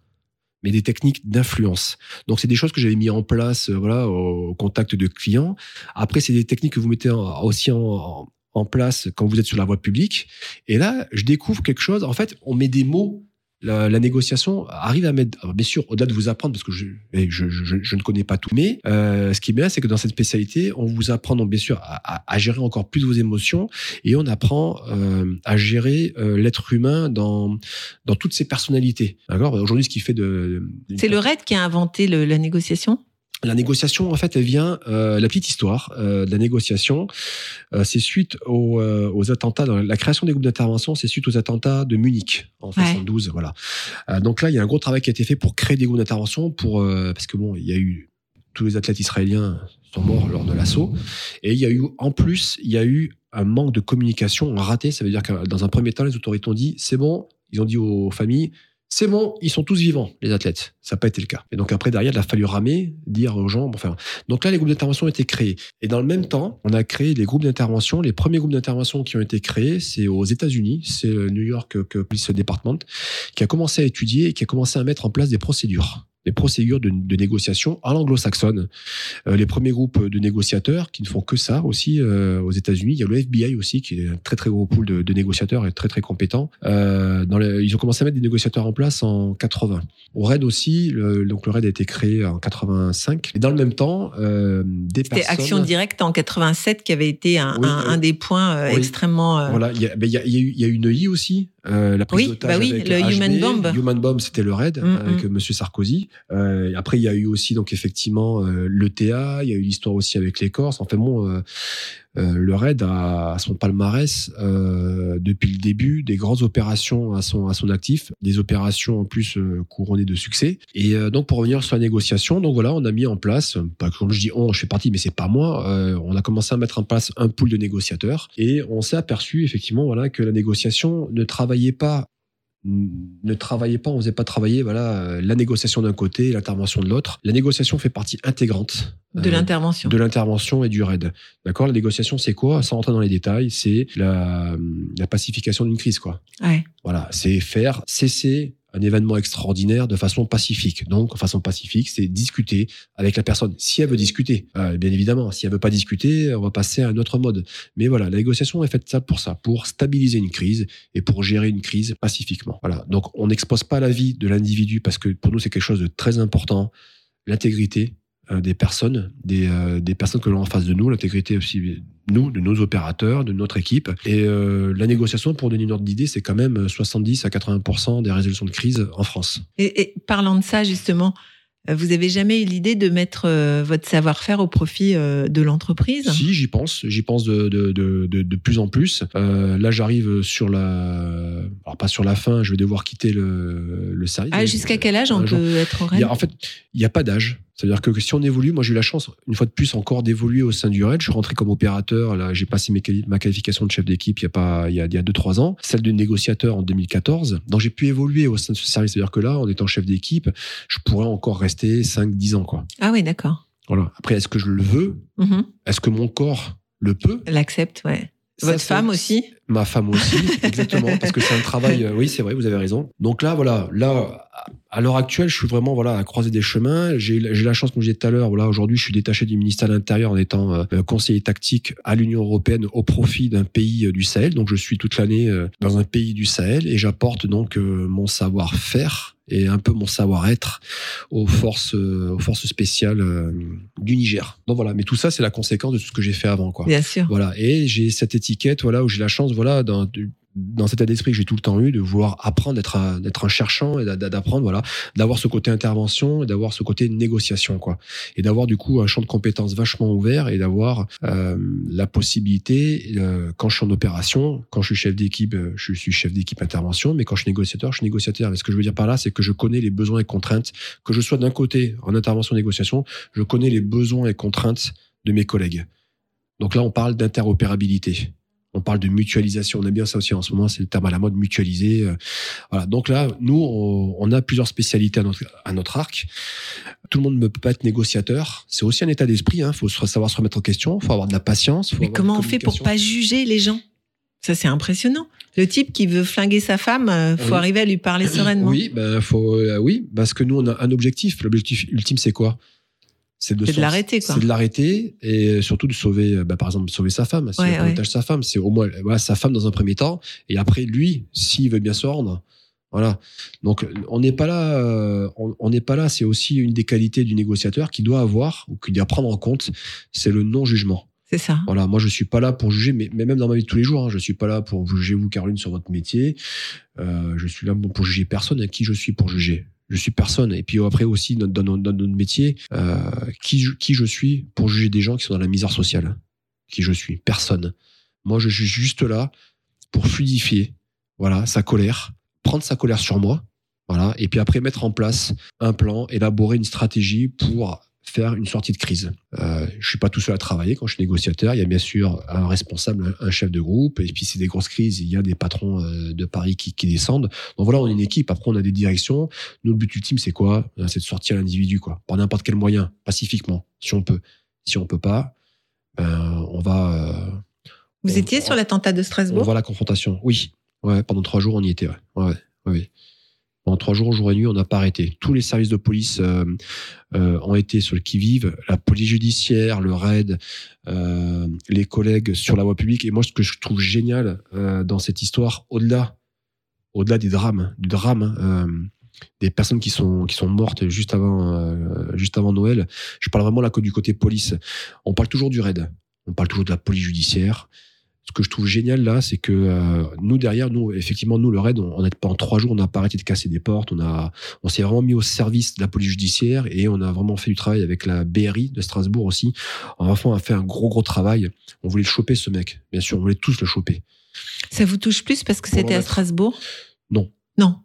mais des techniques d'influence. Donc, c'est des choses que j'avais mis en place, euh, voilà, au, au contact de clients. Après, c'est des techniques que vous mettez en- aussi en, en- en place quand vous êtes sur la voie publique. Et là, je découvre quelque chose. En fait, on met des mots. La, négociation arrive à mettre, alors bien sûr, au-delà de vous apprendre, parce que je, je, je- je ne connais pas tout, mais euh, ce qui est bien, c'est que dans cette spécialité, on vous apprend donc bien sûr à, à- à gérer encore plus vos émotions et on apprend euh, à gérer euh, l'être humain dans dans toutes ses personnalités. Aujourd'hui, ce qui fait de, de- C'est le RAID qui a inventé le- la négociation? La négociation, en fait, elle vient, euh, la petite histoire euh, de la négociation, euh, c'est suite aux, euh, aux attentats, dans la création des groupes d'intervention, c'est suite aux attentats de Munich en 72, voilà. Euh, donc là, il y a un gros travail qui a été fait pour créer des groupes d'intervention, pour euh, parce que bon, il y a eu tous les athlètes israéliens sont morts lors de l'assaut, et il y a eu en plus, il y a eu un manque de communication, un raté. Ça veut dire que dans un premier temps, les autorités ont dit c'est bon, ils ont dit aux familles c'est bon, ils sont tous vivants, les athlètes. Ça n'a pas été le cas. Et donc après, derrière, il a fallu ramer, dire aux gens, enfin. Donc là, les groupes d'intervention ont été créés. Et dans le même temps, on a créé des groupes d'intervention. Les premiers groupes d'intervention qui ont été créés, c'est aux États-Unis, c'est le New York euh, Police Department, qui a commencé à étudier et qui a commencé à mettre en place des procédures des procédures de, de négociation à l'anglo-saxonne. Euh, les premiers groupes de négociateurs qui ne font que ça aussi euh, aux États-Unis. Il y a le FBI aussi qui est un très très gros pool de, de négociateurs et très très compétents. Euh, dans le- ils ont commencé à mettre des négociateurs en place en 80. Au RAID aussi, le, donc le RAID a été créé en 85. Et dans le même temps, euh, des C'était personnes. Action Directe en 87 qui avait été un, Oui, un- euh, un des points euh, oui. extrêmement. Voilà, il y a, ben, il y a- il y a eu, eu Neuilly aussi, euh, la prise Oui, d'otage bah oui, avec le HB. Human Bomb. Human Bomb, c'était le raid Mm, avec mm. Monsieur Sarkozy. Euh, après, il y a eu aussi donc effectivement euh, le TA. Il y a eu l'histoire aussi avec les Corses. Enfin bon, euh, le RAID a à son palmarès euh, depuis le début des grandes opérations à son à son actif, des opérations en plus euh, couronnées de succès. Et euh, donc pour revenir sur la négociation, donc voilà, on a mis en place, pas comme je dis on, je fais partie, mais c'est pas moi. on a commencé à mettre en place un pool de négociateurs et on s'est aperçu effectivement voilà que la négociation ne travaillait pas ne travaillait pas, on faisait pas travailler voilà euh, la négociation d'un côté et l'intervention de l'autre. La négociation fait partie intégrante De euh, l'intervention. de l'intervention et du raid. D'accord? La négociation, c'est quoi? Sans rentrer dans les détails, c'est la, la pacification d'une crise, quoi. Ouais. Voilà, c'est faire cesser un événement extraordinaire de façon pacifique. Donc, de façon pacifique, c'est discuter avec la personne. Si elle veut discuter, euh, bien évidemment. Si elle veut pas discuter, on va passer à un autre mode. Mais voilà, la négociation est faite ça pour ça, pour stabiliser une crise et pour gérer une crise pacifiquement. Voilà. Donc, on n'expose pas la vie de l'individu parce que pour nous, c'est quelque chose de très important. L'intégrité des personnes, des, euh, des personnes que l'on a en face de nous, l'intégrité aussi nous, de nos opérateurs, de notre équipe. Et euh, la négociation, pour donner une ordre d'idée, c'est quand même 70 à 80 des résolutions de crise en France. Et, et parlant de ça, justement, euh, vous avez jamais eu l'idée de mettre euh, votre savoir-faire au profit euh, de l'entreprise? Si, j'y pense. J'y pense de, de, de, de, de plus en plus. Euh, là, j'arrive sur la... Alors, pas sur la fin, je vais devoir quitter le, le service. Ah, jusqu'à quel âge on peut être en a- en fait, il n'y a pas d'âge. C'est-à-dire que si on évolue, moi j'ai eu la chance, une fois de plus, encore d'évoluer au sein du RAID. Je suis rentré comme opérateur. Là, j'ai passé mes quali- ma qualification de chef d'équipe il y a pas, il y a, il y a deux, trois ans. Celle de négociateur en 2014. Donc j'ai pu évoluer au sein de ce service. C'est-à-dire que là, en étant chef d'équipe, je pourrais encore rester 5, 10 ans, quoi. Ah oui, d'accord. Voilà. Après, est-ce que je le veux? Mhm. Est-ce que mon corps le peut? L'accepte, ouais. Votre femme aussi Ma femme aussi, exactement, parce que c'est un travail. euh, oui, c'est vrai, vous avez raison. Donc là, voilà, là, à l'heure actuelle, je suis vraiment voilà à croiser des chemins. J'ai la chance, comme je disais tout à l'heure, voilà, aujourd'hui, je suis détaché du ministère de l'Intérieur en étant euh, conseiller tactique à l'Union européenne au profit d'un pays euh, du Sahel. Donc, je suis toute l'année euh, dans un pays du Sahel et j'apporte donc euh, mon savoir-faire et un peu mon savoir-être aux forces, euh, aux forces spéciales euh, du Niger. Donc voilà, mais tout ça, c'est la conséquence de tout ce que j'ai fait avant, quoi. Bien sûr. Voilà, et j'ai cette étiquette, voilà, où j'ai la chance, voilà, dans, dans cet état d'esprit que j'ai tout le temps eu, de vouloir apprendre, d'être un, un cherchant et d'a- d'apprendre, voilà, d'avoir ce côté intervention et d'avoir ce côté négociation, quoi. Et d'avoir du coup un champ de compétences vachement ouvert et d'avoir euh, la possibilité, euh, quand je suis en opération, quand je suis chef d'équipe, euh, je suis chef d'équipe intervention, mais quand je suis négociateur, je suis négociateur. Et ce que je veux dire par là, c'est que je connais les besoins et contraintes, que je sois d'un côté en intervention négociation, je connais les besoins et contraintes de mes collègues. Donc là, on parle d'interopérabilité. On parle de mutualisation. On aime bien ça aussi en ce moment, c'est le terme à la mode, mutualiser. euh, Voilà. Donc là, nous, on, on a plusieurs spécialités à notre, à notre arc. Tout le monde ne peut pas être négociateur. C'est aussi un état d'esprit. Il faut se- savoir se remettre en question. Il faut avoir de la patience. faut Mais comment on fait pour pas juger les gens? Ça, c'est impressionnant. Le type qui veut flinguer sa femme, euh, faut Oui. arriver à lui parler sereinement. Oui, ben faut, euh, oui, parce que nous on a un objectif. L'objectif ultime, c'est quoi? C'est de l'arrêter. C'est de l'arrêter et surtout de sauver, euh, bah, par exemple, sauver sa femme. Si Ouais, sa femme, c'est au moins voilà, sa femme dans un premier temps et après lui, s'il veut bien se rendre. Voilà. Donc on n'est pas là. euh, on n'est pas là. C'est aussi une des qualités du négociateur qui doit avoir ou qui doit prendre en compte, c'est le non jugement. C'est ça. Voilà, moi je suis pas là pour juger, mais, mais même dans ma vie de tous les jours, hein, je suis pas là pour vous juger vous, Caroline, sur votre métier. Euh, je suis là pour juger personne. À qui je suis pour juger Je suis personne. Et puis après aussi dans, notre métier, euh, qui, qui je suis pour juger des gens qui sont dans la misère sociale? Qui je suis? Personne. Moi, je suis juste là pour fluidifier, voilà, sa colère, prendre sa colère sur moi, voilà, et puis après mettre en place un plan, élaborer une stratégie pour faire une sortie de crise. Euh, je suis pas tout seul à travailler quand je suis négociateur. Il y a bien sûr un responsable, un chef de groupe, et puis c'est des grosses crises. Il y a des patrons euh, de Paris qui, qui descendent. Donc voilà, on est une équipe. Après, on a des directions. Nous, le but ultime, c'est quoi? Euh, C'est de sortir l'individu, quoi, par n'importe quel moyen, pacifiquement, si on peut. Si on peut pas, ben, on va. euh, Vous on- étiez sur l'attentat de on Strasbourg voit la confrontation. Oui. Ouais, pendant trois jours, on y était. Ouais. Ouais, ouais, ouais. Pendant trois jours, jour et nuit, on n'a pas arrêté. Tous les services de police euh, euh, ont été sur le qui-vive. La police judiciaire, le RAID, euh, les collègues sur la voie publique. Et moi, ce que je trouve génial dans cette histoire, au-delà, au-delà des drames, du drame, des personnes qui sont qui sont mortes juste avant juste avant Noël. Je parle vraiment là du côté police. On parle toujours du RAID. On parle toujours de la police judiciaire. Ce que je trouve génial là, c'est que euh, nous derrière, nous effectivement, nous le raid, on, on a pendant trois jours, on n'a pas arrêté de casser des portes, on a, on s'est vraiment mis au service de la police judiciaire et on a vraiment fait du travail avec la BRI de Strasbourg aussi. Enfin, on a fait un gros gros travail. On voulait choper ce mec, bien sûr, on voulait tous le choper. Ça vous touche plus parce que c'était à. Strasbourg? Non. Non.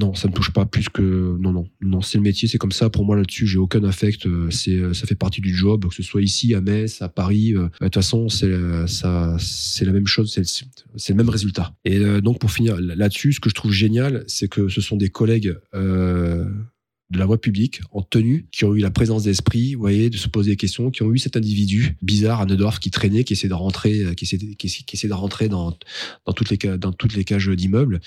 Non, ça me touche pas plus que non non. Non c'est le métier c'est comme ça. Pour moi là-dessus j'ai aucun affect. Euh, euh, ça fait partie du job que ce soit ici à Metz à Paris. Euh, de toute façon c'est la même chose c'est le même résultat. Et donc pour finir là-dessus ce que je trouve génial c'est que ce sont des collègues de la voie publique en tenue qui ont eu la présence d'esprit, vous voyez, de se poser des questions, qui ont eu cet individu bizarre à Neudorf qui traînait, qui essaie de rentrer, qui qui rentrer dans dans toutes les dans toutes les cages d'immeubles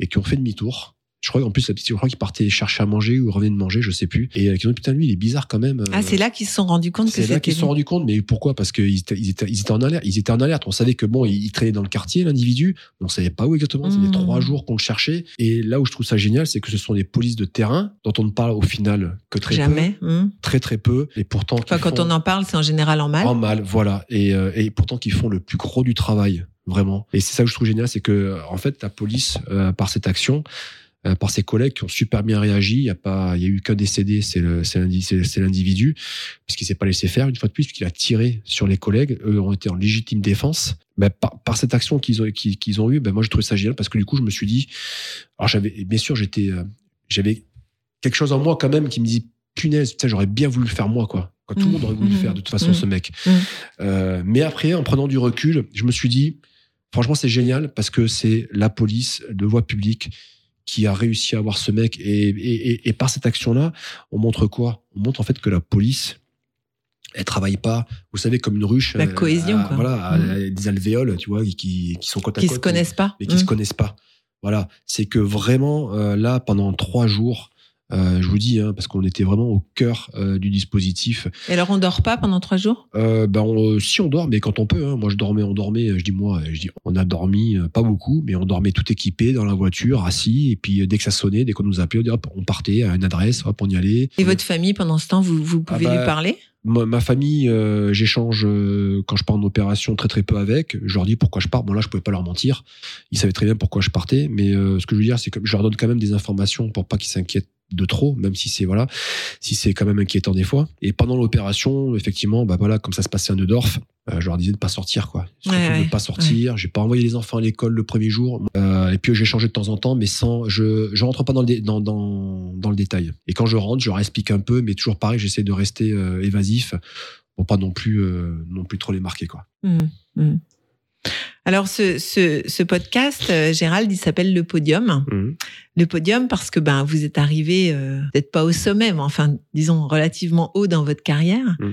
et qui ont fait demi-tour. Je crois qu'en plus la petite, je crois qu'ils partaient chercher à manger ou revenaient de manger, je sais plus. Et euh, qui ont dit putain lui il est bizarre quand même. Ah, c'est là qu'ils se sont rendus compte que C'est là c'était. qu'ils se sont rendus compte, mais pourquoi? Parce qu'ils étaient, ils étaient, ils étaient en alerte. Ils étaient en alerte. On savait que bon, il, il traînait dans le quartier, l'individu. On savait pas où exactement. C'était Mmh. trois jours qu'on le cherchait. Et là où je trouve ça génial, c'est que ce sont des polices de terrain dont on ne parle au final que très Jamais. peu, hum. très très peu. Et pourtant, Enfin, quand font- on en parle, c'est en général en mal. en mal, voilà. Et, euh, et pourtant qu'ils font le plus gros du travail, vraiment. Et c'est ça que je trouve génial, c'est que euh, en fait la police, euh, par cette action, euh, par ses collègues qui ont super bien réagi, il y a pas, il y a eu qu'un décédé, c'est l'individu, puisqu'il s'est pas laissé faire une fois de plus, puisqu'il a tiré sur les collègues, eux ont été en légitime défense. Ben, par, par cette action qu'ils ont, qu'ils, qu'ils ont eu, ben moi je trouvais ça génial parce que du coup je me suis dit, alors j'avais, bien sûr j'étais, euh, j'avais quelque chose en moi quand même qui me dit punaise, j'aurais bien voulu le faire moi quoi. Quand tout le Mmh, monde aurait voulu le mmh, faire de toute façon mmh. ce mec. Mmh. Euh, mais après, en prenant du recul, je me suis dit, franchement, c'est génial parce que c'est la police de voie publique qui a réussi à avoir ce mec. Et, et, et- et par cette action-là, on montre quoi? On montre en fait que la police, elle travaille pas, vous savez, comme une ruche. La euh, cohésion, à- quoi. Voilà, Mm. à des alvéoles, tu vois, qui, qui sont côte à Qui côte. se connaissent pas. Mais qui se Hum. connaissent pas. Voilà, c'est que vraiment, euh, là, pendant trois jours, euh, je vous dis, hein, parce qu'on était vraiment au cœur euh, du dispositif, Et alors, on dort pas pendant trois jours? Euh, ben on- si on dort, mais quand on peut. Hein. Moi, je dormais, on dormait. Je dis moi, je dis, on a dormi euh, pas beaucoup, mais on dormait tout équipé dans la voiture, assis. Et puis euh, dès que ça sonnait, dès qu'on nous appelait, on, dit, hop, on partait à une adresse, hop, on y allait. Et votre famille, pendant ce temps, vous, vous pouvez Ah bah, lui parler? Ma, ma famille, euh, j'échange euh, quand je pars en opération très très peu avec. Je leur dis pourquoi je pars. Bon là, je pouvais pas leur mentir. Ils savaient très bien pourquoi je partais, mais euh, ce que je veux dire, c'est que je leur donne quand même des informations pour pas qu'ils s'inquiètent de trop, même si c'est voilà, si c'est quand même inquiétant des fois. Et pendant l'opération, effectivement, bah voilà, comme ça se passait à Neudorf, euh, je leur disais de pas sortir quoi, surtout Ouais, de pas sortir. J'ai pas envoyé les enfants à l'école le premier jour. Euh, et puis j'ai changé de temps en temps, mais sans, je, je rentre pas dans le dé- dans, dans dans le détail. Et quand je rentre, je leur explique un peu, mais toujours pareil, j'essaie de rester euh, évasif pour pas non plus non plus trop les marquer quoi. Hum, hum. Alors, ce, ce, ce podcast, euh, Gérald, il s'appelle Le Podium. Le Podium parce que ben, vous êtes arrivé, euh, peut-être pas au sommet, mais enfin, disons, relativement haut dans votre carrière. Mm.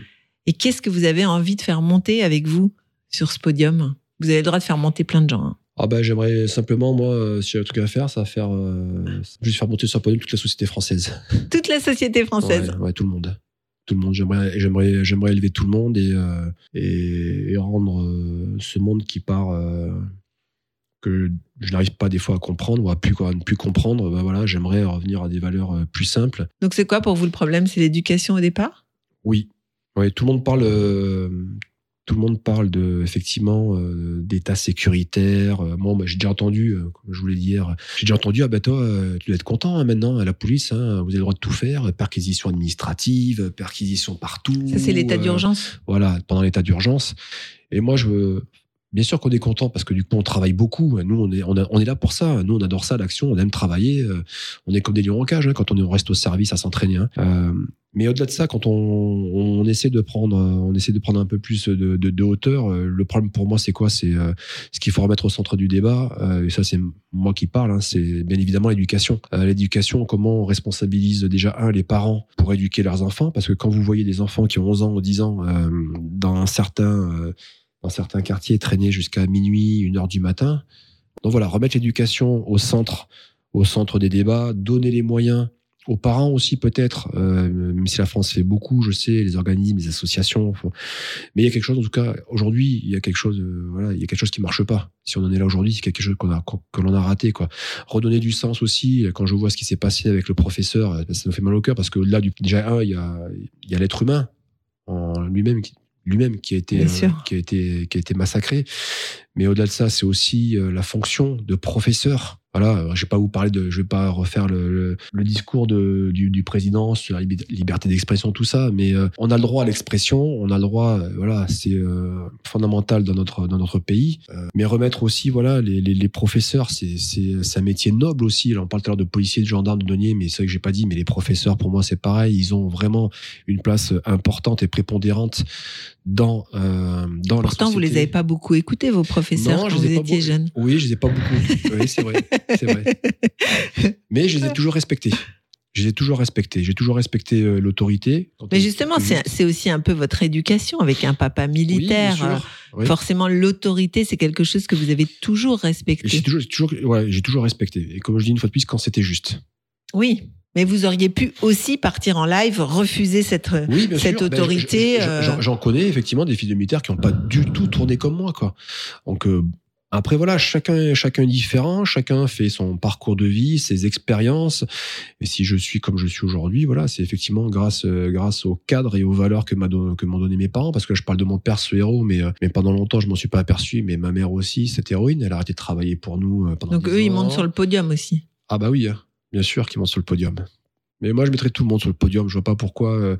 Et qu'est-ce que vous avez envie de faire monter avec vous sur ce podium? Vous avez le droit de faire monter plein de gens. hein. Ah bah j'aimerais simplement moi euh, si j'ai un truc à faire, ça va faire euh, juste faire monter sur le podium toute la société française. Toute la société française. Ouais, ouais, tout le monde. Tout le monde. J'aimerais, j'aimerais, j'aimerais élever tout le monde et, euh, et, et rendre euh, ce monde qui part, euh, que je n'arrive pas des fois à comprendre ou à plus, à ne plus comprendre. Bah voilà, j'aimerais revenir à des valeurs plus simples. Donc, c'est quoi pour vous le problème? C'est l'éducation au départ? Oui. Ouais, tout le monde parle. Tout le monde parle de effectivement euh, d'état sécuritaire. Euh, moi, moi, j'ai déjà entendu, euh, comme je vous l'ai dit hier, j'ai déjà entendu ah bah toi, euh, tu dois être content hein, maintenant à la police. Hein, vous avez le droit de tout faire, perquisition administrative, perquisition partout. Ça, c'est l'état d'urgence. voilà, pendant l'état d'urgence. Et moi, je veux. Bien sûr qu'on est content parce que du coup, on travaille beaucoup. Nous, on est, on, est là pour ça. Nous, on adore ça, l'action. On aime travailler. Euh, On est comme des lions en cage hein, quand on, est, on reste au service à s'entraîner. hein. Euh, mais au-delà de ça, quand on, on essaie de prendre, on essaie de prendre un peu plus de, hauteur, euh, le problème pour moi, c'est quoi? C'est euh, ce qu'il faut remettre au centre du débat. et ça, c'est moi qui parle. hein, c'est bien évidemment l'éducation. L'éducation, comment on responsabilise déjà un les parents pour éduquer leurs enfants, parce que quand vous voyez des enfants qui ont 11 ans ou 10 ans dans un certain dans certains quartiers traîner jusqu'à minuit, une heure du matin. Donc voilà, remettre l'éducation au centre, au centre des débats, donner les moyens aux parents aussi peut-être, euh, même si la France fait beaucoup, je sais, les organismes, les associations, mais il y a quelque chose en tout cas aujourd'hui, il y a quelque chose, euh, voilà, il y a quelque chose qui marche pas. Si on en est là aujourd'hui, c'est quelque chose qu'on a que l'on a raté quoi. Redonner du sens aussi. Quand je vois ce qui s'est passé avec le professeur, euh, ça me fait mal au cœur parce que là, du, déjà un, il y a, il y a l'être humain en lui-même qui lui-même qui a été euh, qui a été qui a été massacré. Mais au-delà de ça, c'est aussi euh, la fonction de professeur. Voilà, euh, je vais pas vous parler de, je vais pas refaire le, le, le discours de, du, du président sur la liberté d'expression, tout ça, mais euh, on a le droit à l'expression, on a le droit, euh, voilà, c'est euh, fondamental dans notre dans notre pays. Mais remettre aussi, voilà, les, les, les professeurs, c'est un métier noble aussi. Là, on parle tout à l'heure de policiers, de gendarmes, de douaniers, mais c'est vrai que j'ai pas dit, mais les professeurs, pour moi, c'est pareil. Ils ont vraiment une place importante et prépondérante dans dans la Pourtant, vous les avez pas beaucoup écoutés, vos professeurs, Non, quand vous étiez beaucoup- jeune. Oui, je les ai pas beaucoup. Oui, c'est vrai. C'est vrai. Mais je les ai toujours respectés. Je les ai toujours respectés. J'ai toujours respecté euh, l'autorité. Mais justement, juste- c'est aussi un peu votre éducation avec un papa militaire. Euh, Oui. Forcément, l'autorité, c'est quelque chose que vous avez toujours respecté. J'ai toujours, toujours, ouais, toujours respecté. Et comme je dis une fois de plus, quand c'était juste. Oui. Mais vous auriez pu aussi partir en live, refuser cette. Oui, bien Cette sûr. Ben, autorité, je- je- J'en connais effectivement des fils de militaires qui n'ont pas du tout tourné comme moi, quoi. Donc euh, après voilà, chacun, chacun est différent, chacun fait son parcours de vie, ses expériences. Et si je suis comme je suis aujourd'hui, voilà, c'est effectivement grâce, euh, grâce au cadre et aux valeurs que m'ont donné mes parents. Parce que là, je parle de mon père, ce héros, mais, euh, mais pendant longtemps, je m'en suis pas aperçu. Mais ma mère aussi, cette héroïne, elle a arrêté de travailler pour nous euh, pendant. Donc 10 eux, ils montent sur le podium aussi. Ah bah oui, hein. bien sûr qu'ils montent sur le podium. Mais moi, je mettrais tout le monde sur le podium. Je vois pas pourquoi. je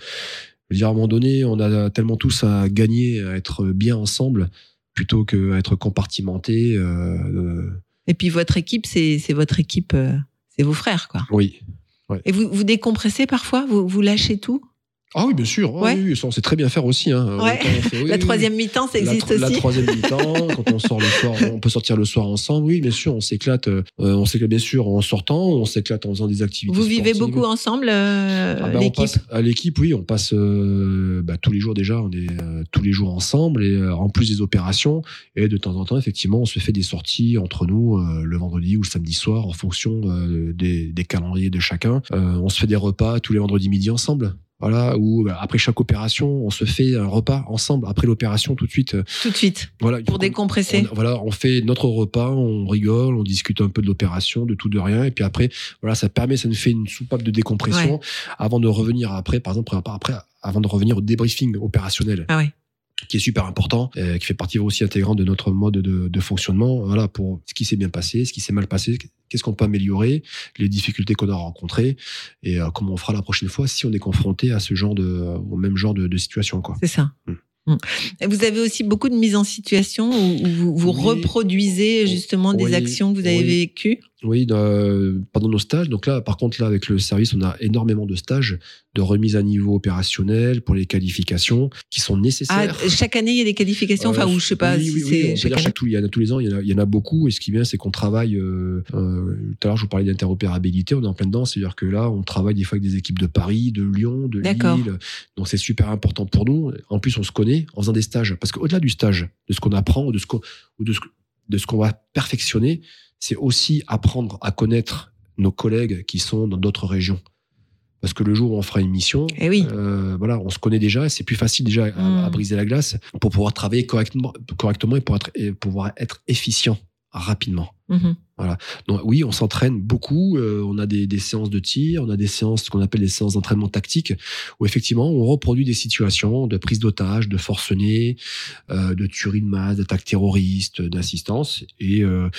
veux dire, à un moment donné, on a tellement tous à gagner, à être bien ensemble, plutôt qu'à être compartimentés. euh, euh, Et puis votre équipe, c'est c'est votre équipe, euh, c'est vos frères, quoi. oui. Et vous, vous décompressez parfois? Vous, vous lâchez tout? Ah oui, bien sûr. Ah oui, ça, on sait très bien faire aussi. Hein. Ouais. on fait- oui, La troisième mi-temps, ça existe tro- la, aussi troisième mi-temps, quand on sort le soir, on peut sortir le soir ensemble. Oui, bien sûr, on s'éclate. euh, on s'éclate bien sûr en sortant, on s'éclate en faisant des activités. Vous vivez beaucoup ensemble, euh, Ah bah, on l'équipe passe à l'équipe, oui, on passe euh, bah, tous les jours déjà, on est euh, tous les jours ensemble et en plus des opérations et de temps en temps effectivement on se fait des sorties entre nous le vendredi ou le samedi soir en fonction des, des calendriers de chacun. On se fait des repas tous les vendredis midi ensemble. Voilà, ou bah, après chaque opération, on se fait un repas ensemble. Après l'opération, tout de suite, euh, tout de suite voilà. pour décompresser. on, voilà, on fait notre repas, on rigole, on discute un peu de l'opération, de tout de rien, et puis après, voilà, ça permet, ça nous fait une soupape de décompression avant de revenir après, par exemple, après, avant de revenir au débriefing opérationnel, Ah ouais. Qui est super important, euh, qui fait partie aussi intégrante de notre mode de, de fonctionnement. Voilà, pour ce qui s'est bien passé, ce qui s'est mal passé, qu'est-ce qu'on peut améliorer, les difficultés qu'on a rencontrées, et euh, comment on fera la prochaine fois si on est confronté à ce genre de, au même genre de, de situation, quoi. C'est ça. Mm. Mm. Vous avez aussi beaucoup de mise en situation où vous, vous Oui. reproduisez justement des actions que vous avez Oui. vécues. Oui, euh, pendant nos stages. Donc là, par contre, là, avec le service, on a énormément de stages de remise à niveau opérationnel pour les qualifications qui sont Ah, nécessaires. chaque année, il y a des qualifications. Enfin, Euh, ou je sais pas oui, si oui, oui, c'est peut chaque année. il y en a tous les ans, il y en a, il y en a beaucoup. Et ce qui est bien, c'est qu'on travaille. Euh, euh, tout à l'heure, je vous parlais d'interopérabilité, on est en plein dedans. C'est-à-dire que là, on travaille des fois avec des équipes de Paris, de Lyon, de D'accord. Lille. Donc c'est super important pour nous. En plus, on se connaît en faisant des stages. Parce qu'au-delà du stage, de ce qu'on apprend ou de ce qu'on ou de ce, de ce qu'on va perfectionner, c'est aussi apprendre à connaître nos collègues qui sont dans d'autres régions. Parce que le jour où on fera une mission, Eh oui. euh, voilà, on se connaît déjà, c'est plus facile déjà à, Mm. à briser la glace pour pouvoir travailler correctement, correctement et, pour être, et pouvoir être efficient rapidement. Mhm. Donc oui, on s'entraîne beaucoup, euh, on a des, des séances de tir, on a des séances, ce qu'on appelle des séances d'entraînement tactique, où effectivement on reproduit des situations de prise d'otage, de forcené, euh, de tuerie de masse, d'attaque terroriste, d'assistance, et, euh,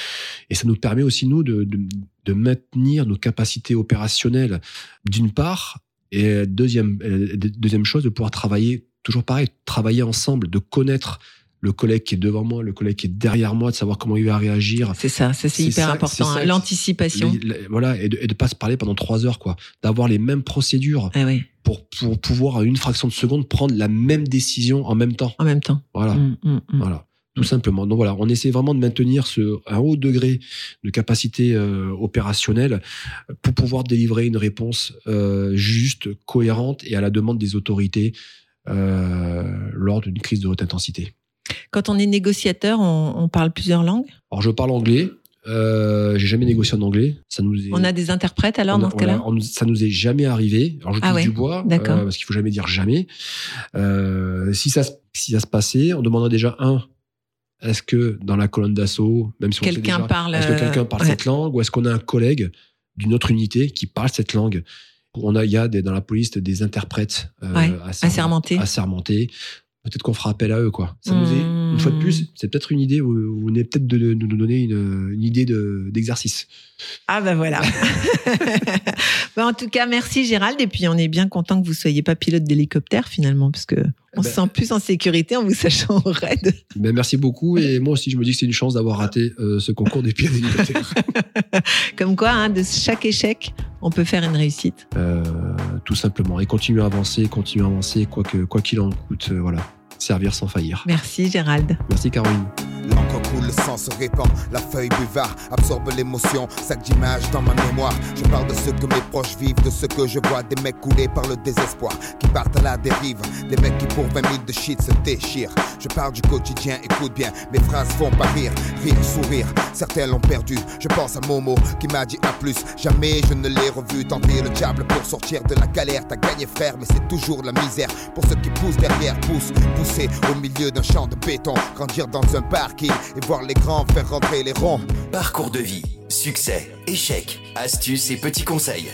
et ça nous permet aussi nous de, de, de maintenir nos capacités opérationnelles d'une part, et deuxième, deuxième chose, de pouvoir travailler, toujours pareil, travailler ensemble, de connaître le collègue qui est devant moi, le collègue qui est derrière moi, de savoir comment il va réagir, C'est ça, ça c'est hyper ça- important. hein, L'anticipation. voilà, et de, de pas se parler pendant trois heures, quoi. D'avoir les mêmes procédures Ah oui, pour, pour pouvoir, à une fraction de seconde, prendre la même décision en même temps. en même temps. Voilà. Mm, mm, mm. Voilà. Tout simplement. Donc voilà, on essaie vraiment de maintenir ce, un haut degré de capacité euh, opérationnelle pour pouvoir délivrer une réponse euh, juste, cohérente et à la demande des autorités euh, lors d'une crise de haute intensité. Quand on est négociateur, on, on parle plusieurs langues. Alors je parle anglais. Euh, j'ai jamais négocié en anglais. Ça nous est- On a des interprètes alors a- dans ce cas-là ça nous est jamais arrivé. Alors je Ah ouais, du bois, euh, parce qu'il faut jamais dire jamais. Euh, si ça se- si ça se passait, on demanderait déjà un. Est-ce que dans la colonne d'assaut, même si Quelqu'un parle. est-ce que quelqu'un parle ouais. cette langue ou est-ce qu'on a un collègue d'une autre unité qui parle cette langue? On a, il y a des, dans la police des interprètes euh, Ouais, asserm- assermentés. assermentés. Peut-être qu'on fera appel à eux, quoi. Ça nous est, une fois de plus, c'est peut-être une idée, vous, venez peut-être de, de nous donner une, une idée de- d'exercice. Ah ben voilà. Bah, en tout cas, merci Gérald. Et puis on est bien content que vous soyez pas pilote d'hélicoptère finalement, parce que on Ben- se sent plus en sécurité en vous sachant au raid. Ben, merci beaucoup, et moi aussi, je me dis que c'est une chance d'avoir raté euh, ce concours des pieds d'hélicoptère. Comme quoi, hein, de chaque échec, on peut faire une réussite. Euh, tout simplement. Et continuer à avancer, continuer à avancer, quoi que- quoi qu'il en coûte, euh, voilà. Servir sans faillir. Merci Gérald. Merci Caroline. L'encre coule, le sang se répand, la feuille buvard absorbe l'émotion, sac d'images dans ma mémoire. Je parle de ce que mes proches vivent, de ce que je vois, des mecs coulés par le désespoir, qui partent à la dérive, des mecs qui pour 20 000 de shit se déchirent. Je parle du quotidien, écoute bien, mes phrases font pas rire, rire, sourire. Certains l'ont perdu, je pense à Momo qui m'a dit à plus. Jamais je ne l'ai revu tenter le diable pour sortir de la galère. T'as gagné frère, mais c'est toujours la misère. Pour ceux qui poussent derrière, poussent, au milieu d'un champ de béton, grandir dans un parking et voir les grands faire rentrer les ronds. Parcours de vie, succès, échecs, astuces et petits conseils.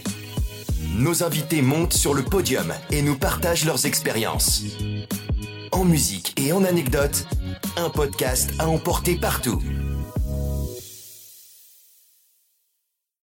Nos invités montent sur le podium et nous partagent leurs expériences. En musique et en anecdotes, un podcast à emporter partout.